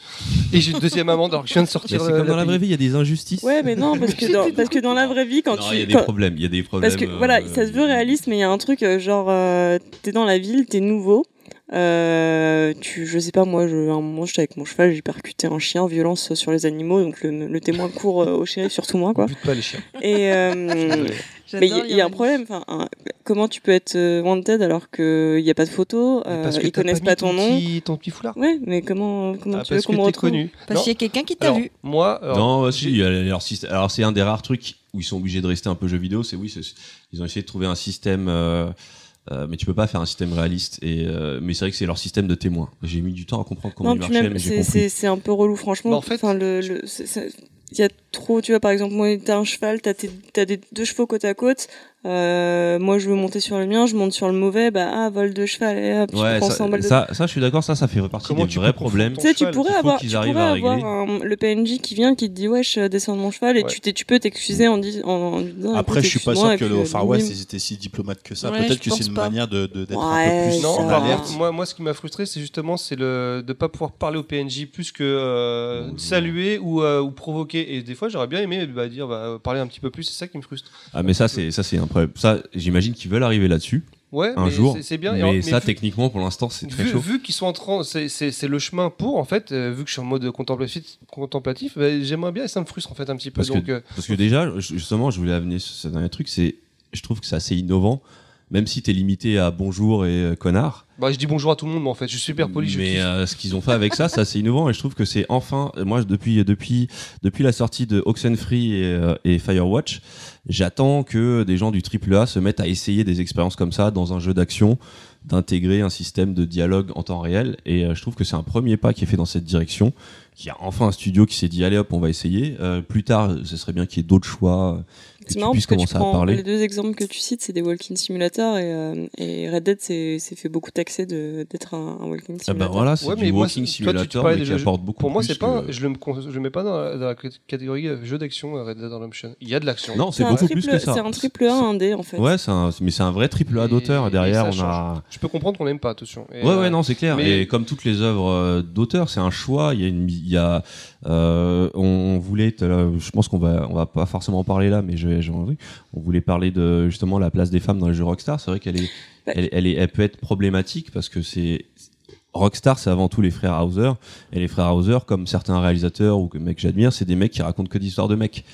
Et j'ai une deuxième amende alors que je viens de sortir. c'est euh, comme dans la vraie vie il y a des injustices Ouais, mais non, parce que dans, parce que dans la vraie vie, quand Non, tu. il y a des quand- problèmes il y a des problèmes Parce que euh, voilà, ça se veut réaliste, mais il y a un truc, euh, genre, euh, t'es dans la ville, t'es nouveau, Euh, tu, je sais pas, moi, je, à un moment, j'étais avec mon cheval, j'ai percuté un chien, violence sur les animaux, donc le, le témoin court euh, au shérif, surtout moi, quoi. Bute pas les chiens. Et, euh. mais il y, a- il y a un problème. Enfin, un- comment tu peux être euh, wanted alors qu'il n'y a pas de photo euh, parce que Ils connaissent mis pas ton nom. Petit, ton petit foulard. Ouais, mais comment, comment Ah, tu veux parce qu'on me retrouve connu. Parce qu'il y a quelqu'un qui t'a vu. moi, alors, non, bah, si. Alors, c'est un des rares trucs où ils sont obligés de rester un peu jeux vidéo. C'est oui, c'est- ils ont essayé de trouver un système, euh, euh, mais tu peux pas faire un système réaliste. Et euh, mais c'est vrai que c'est leur système de témoin. J'ai mis du temps à comprendre comment Non, il marchait, même, mais j'ai c'est- compris. c'est c'est un peu relou, franchement. Bah, en fait- enfin, le, le, c'est- c'est- il y a trop, tu vois, par exemple, moi, t'as un cheval, t'as tes- t'as des deux chevaux côte à côte. Euh, moi, je veux monter sur le mien, je monte sur le mauvais, bah, ah, vol de cheval, et hop, tu Ouais, prends ça, 100 balles de ça, ça, je suis d'accord. Ça, ça fait partie Comment des tu vrais problèmes. Tu sais, tu pourrais avoir, tu pourrais un- le PNJ qui vient, qui te dit, wesh, euh, descends de mon cheval, et Ouais. tu, tu peux t'excuser en, dis- en, en disant, Après, je suis pas sûr que le euh, Far West, ils étaient si diplomates que ça. Ouais, Peut-être que c'est une pas. manière de- de- d'être Ouais, un peu plus Non, moi, moi, ce qui m'a frustré, c'est justement c'est le de pas pouvoir parler au PNJ plus que euh, saluer ou, euh, ou provoquer. Et des fois, j'aurais bien aimé bah, dire bah, parler un petit peu plus. C'est ça qui me frustre. Ah, mais ça, c'est ça, c'est un problème. Ça, j'imagine qu'ils veulent arriver là-dessus Ouais, un mais jour. c'est- c'est bien. Mais, ça, vu- techniquement, pour l'instant, c'est très vu, chaud. vu qu'ils sont en train, c'est- le chemin pour en fait. euh, vu que je suis en mode contemplatif, contemplatif, bah, j'aimerais bien et ça me frustre en fait un petit peu. Parce que- euh, Parce que déjà, justement, je voulais amener ce ce dernier truc, c'est, je trouve que c'est assez innovant, même si t'es limité à bonjour et euh, connard. bah, je dis bonjour à tout le monde, mais en fait, je suis super poli. je mais ce qu'ils ont fait avec ça, c'est assez innovant et je trouve que c'est enfin, moi depuis depuis depuis la sortie de Oxenfree et, et Firewatch, j'attends que des gens du AAA se mettent à essayer des expériences comme ça dans un jeu d'action, d'intégrer un système de dialogue en temps réel. Et euh, je trouve que c'est un premier pas qui est fait dans cette direction, qu'il y a enfin un studio qui s'est dit allez hop on va essayer. Euh, plus tard, ce serait bien qu'il y ait d'autres choix. euh, que C'est tu marrant puisses parce que tu commencer à parler. les deux exemples que tu cites, c'est des walking simulator et, euh, et Red Dead s'est fait beaucoup taxer de- d'être un, un walking Ah simulator. bah voilà, c'est Ouais, du mais moi, walking c'est- toi, tu- simulator mais qui apporte beaucoup Pour moi, plus c'est pas, que- je le je le mets pas dans la, dans la catégorie jeu d'action Red Dead Redemption. Il y a de l'action. Non, c'est un beaucoup triple, plus que ça. C'est un triple A indé en fait. Ouais, c'est un, mais c'est un vrai triple A d'auteur. Derrière, on a. Je peux comprendre qu'on n'aime pas, attention. Et, Ouais, euh, ouais, non, c'est clair. mais- Et comme toutes les œuvres d'auteur, c'est un choix. Il y a une, il y a, euh, on, on voulait, euh, je pense qu'on va, on va pas forcément en parler là, mais j'ai envie. On voulait parler de justement la place des femmes dans les jeux Rockstar. C'est vrai qu'elle est, Bah- elle, elle est, elle peut être problématique parce que c'est Rockstar, c'est avant tout les frères Hauser. Et les frères Hauser, comme certains réalisateurs ou que mecs que j'admire, c'est des mecs qui racontent que des histoires de mecs.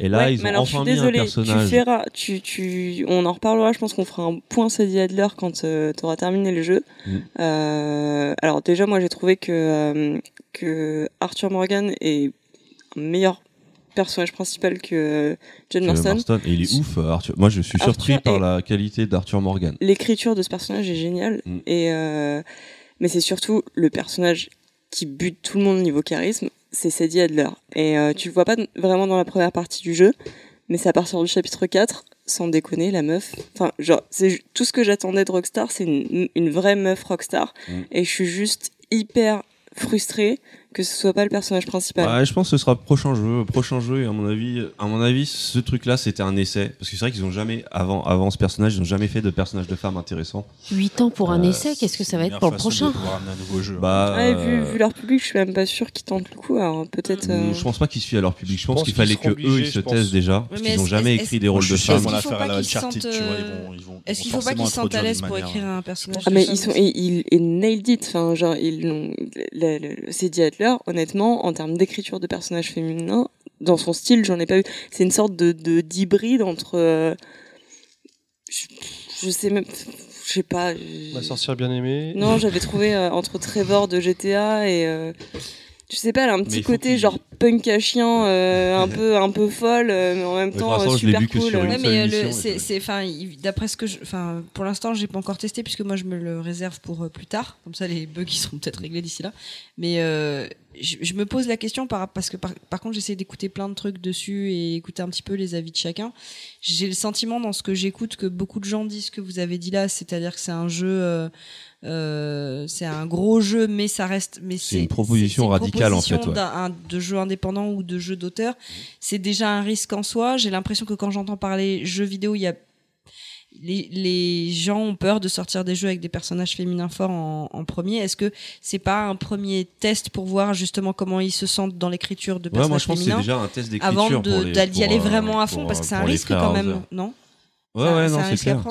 Et là, Ouais, ils ont alors, enfin je suis désolée, un personnage. Tu feras, tu, tu, on en reparlera. Je pense qu'on fera un point Sadie Adler quand tu auras terminé le jeu. Mm. Euh, alors déjà, moi, j'ai trouvé que euh, que Arthur Morgan est un meilleur personnage principal que euh, John Marston. Et il est ouf, euh, Arthur. Moi, je suis Arthur surpris par la qualité d'Arthur Morgan. L'écriture de ce personnage est géniale. Mm. Et euh, mais c'est surtout le personnage qui bute tout le monde niveau charisme, c'est Sadie Adler. Et euh, tu le vois pas vraiment dans la première partie du jeu, mais c'est à partir du chapitre 4, sans déconner, la meuf. Enfin, genre, c'est tout ce que j'attendais de Rockstar, c'est une, une vraie meuf Rockstar. Mm. Et je suis juste hyper frustrée que ce soit pas le personnage principal. Ouais, je pense que ce sera prochain jeu, prochain jeu. Et à mon avis, à mon avis, ce truc-là, c'était un essai, parce que c'est vrai qu'ils ont jamais, avant, avant ce personnage, ils ont jamais fait de personnage de femme intéressant. 8 ans pour un Euh, essai, qu'est-ce que ça va C'est être pour le prochain un nouveau jeu. Bah, Ouais, vu, euh, vu leur public, je suis même pas sûre qu'ils tentent le coup. Alors peut-être. euh, Je pense pas qu'ils se fient à leur public. Je pense, pense qu'il fallait que eux ils se taisent déjà, Ouais, parce qu'ils ont est-ce- jamais écrit des rôles de sûr femmes. Est-ce qu'il faut pas qu'ils Uncharted, sentent, euh, à l'aise pour écrire un personnage Ah mais ils sont ils nailed it enfin genre ils l'ont le, le, honnêtement en termes d'écriture de personnages féminins dans son style j'en ai pas eu c'est une sorte de de d'hybride entre euh, je, je sais même je sais pas je- Ma sorcière bien aimée. non j'avais trouvé euh, entre Trevor de GTA et euh, je sais pas elle a un petit côté genre punk à chien euh, un peu un peu folle euh, mais en même Mais temps euh, super cool Ouais, mais euh, et c'est, enfin, d'après ce que je, enfin, pour l'instant, j'ai pas encore testé puisque moi je me le réserve pour euh, plus tard. Comme ça, les bugs ils seront peut-être réglés d'ici là. Mais euh, je, je me pose la question par, parce que par, par contre, j'essaie d'écouter plein de trucs dessus et écouter un petit peu les avis de chacun. J'ai le sentiment dans ce que j'écoute que beaucoup de gens disent ce que vous avez dit là, c'est-à-dire que c'est un jeu. Euh, euh, c'est un gros jeu, mais ça reste. Mais C'est une proposition radicale, en fait, proposition ouais. un- de jeu indépendant ou de jeu d'auteur. C'est déjà un risque en soi. J'ai l'impression que quand j'entends parler jeux vidéo, il y a les, les gens ont peur de sortir des jeux avec des personnages féminins forts en, en premier. Est-ce que c'est pas un premier test pour voir justement comment ils se sentent dans l'écriture de Ouais, moi personnages je pense que c'est féminins déjà un test avant d'écriture d'y aller euh, vraiment à fond? pour, parce que c'est pour un risque quand même, non? Ouais, Ça- ouais, non, c'est clair.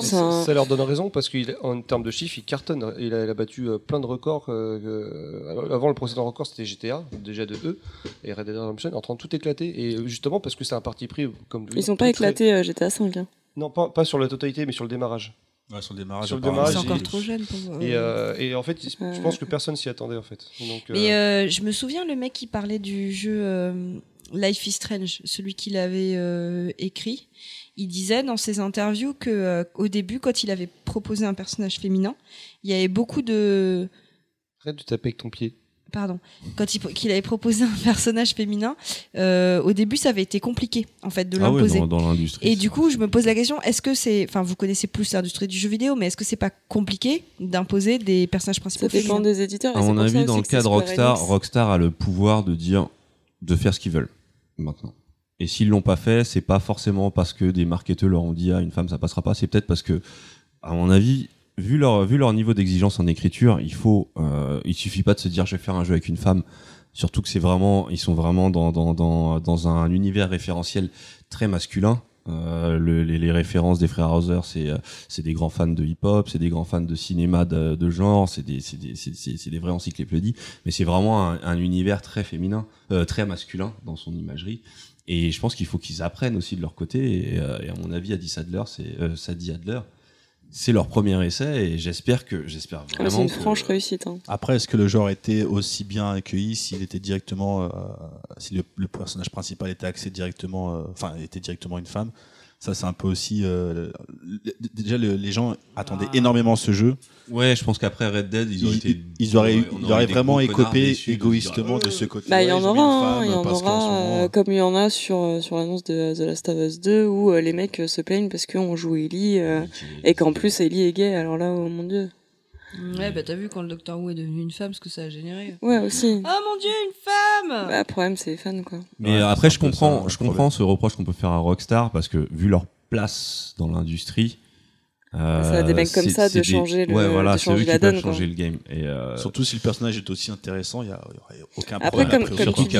Ça leur donne raison parce qu'en termes de chiffres, il cartonne. Il a, il a battu euh, plein de records. euh, euh, avant, le précédent record, c'était GTA, déjà de E, et Red Dead Redemption en train de tout éclater. Et justement parce que c'est un parti pris, comme Ils sont pas très- très- euh, GTA 5. Hein. Non, pas, pas sur la totalité, mais sur le démarrage. Ouais, sur le démarrage. Sur le démarrage, C'est encore trop jeune pour. Et, euh, et en fait, je pense que personne s'y attendait en fait. Donc, euh, Mais euh, je me souviens le mec qui parlait du jeu euh, Life is Strange, celui qu'il avait euh, écrit. Il disait dans ses interviews que euh, au début, quand il avait proposé un personnage féminin, il y avait beaucoup de arrête de taper avec ton pied. pardon, quand il qu'il avait proposé un personnage féminin, euh, au début ça avait été compliqué en fait de Ah l'imposer. dans, dans l'industrie. Et du coup, je me pose la question est-ce que c'est, enfin, vous connaissez plus l'industrie du jeu vidéo, mais est-ce que c'est pas compliqué d'imposer des personnages principaux Ça dépend féminins des éditeurs. À mon avis, dans le cas de Rockstar. Rockstar a le pouvoir de dire, de faire ce qu'ils veulent maintenant. Et s'ils l'ont pas fait, c'est pas forcément parce que des marketeurs leur ont dit ah une femme ça passera pas. C'est peut-être parce que, à mon avis, vu leur niveau d'exigence en écriture, il faut, euh, il suffit pas de se dire je vais faire un jeu avec une femme. Surtout que c'est vraiment, ils sont vraiment dans un univers référentiel très masculin. Euh, le- les, références des frères Hauser, c'est euh, c'est des grands fans de hip-hop, c'est des grands fans de cinéma de, genre, c'est des c'est vraies encyclopédies mais c'est vraiment un, un univers très féminin, très masculin dans son imagerie. Et je pense qu'il faut qu'ils apprennent aussi de leur côté. Et, euh, et à mon avis, Adi Sadler, c'est euh, Sadie Adler, c'est leur premier essai. Et j'espère que j'espère Ah, vraiment. c'est une que- franche réussite. hein. Après, est-ce que le genre était aussi bien accueilli s'il était directement, euh, si le, le personnage principal était axé directement, euh, enfin, était directement une femme? Ça, c'est un peu aussi. euh, déjà, le- les gens attendaient énormément ce jeu. Ouais, je pense qu'après Red Dead, ils Ils, auraient été. ils auraient, ils auraient vraiment écopé déçus égoïstement de euh, ce côté. Bah, il y en ils aura, hein, il y en aura, moment- euh, comme il y en a sur, euh, sur l'annonce de The Last of Us 2 où les mecs se plaignent parce qu'on joue Ellie euh, et qu'en plus Ellie est gay. Alors là, oh mon dieu. Ouais, bah t'as vu quand le Docteur Who est devenu une femme, ce que ça a généré. Ouais, aussi. Oh mon dieu, une femme Bah, problème, c'est les fans, quoi. Mais Ouais, euh, après, je comprends, ça, je comprends ce reproche qu'on peut faire à Rockstar parce que vu leur place dans l'industrie. euh, Ça a des mecs comme ça de des- changer le- ouais, voilà, de changer eux la qui peuvent donne, quoi. changer le game. Et euh, Surtout si le personnage est aussi intéressant, il n'y aurait aucun Après, problème. comme surtout qu'il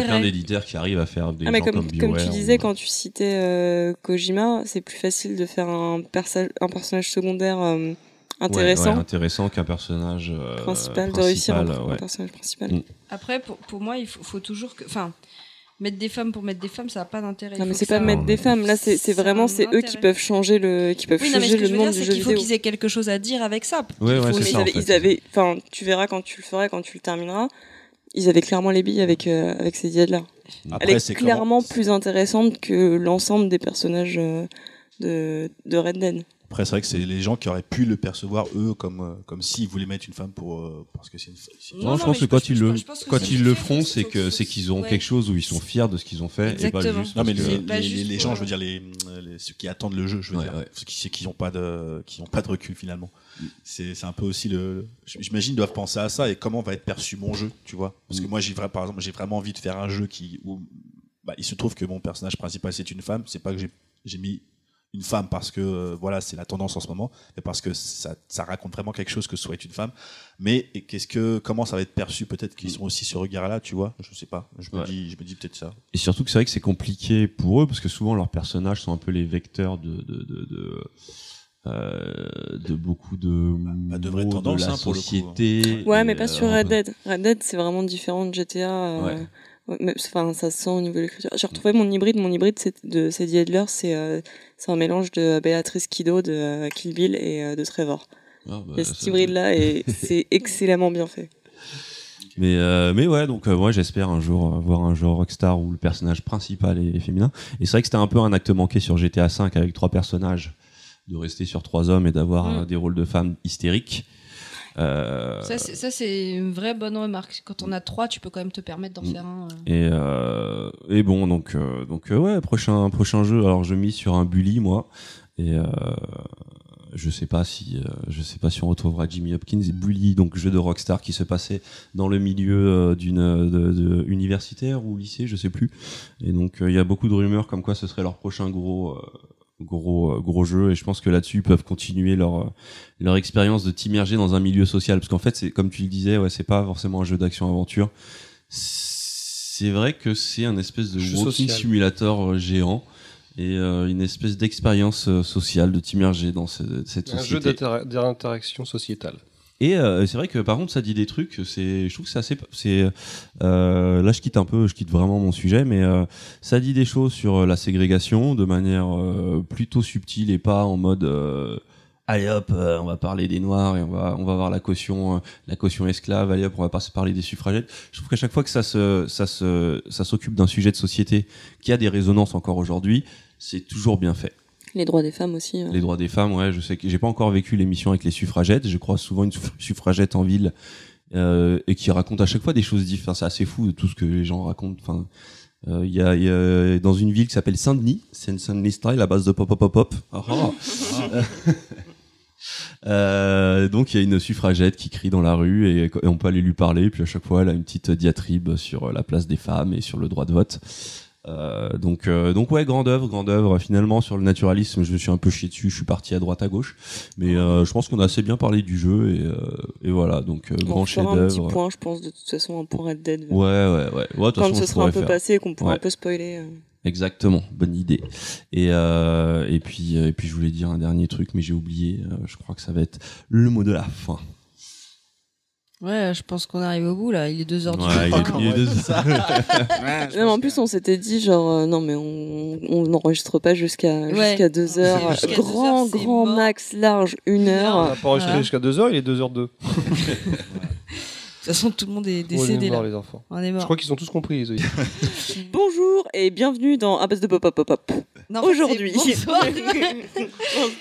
y a plein d'éditeurs qui arrivent à faire des Ah, mais gens comme, comme, comme tu disais, ou- quand tu citais euh, Kojima, c'est plus facile de faire un, persa- un personnage secondaire Ouais, intéressant, ouais, intéressant qu'un personnage euh, principal, de réussir un personnage principal. Mm. Après, pour, pour moi, il faut, faut toujours que. Enfin, mettre des femmes pour mettre des femmes, ça n'a pas d'intérêt. Non, Il mais c'est pas ça- mettre des femmes. Là, c'est vraiment c'est eux qui peuvent changer le, qui peuvent Oui, non, mais ce changer que le je veux monde dire, du c'est jeu qu'il faut qu'ils aient quelque chose à dire avec ça. Il ouais, c'est ça, ils avaient, en fait. ils avaient, enfin, tu verras quand tu le feras, quand tu le termineras. Ils avaient clairement les billes avec euh, avec ces diades là. Elle Après, est c'est clairement plus intéressante que l'ensemble des personnages euh, de de Red Dead. Après, c'est vrai que c'est les gens qui auraient pu le percevoir eux comme euh, comme s'ils voulaient mettre une femme pour euh, parce que c'est une. Non, Non, je pense que quand ils le quand ils le font, c'est que c'est qu'ils ont ouais. quelque chose où ils sont fiers de ce qu'ils ont fait et pas Exactement. juste. Non mais les, gens, je veux dire les, les- ceux qui attendent le jeu, je veux Ouais, dire, ouais. ceux qui c'est qui ont pas de qui ont pas de recul finalement. C'est c'est un peu aussi le j'imagine ils doivent penser à ça et comment va être perçu mon jeu, tu vois Parce que moi j'ai par exemple, j'ai vraiment envie de faire un jeu qui où bah, il se trouve que mon personnage principal c'est une femme, c'est pas que j'ai j'ai mis une femme parce que euh, voilà c'est la tendance en ce moment, mais parce que ça, ça raconte vraiment quelque chose que ce soit une femme. Mais et qu'est-ce que comment ça va être perçu Peut-être qu'ils sont aussi ce regard-là, tu vois? Je sais pas. Je me Ouais. dis, je me dis peut-être ça. Et surtout que c'est vrai que c'est compliqué pour eux parce que souvent leurs personnages sont un peu les vecteurs de de de, de, euh, de beaucoup de bah, de vraies tendances, de la hein, pour le coup. société. Ouais, Et, mais pas euh, sur Red Dead. Red Dead, c'est vraiment différent de GTA. euh, Ouais. Mais, enfin, ça se sent au niveau de l'écriture. J'ai retrouvé mon hybride. Mon hybride c'est de Sadie Adler, c'est euh, c'est un mélange de Béatrice Kiddo de euh, Kill Bill et euh, de Trevor. Ah, bah, cet hybride-là, et c'est excellemment bien fait. Mais euh, mais ouais, donc euh, moi j'espère un jour euh, voir un jeu Rockstar où le personnage principal est, est féminin. Et c'est vrai que c'était un peu un acte manqué sur GTA V avec trois personnages, de rester sur trois hommes et d'avoir Mm. des rôles de femmes hystériques. Euh, Ça, c'est- ça, c'est une vraie bonne remarque. Quand on a trois, tu peux quand même te permettre d'en Mm. faire un. euh. et, euh, et bon, donc, euh, donc euh, ouais, prochain, prochain jeu. Alors je mise sur un Bully, moi. Et euh, je sais pas si euh, je sais pas si on retrouvera Jimmy Hopkins. Bully, donc jeu de Rockstar qui se passait dans le milieu euh, d'une de, de- universitaire ou lycée, je sais plus. Et donc euh, il y a beaucoup de rumeurs comme quoi ce serait leur prochain gros euh, gros euh, gros jeu. Et je pense que là-dessus ils peuvent continuer leur euh, leur expérience de t'immerger dans un milieu social parce qu'en fait c'est comme tu le disais, ouais, c'est pas forcément un jeu d'action aventure. C'est vrai que c'est un espèce de Jeu walking social. simulator euh, géant. et euh, une espèce d'expérience sociale, de t'immerger dans ce- cette Un jeu société. d'inter- d'interaction sociétale. Et euh, c'est vrai que par contre, ça dit des trucs. C'est, je trouve que c'est assez. C'est euh, là, je quitte un peu, je quitte vraiment mon sujet, mais euh, ça dit des choses sur euh, la ségrégation de manière euh, plutôt subtile et pas en mode. euh, Allez hop, on va parler des noirs et on va on va voir la caution la caution esclave. Allez hop, on va pas se parler des suffragettes. Je trouve qu'à chaque fois que ça se ça se ça s'occupe d'un sujet de société qui a des résonances encore aujourd'hui, c'est toujours bien fait. Les droits des femmes aussi. Les droits des femmes, ouais, je sais que j'ai pas encore vécu l'émission avec les suffragettes. Je croise souvent une suff- suffragette en ville euh, et qui raconte à chaque fois des choses différentes. C'est assez fou tout ce que les gens racontent. Enfin, euh, il y, a, dans une ville qui s'appelle Saint-Denis, c'est une Saint-Denis style à base de pop pop pop pop. Ah, ah. Euh, donc il y a une suffragette qui crie dans la rue et, et on peut aller lui parler. Puis à chaque fois, elle a une petite diatribe sur la place des femmes et sur le droit de vote. Euh, donc, euh, donc ouais, grande œuvre, grande œuvre. Finalement, sur le naturalisme, je me suis un peu chié dessus. Je suis parti à droite, à gauche, mais euh, je pense qu'on a assez bien parlé du jeu et, et voilà. Donc, On grand fera un petit point, je pense, de toute façon, un point Red Dead. Ouais, ouais, ouais. ouais Quand façon, ce sera un peu faire. passé et qu'on pourra Ouais. un peu spoiler. Exactement, bonne idée. Et et puis et puis je voulais dire un dernier truc, mais j'ai oublié. Je crois que ça va être le mot de la fin. Ouais, je pense qu'on arrive au bout là. Il est 2h du Ouais, matin. il est deux- Non, mais en plus, on s'était dit, genre, euh, non, mais on on n'enregistre pas jusqu'à Ouais. jusqu'à 2 heures. C'est jusqu'à grand, deux heures, grand mort. max, large, 1 On heure. n'a pas enregistré Voilà. jusqu'à 2h, il est 2h02. De toute façon, tout le monde est On décédé est morts, là. les enfants. On est Je mort. crois qu'ils ont tous compris, les. Bonjour et bienvenue dans Un base de pop pop pop Aujourd'hui.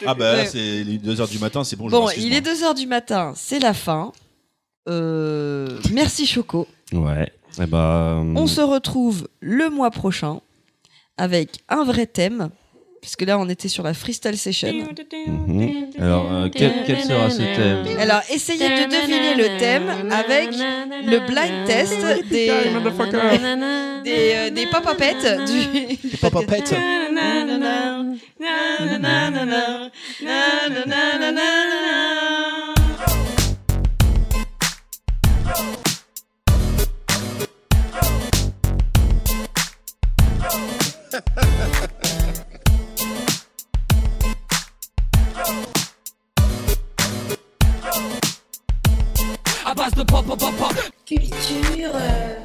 Ah bah c'est les 2h du matin, c'est bon. Bon, il est 2h du matin, c'est la fin. Euh, merci Choco. Ouais. Eh ben, On se retrouve le mois prochain avec un vrai thème. Puisque là, on était sur la freestyle session. mhm. Alors, euh, quel, quel sera ce thème Alors, essayez de deviner le thème avec le blind test des, des, euh, des pop-upettes du, du Pop podcast. Upette. Culture. euh,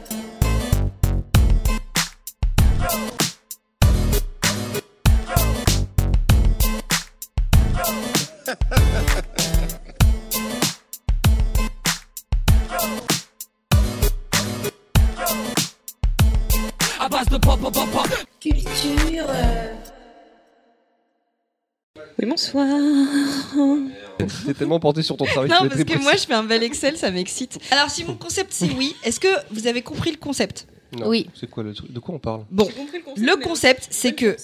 Culture. euh, Oui, bonsoir. T'es tellement porté sur ton travail. Non, parce que moi, je fais un bel Excel, ça m'excite. Alors, si mon concept c'est oui, est-ce que vous avez compris le concept? Non, Oui. C'est quoi le truc? De quoi on parle? Bon, le concept, c'est que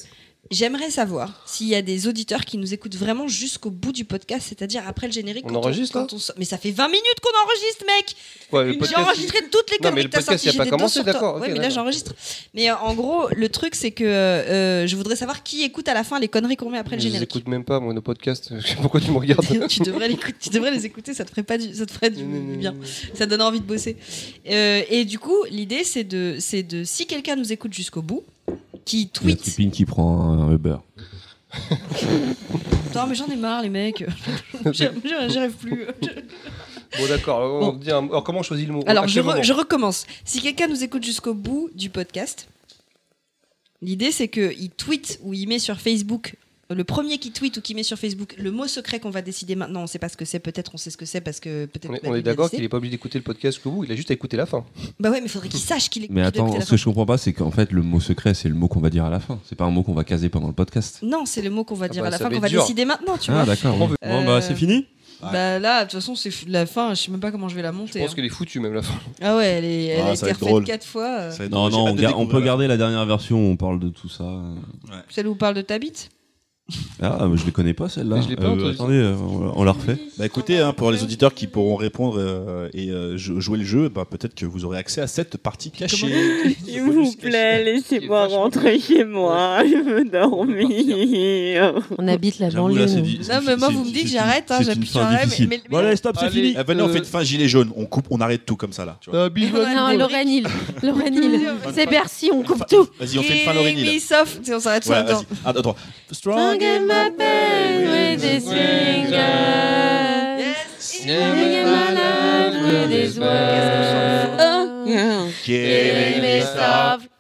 j'aimerais savoir s'il y a des auditeurs qui nous écoutent vraiment jusqu'au bout du podcast, c'est-à-dire après le générique. On quand enregistre, quand on sort- Mais ça fait 20 minutes qu'on enregistre, mec le J'ai podcast, enregistré toutes les Non, mais conneries le que t'as podcast, sorties. il a j'ai pas des dents commencé, sur toi. d'accord, ok, Ouais, mais là d'accord. j'enregistre. Mais euh, en gros, le truc, c'est que euh, je voudrais savoir qui écoute à la fin les conneries qu'on met après le Je les générique. écoute même pas, moi, nos podcasts. Pourquoi tu me regardes tu, devrais l'écouter- tu devrais les écouter, ça te ferait pas du, ça te ferait du bien. Ça donne envie de bosser. Euh, et du coup, l'idée, c'est de, c'est de, si quelqu'un nous écoute jusqu'au bout, qui tweet. Tipine qui prend un Uber. Non, mais j'en ai marre, les mecs. Rêve plus. Bon, d'accord. alors, on Bon. dit un- alors, comment on choisit le mot Alors, je, re- je recommence. Si quelqu'un nous écoute jusqu'au bout du podcast, l'idée, c'est qu'il tweet ou il met sur Facebook. Le premier qui tweet ou qui met sur Facebook le mot secret qu'on va décider maintenant, on sait pas ce que c'est, peut-être on sait ce que c'est parce que peut-être On est, on est d'accord qu'il est pas obligé d'écouter le podcast jusqu'au bout, il a juste à écouter la fin. Bah ouais, mais faudrait qu'il sache qu'il est Mais attends, la ce fin. que je comprends pas, c'est qu'en fait, le mot secret, c'est le mot qu'on va dire à la fin. C'est pas un mot qu'on va caser pendant le podcast. Non, c'est le mot qu'on va dire bah, à la fin, qu'on va dur. décider maintenant, tu Ah, vois. d'accord. On Bon, bah, c'est fini Bah là, de toute façon, c'est la fin, je sais même pas comment je vais la Je monter. pense hein. qu'elle est foutue, même la fin. Ah ouais, elle, est, elle Ah, refaite quatre fois. euh. Non, non, on, peut garder la dernière version où on parle de tout ça. Celle où on parle de ta bite? Ah, mais je les connais pas celle-là. Je l'ai pas entendu. attendez, euh, on on la refait. Bah écoutez, hein, pour les auditeurs qui pourront répondre euh, et euh, jou- jouer le jeu, bah, peut-être que vous aurez accès à cette partie cachée. S'il vous plaît, laissez-moi rentrer chez moi. Je veux dormir. On habite la banlieue. Non, mais moi, vous me dites, c'est- j'arrête, hein, j'appuie sur arrêt, mais- allez, stop, c'est fini. Venez, on Euh, fait une fin gilet jaune. On coupe, on arrête tout comme ça là. Euh, Non. Lorraine Hill. Lorraine Hill. C'est Bercy, on coupe tout. Vas-y, on fait une fin Laurénie là. Ubisoft, on s'arrête sur Voilà, la vas-y. Attends, attends. Strong Strong in my bed with his fingers. Singing my life with his words. Yeah. Killing me softly